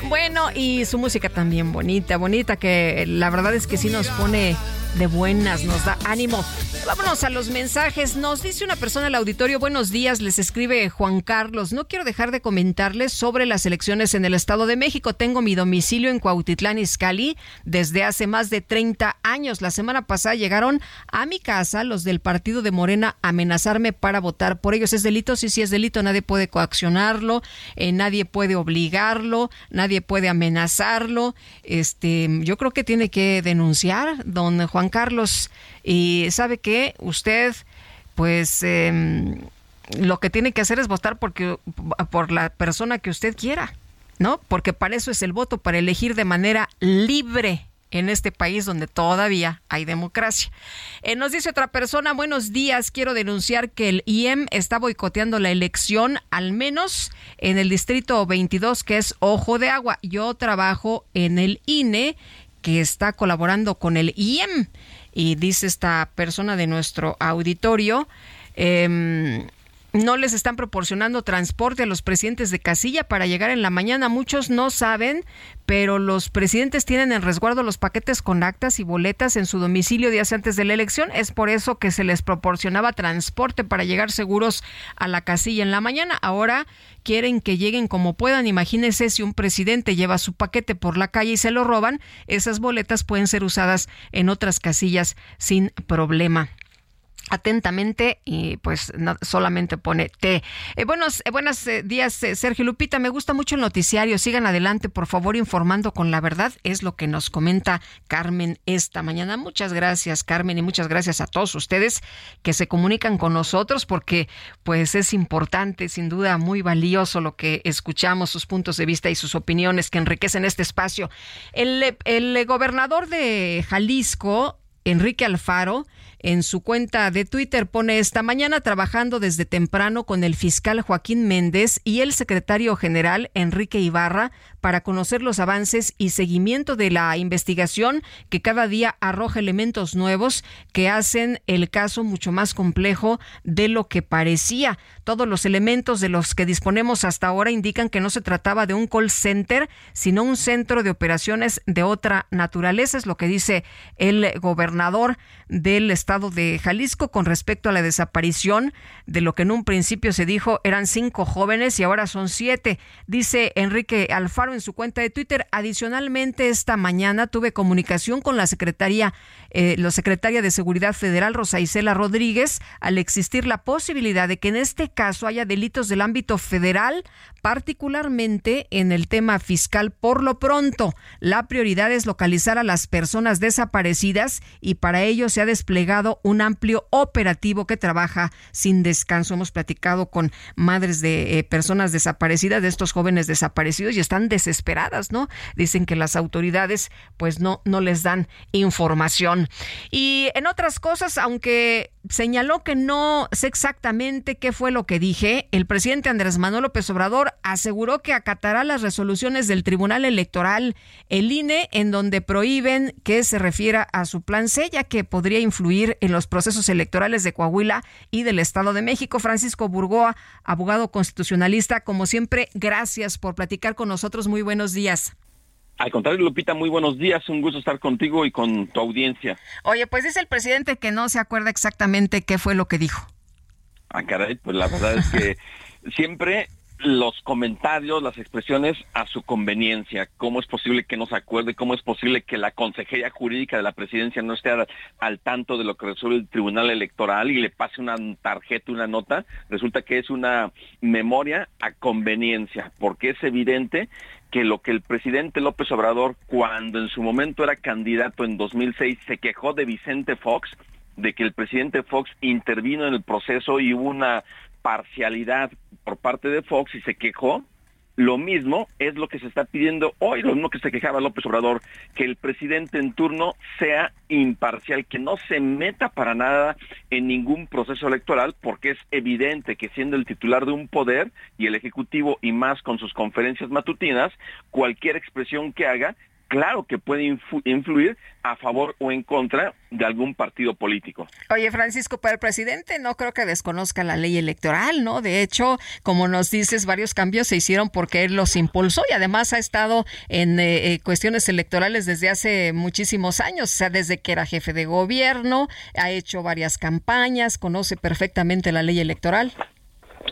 Bueno, y su música también bonita, bonita, que la verdad es que sí nos pone de buenas, nos da ánimo. Vámonos a los mensajes. Nos dice una persona del auditorio, buenos días, les escribe Juan Carlos. No quiero dejar de comentarles sobre las elecciones en el Estado de México. Tengo mi domicilio en Cuautitlán, Izcalli, desde hace más de 30 años. La semana pasada llegaron a mi casa los del partido de Morena a amenazarme para votar por ellos. ¿Es delito? Sí, sí es delito. Nadie puede coaccionarlo, eh, nadie puede obligarlo, nadie puede amenazarlo. Este, yo creo que tiene que denunciar, don Juan Carlos. Y sabe que usted, pues, eh, lo que tiene que hacer es votar porque, por la persona que usted quiera, ¿no? Porque para eso es el voto, para elegir de manera libre en este país donde todavía hay democracia. Eh, nos dice otra persona, buenos días, quiero denunciar que el IEM está boicoteando la elección, al menos en el distrito 22, que es Ojo de Agua. Yo trabajo en el INE, que está colaborando con el IEM. Y dice esta persona de nuestro auditorio, eh, no les están proporcionando transporte a los presidentes de casilla para llegar en la mañana. Muchos no saben, pero los presidentes tienen en resguardo los paquetes con actas y boletas en su domicilio días antes de la elección. Es por eso que se les proporcionaba transporte para llegar seguros a la casilla en la mañana. Ahora quieren que lleguen como puedan. Imagínense si un presidente lleva su paquete por la calle y se lo roban, esas boletas pueden ser usadas en otras casillas sin problema atentamente y pues solamente pone T. Eh, buenos eh, buenos eh, días Sergio Lupita, me gusta mucho el noticiario, sigan adelante por favor informando con la verdad, es lo que nos comenta Carmen esta mañana. Muchas gracias Carmen y muchas gracias a todos ustedes que se comunican con nosotros porque pues es importante, sin duda muy valioso lo que escuchamos, sus puntos de vista y sus opiniones que enriquecen este espacio. El, el gobernador de Jalisco, Enrique Alfaro, en su cuenta de Twitter pone esta mañana trabajando desde temprano con el fiscal Joaquín Méndez y el secretario general Enrique Ibarra para conocer los avances y seguimiento de la investigación que cada día arroja elementos nuevos que hacen el caso mucho más complejo de lo que parecía. Todos los elementos de los que disponemos hasta ahora indican que no se trataba de un call center, sino un centro de operaciones de otra naturaleza, es lo que dice el gobernador del estado de Jalisco con respecto a la desaparición de lo que en un principio se dijo eran cinco jóvenes y ahora son siete. Dice Enrique Alfaro en su cuenta de Twitter. Adicionalmente, esta mañana tuve comunicación con la secretaria, eh, la secretaria de Seguridad Federal, Rosa Isela Rodríguez, al existir la posibilidad de que en este caso haya delitos del ámbito federal, particularmente en el tema fiscal. Por lo pronto, la prioridad es localizar a las personas desaparecidas y para ello se ha desplegado un amplio operativo que trabaja sin descanso. Hemos platicado con madres de eh, personas desaparecidas, de estos jóvenes desaparecidos y están desesperadas, ¿no? Dicen que las autoridades pues no, no les dan información. Y en otras cosas, aunque señaló que no sé exactamente qué fue lo que dije, el presidente Andrés Manuel López Obrador aseguró que acatará las resoluciones del Tribunal Electoral, el INE, en donde prohíben que se refiera a su plan C, ya que podría influir en los procesos electorales de Coahuila y del Estado de México. Francisco Burgoa, abogado constitucionalista, como siempre, gracias por platicar con nosotros. Muy buenos días. Al contrario, Lupita, muy buenos días. Un gusto estar contigo y con tu audiencia. Oye, pues dice el presidente que no se acuerda exactamente qué fue lo que dijo. Ah, caray, pues la verdad es que siempre los comentarios, las expresiones a su conveniencia. ¿Cómo es posible que no se acuerde? ¿Cómo es posible que la Consejería Jurídica de la Presidencia no esté al, tanto de lo que resuelve el Tribunal Electoral y le pase una tarjeta, una nota? Resulta que es una memoria a conveniencia, porque es evidente que lo que el presidente López Obrador, cuando en su momento era candidato en 2006, se quejó de Vicente Fox, de que el presidente Fox intervino en el proceso y hubo una parcialidad por parte de Fox y se quejó, lo mismo es lo que se está pidiendo hoy, lo mismo que se quejaba López Obrador, que el presidente en turno sea imparcial, que no se meta para nada en ningún proceso electoral, porque es evidente que siendo el titular de un poder y el Ejecutivo y más con sus conferencias matutinas, cualquier expresión que haga claro que puede influir a favor o en contra de algún partido político. Oye, Francisco, pero el presidente no creo que desconozca la ley electoral, ¿no? De hecho, como nos dices, varios cambios se hicieron porque él los impulsó y además ha estado en eh, eh, cuestiones electorales desde hace muchísimos años, o sea, desde que era jefe de gobierno, ha hecho varias campañas, conoce perfectamente la ley electoral.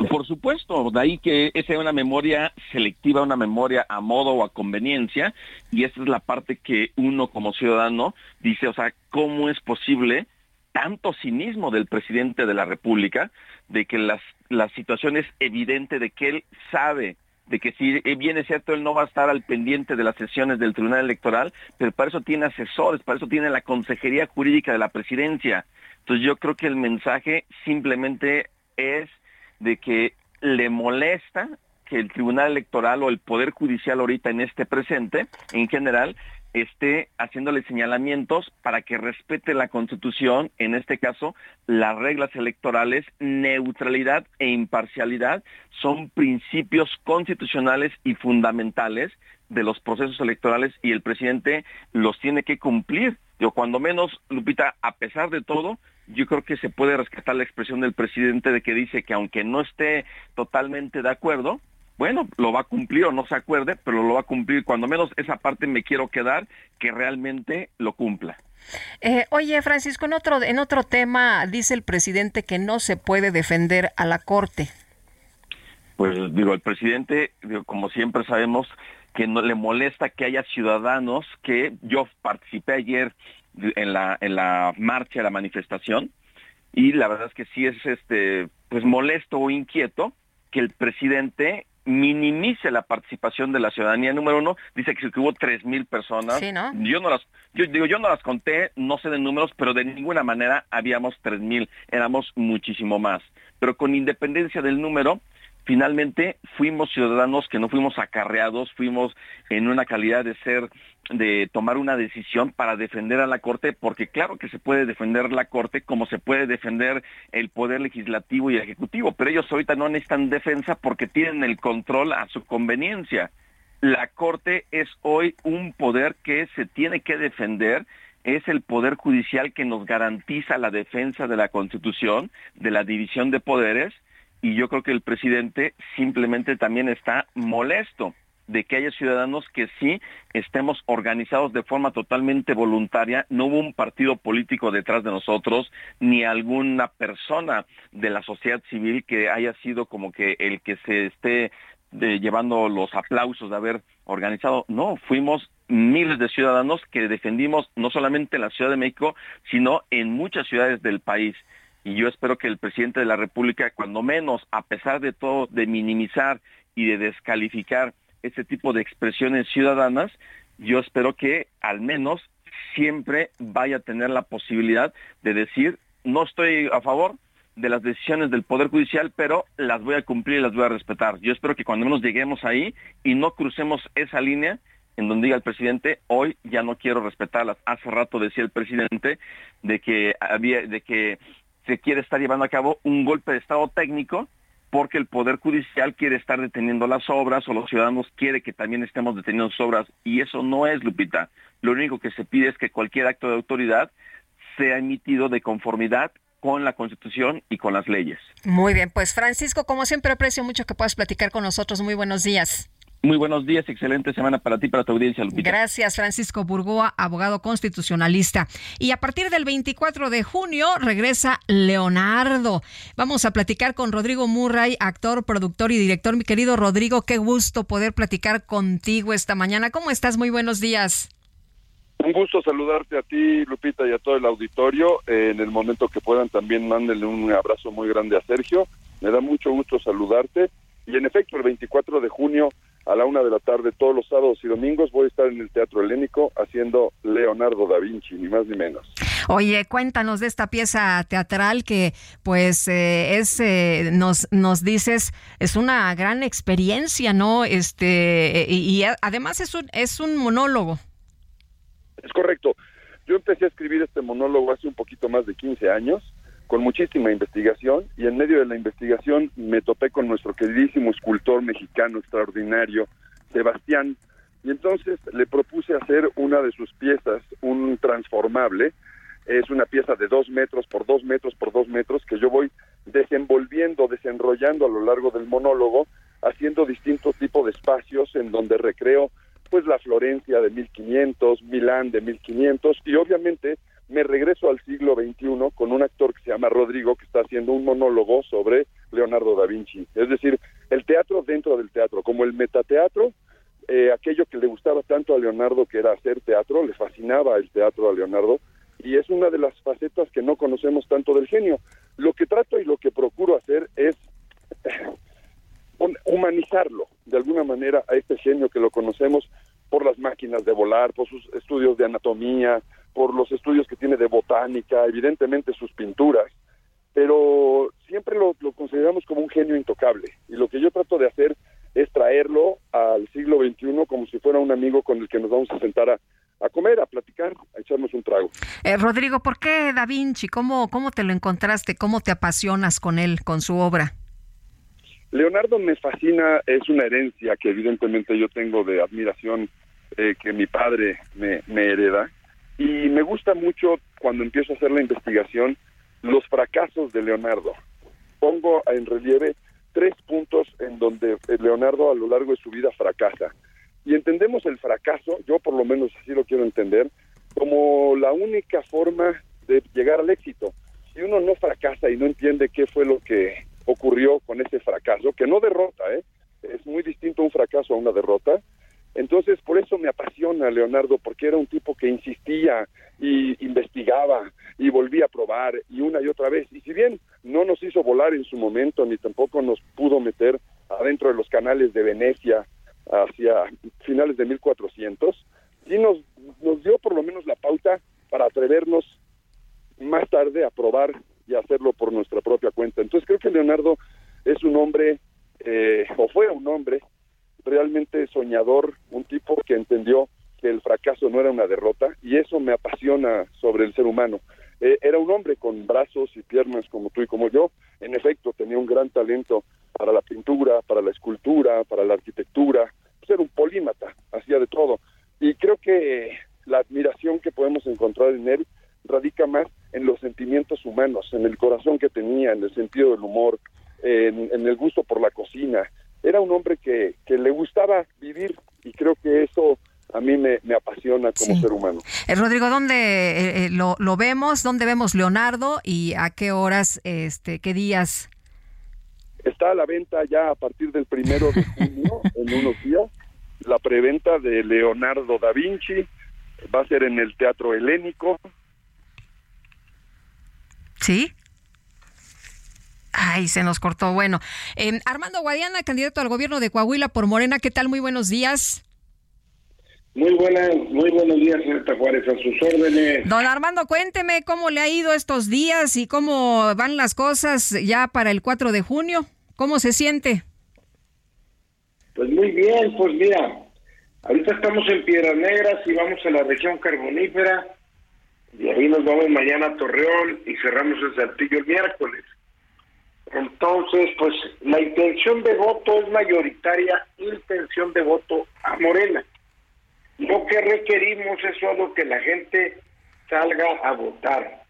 Por supuesto, de ahí que esa es una memoria selectiva, una memoria a modo o a conveniencia, y esa es la parte que uno como ciudadano dice, o sea, ¿cómo es posible tanto cinismo del presidente de la República de que las, la situación es evidente de que él sabe de que si bien es cierto, él no va a estar al pendiente de las sesiones del Tribunal Electoral, pero para eso tiene asesores, para eso tiene la Consejería Jurídica de la Presidencia. Entonces yo creo que el mensaje simplemente es de que le molesta que el Tribunal Electoral o el Poder Judicial ahorita en este presente, en general, esté haciéndole señalamientos para que respete la Constitución, en este caso las reglas electorales, neutralidad e imparcialidad son principios constitucionales y fundamentales de los procesos electorales y el presidente los tiene que cumplir. Yo cuando menos, Lupita, a pesar de todo, yo creo que se puede rescatar la expresión del presidente de que dice que aunque no esté totalmente de acuerdo, bueno, lo va a cumplir o no se acuerde, pero lo va a cumplir. Cuando menos esa parte me quiero quedar, que realmente lo cumpla. Eh, oye, Francisco, en otro, en otro tema dice el presidente que no se puede defender a la Corte. Pues digo, el presidente, como siempre sabemos, que no le molesta que haya ciudadanos que yo participé ayer en la, en la marcha, la manifestación, y la verdad es que sí es este pues molesto o inquieto que el presidente minimice la participación de la ciudadanía. Número uno, dice que hubo tres mil personas. Yo no las, yo digo, yo no las conté, no sé de números, pero de ninguna manera habíamos tres mil, éramos muchísimo más. Pero con independencia del número, finalmente fuimos ciudadanos que no fuimos acarreados, fuimos en una calidad de ser, de tomar una decisión para defender a la Corte, porque claro que se puede defender la Corte como se puede defender el Poder Legislativo y Ejecutivo, pero ellos ahorita no necesitan defensa porque tienen el control a su conveniencia. La Corte es hoy un poder que se tiene que defender es el Poder Judicial que nos garantiza la defensa de la Constitución, de la división de poderes, y yo creo que el presidente simplemente también está molesto de que haya ciudadanos que sí estemos organizados de forma totalmente voluntaria, no hubo un partido político detrás de nosotros, ni alguna persona de la sociedad civil que haya sido como que el que se esté de, llevando los aplausos de haber organizado. No, fuimos miles de ciudadanos que defendimos no solamente en la Ciudad de México, sino en muchas ciudades del país. Y yo espero que el presidente de la República, cuando menos, a pesar de todo, de minimizar y de descalificar ese tipo de expresiones ciudadanas, yo espero que al menos siempre vaya a tener la posibilidad de decir, no estoy a favor, de las decisiones del Poder Judicial, pero las voy a cumplir y las voy a respetar. Yo espero que cuando menos lleguemos ahí y no crucemos esa línea en donde diga el presidente, hoy ya no quiero respetarlas. Hace rato decía el presidente de que había, de que se quiere estar llevando a cabo un golpe de estado técnico porque el Poder Judicial quiere estar deteniendo las obras o los ciudadanos quiere que también estemos deteniendo las obras y eso no es, Lupita. Lo único que se pide es que cualquier acto de autoridad sea emitido de conformidad con la Constitución y con las leyes. Muy bien, pues Francisco, como siempre aprecio mucho que puedas platicar con nosotros. Muy buenos días. Muy buenos días, excelente semana para ti, para tu audiencia, Lupita. Gracias, Francisco Burgoa, abogado constitucionalista. Y a partir del 24 de junio regresa Leonardo. Vamos a platicar con Rodrigo Murray, actor, productor y director. Mi querido Rodrigo, qué gusto poder platicar contigo esta mañana. ¿Cómo estás? Muy buenos días. Un gusto saludarte a ti, Lupita, y a todo el auditorio. Eh, en el momento que puedan, también mándenle un abrazo muy grande a Sergio. Me da mucho gusto saludarte. Y en efecto, el 24 de junio a la una de la tarde, todos los sábados y domingos, voy a estar en el Teatro Helénico haciendo Leonardo da Vinci, ni más ni menos. Oye, cuéntanos de esta pieza teatral que, pues, eh, es, eh, nos, nos dices, es una gran experiencia, ¿no? Este, y, y además es un, es un monólogo. Es correcto. Yo empecé a escribir este monólogo hace un poquito más de 15 años, con muchísima investigación, y en medio de la investigación me topé con nuestro queridísimo escultor mexicano extraordinario, Sebastián, y entonces le propuse hacer una de sus piezas, un transformable, es una pieza de dos metros por dos metros por dos metros que yo voy desenvolviendo, desenrollando a lo largo del monólogo, haciendo distintos tipos de espacios en donde recreo pues la Florencia de 1500, Milán de 1500 y obviamente me regreso al siglo XXI con un actor que se llama Rodrigo que está haciendo un monólogo sobre Leonardo da Vinci. Es decir, el teatro dentro del teatro, como el metateatro, eh, aquello que le gustaba tanto a Leonardo que era hacer teatro, le fascinaba el teatro a Leonardo y es una de las facetas que no conocemos tanto del genio. Lo que trato y lo que procuro hacer es humanizarlo de alguna manera a este genio que lo conocemos por las máquinas de volar, por sus estudios de anatomía, por los estudios que tiene de botánica, evidentemente sus pinturas, pero siempre lo, consideramos como un genio intocable. Y lo que yo trato de hacer es traerlo al siglo XXI como si fuera un amigo con el que nos vamos a sentar a, comer, a platicar, a echarnos un trago. Eh, Rodrigo, ¿por qué Da Vinci? ¿Cómo, ¿Cómo te lo encontraste? ¿Cómo te apasionas con él, con su obra? Leonardo me fascina, es una herencia que evidentemente yo tengo de admiración eh, que mi padre me, hereda y me gusta mucho cuando empiezo a hacer la investigación los fracasos de Leonardo. Pongo en relieve tres puntos en donde Leonardo a lo largo de su vida fracasa. Y entendemos el fracaso, yo por lo menos así lo quiero entender, como la única forma de llegar al éxito. Si uno no fracasa y no entiende qué fue lo que ocurrió con ese fracaso, que no derrota, ¿eh? es muy distinto un fracaso a una derrota. Entonces, por eso me apasiona Leonardo, porque era un tipo que insistía y investigaba y volvía a probar y una y otra vez. Y si bien no nos hizo volar en su momento, ni tampoco nos pudo meter adentro de los canales de Venecia hacia finales de 1400, sí nos, nos dio por lo menos la pauta para atrevernos más tarde a probar y hacerlo por nuestra propia cuenta. Entonces creo que Leonardo es un hombre eh, entendió que el fracaso no era una derrota y eso me apasiona sobre el ser humano. Eh, era un hombre con brazos y piernas como tú y como yo. En efecto, tenía un gran talento para la pintura, para la escultura, para la arquitectura. Pues era un polímata, hacía de todo. Y creo que la admiración que podemos encontrar en él radica más en los sentimientos humanos, en el corazón que tenía, en el sentido del humor, en el gusto por la cocina. Era un hombre que, que le gustaba vivir y creo que eso a mí me, me apasiona como Sí. ser humano. Eh, Rodrigo, ¿dónde eh, eh, lo, lo vemos? ¿Dónde vemos Leonardo? ¿Y a qué horas, este, qué días? Está a la venta ya a partir del primero de junio, en unos días, la preventa de Leonardo da Vinci, va a ser en el Teatro Helénico. ¿Sí? Ay, se nos cortó. Bueno, eh, Armando Guadiana, candidato al gobierno de Coahuila por Morena, ¿qué tal? Muy buenos días. Muy buenas, muy buenos días, señorita Juárez, a sus órdenes. Don Armando, cuénteme cómo le ha ido estos días y cómo van las cosas ya para el 4 de junio. ¿Cómo se siente? Pues muy bien, pues mira, ahorita estamos en Piedras Negras y vamos a la región carbonífera y ahí nos vamos mañana a Torreón y cerramos el Saltillo el miércoles. Entonces, pues la intención de voto es mayoritaria, intención de voto a Morena. Lo que requerimos es solo que la gente salga a votar.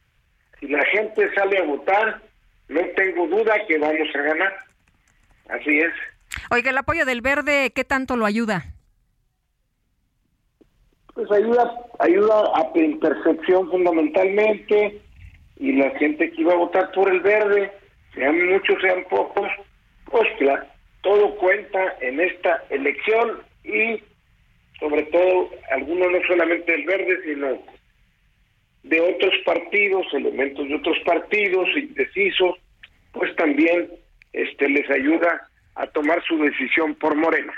Si la gente sale a votar, no tengo duda que vamos a ganar. Así es. Oiga, el apoyo del verde, ¿qué tanto lo ayuda? Pues ayuda, ayuda a en percepción fundamentalmente y la gente que iba a votar por el verde, sean muchos, sean pocos, pues todo cuenta en esta elección y sobre todo algunos no solamente del verde, sino de otros partidos, elementos de otros partidos indecisos, pues también este les ayuda a tomar su decisión por Morena.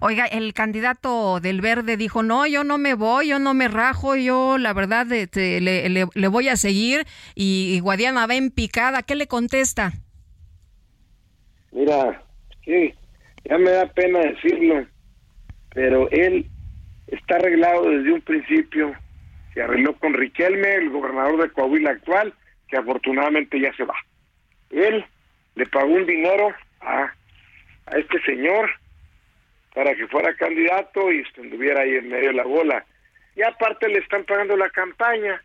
Oiga, el candidato del verde dijo, no, yo no me voy, yo no me rajo, yo la verdad este, le, voy a seguir y, y Guadiana va en picada. ¿Qué le contesta? Mira, sí, ya me da pena decirlo, pero él está arreglado desde un principio. Se arregló con Riquelme, el gobernador de Coahuila actual, que afortunadamente ya se va. Él le pagó un dinero a, a este señor para que fuera candidato y estuviera ahí en medio de la bola. Y aparte le están pagando la campaña.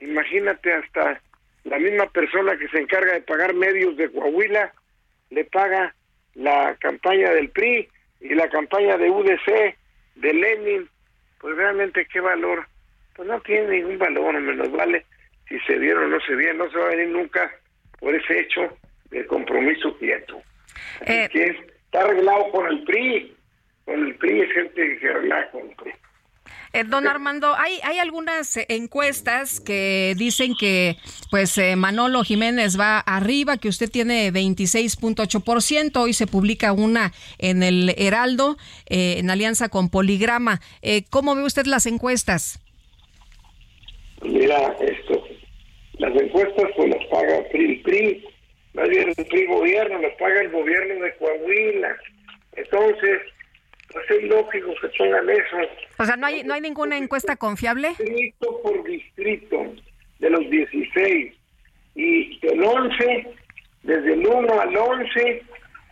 Imagínate hasta la misma persona que se encarga de pagar medios de Coahuila le paga la campaña del PRI y la campaña de UDC, de Lenin, pues realmente qué valor, pues no tiene ningún valor, no menos vale si se vieron o no se vieron, no se va a venir nunca por ese hecho de compromiso quieto. Así que es- está arreglado con el PRI, con el PRI es gente que arregla con el PRI. Eh, don Armando, hay, hay algunas eh, encuestas que dicen que pues eh, Manolo Jiménez va arriba, que usted tiene 26.8%. Hoy se publica una en el Heraldo, eh, en alianza con Poligrama. Eh, ¿Cómo ve usted las encuestas? Mira, esto, las encuestas pues las paga el PRI, el PRI, más bien el PRI gobierno, las paga el gobierno de Coahuila. Entonces, pues es lógico que pongan eso. O sea, ¿no hay, no hay ninguna encuesta confiable? Distrito por distrito de los 16 y del 11, desde el 1 al 11,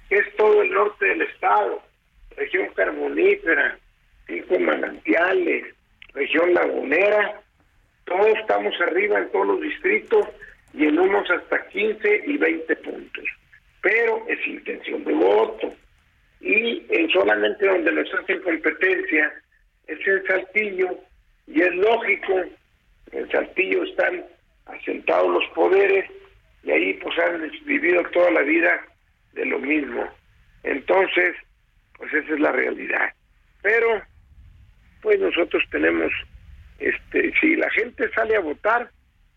que es todo el norte del estado, región carbonífera, cinco manantiales, región lagunera, todos estamos arriba en todos los distritos y en unos hasta 15 y 20 puntos. Pero es intención de voto. Y en solamente donde nos hacen competencia es en Saltillo. Y es lógico, en Saltillo están asentados los poderes y ahí pues han vivido toda la vida de lo mismo. Entonces, pues esa es la realidad. Pero, pues nosotros tenemos este, si la gente sale a votar,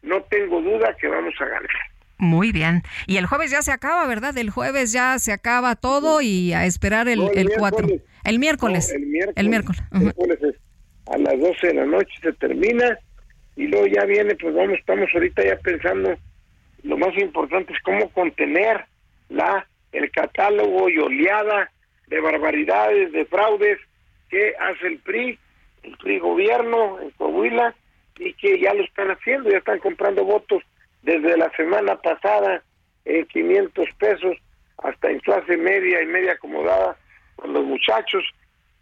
no tengo duda que vamos a ganar. Muy bien. Y el jueves ya se acaba, ¿verdad? El jueves ya se acaba todo y a esperar el, No, el el 4. miércoles. El miércoles. No, el miércoles. El miércoles. Ujú. Miércoles es a las 12 de la noche se termina y luego ya viene, pues vamos, estamos ahorita ya pensando, lo más importante es cómo contener la el catálogo y oleada de barbaridades, de fraudes que hace el PRI el PRI gobierno en Coahuila y que ya lo están haciendo, ya están comprando votos desde la semana pasada en 500 pesos hasta en clase media y media acomodada con los muchachos,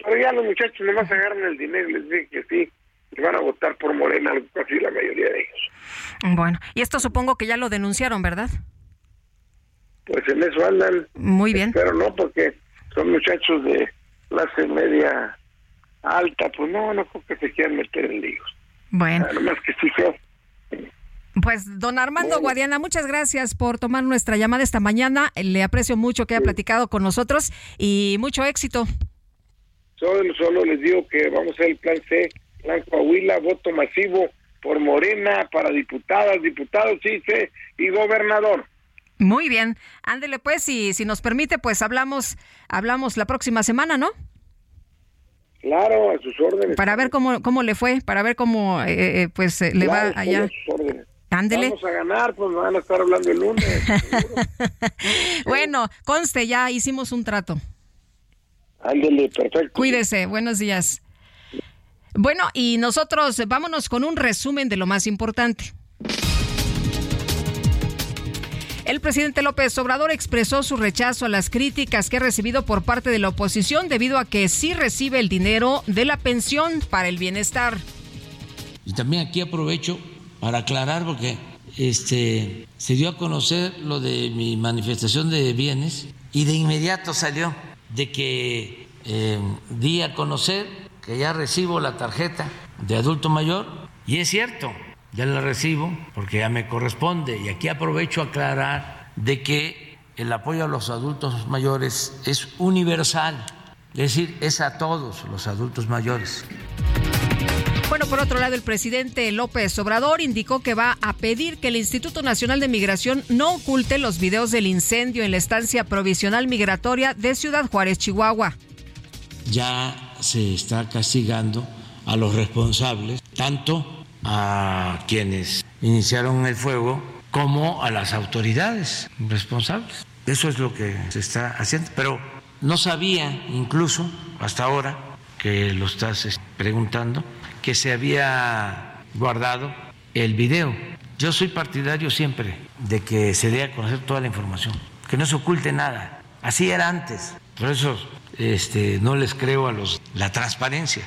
pero ya los muchachos nomás agarran el dinero y les dicen que sí, y van a votar por Morena, casi la mayoría de ellos. Bueno, y esto supongo que ya lo denunciaron, ¿verdad? Pues en eso andan. Muy bien. Pero no, porque son muchachos de clase media alta, pues no, no creo que se quieran meter en líos. Bueno. Nada más que sí feo. Pues don Armando Guadiana, muchas gracias por tomar nuestra llamada esta mañana. Le aprecio mucho que haya platicado con nosotros y mucho éxito. Solo, solo les digo que vamos a hacer el plan C, plan Coahuila, voto masivo por Morena para diputadas, diputados, sí, y gobernador. Muy bien. Ándele pues y si nos permite, pues hablamos hablamos la próxima semana, ¿no? Claro, a sus órdenes. Para ver cómo cómo le fue, para ver cómo eh, eh, pues eh, le Claro, va allá. a sus órdenes. Ándele. Vamos a ganar, pues van a estar hablando el lunes. Bueno, conste, ya hicimos un trato. Ándele, perfecto. Cuídese, buenos días. Bueno, y nosotros vámonos con un resumen de lo más importante. El presidente López Obrador expresó su rechazo a las críticas que ha recibido por parte de la oposición debido a que sí recibe el dinero de la pensión para el bienestar. Y también aquí aprovecho para aclarar porque este se dio a conocer lo de mi manifestación de bienes y de inmediato salió de que eh, di a conocer que ya recibo la tarjeta de adulto mayor y es cierto, ya la recibo porque ya me corresponde y aquí aprovecho a aclarar de que el apoyo a los adultos mayores es universal, es decir, es a todos los adultos mayores. Bueno, por otro lado, el presidente López Obrador indicó que va a pedir que el Instituto Nacional de Migración no oculte los videos del incendio en la estancia provisional migratoria de Ciudad Juárez, Chihuahua. ya se está castigando a los responsables, tanto a quienes iniciaron el fuego como a las autoridades responsables. Eso es lo que se está haciendo. Pero no sabía, incluso hasta ahora que lo estás preguntando, que se había guardado el video. Yo soy partidario siempre de que se dé a conocer toda la información, que no se oculte nada. Así era antes. Por eso este, no les creo a los la transparencia.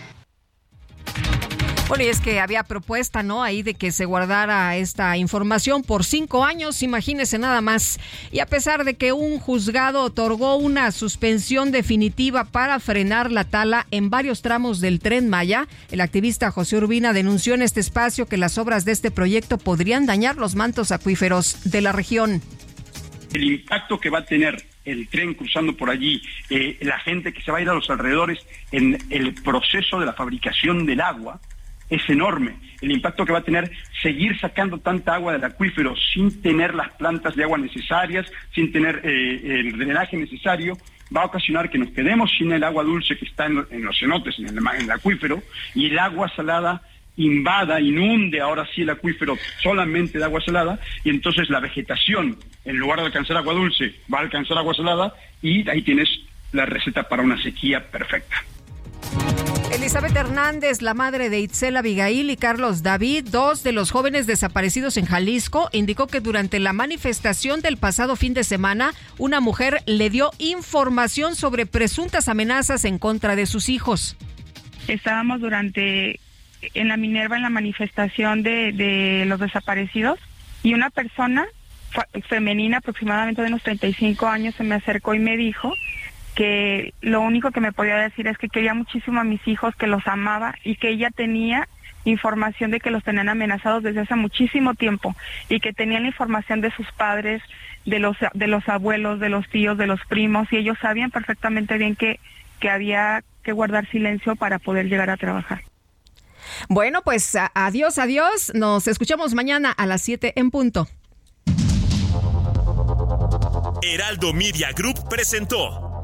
Bueno, es que había propuesta, ¿no? Ahí de que se guardara esta información por cinco años, imagínese nada más. Y a pesar de que un juzgado otorgó una suspensión definitiva para frenar la tala en varios tramos del tren Maya, el activista José Urbina denunció en este espacio que las obras de este proyecto podrían dañar los mantos acuíferos de la región. el impacto que va a tener el tren cruzando por allí, eh, la gente que se va a ir a los alrededores en el proceso de la fabricación del agua, es enorme. El impacto que va a tener seguir sacando tanta agua del acuífero sin tener las plantas de agua necesarias, sin tener eh, el drenaje necesario, va a ocasionar que nos quedemos sin el agua dulce que está en, lo- en los cenotes, en el, en el acuífero, y el agua salada invada, inunde ahora sí el acuífero solamente de agua salada, y entonces la vegetación, en lugar de alcanzar agua dulce, va a alcanzar agua salada, y ahí tienes la receta para una sequía perfecta. Elizabeth Hernández, la madre de Itzel Abigail y Carlos David, dos de los jóvenes desaparecidos en Jalisco, indicó que durante la manifestación del pasado fin de semana, una mujer le dio información sobre presuntas amenazas en contra de sus hijos. Estábamos durante en la Minerva en la manifestación de, de los desaparecidos y una persona femenina aproximadamente de unos 35 años se me acercó y me dijo que lo único que me podía decir es que quería muchísimo a mis hijos, que los amaba y que ella tenía información de que los tenían amenazados desde hace muchísimo tiempo y que tenían la información de sus padres, de los de los abuelos, de los tíos, de los primos y ellos sabían perfectamente bien que que había que guardar silencio para poder llegar a trabajar. Bueno, pues adiós, adiós. Nos escuchamos mañana a las 7 en punto. Heraldo Media Group presentó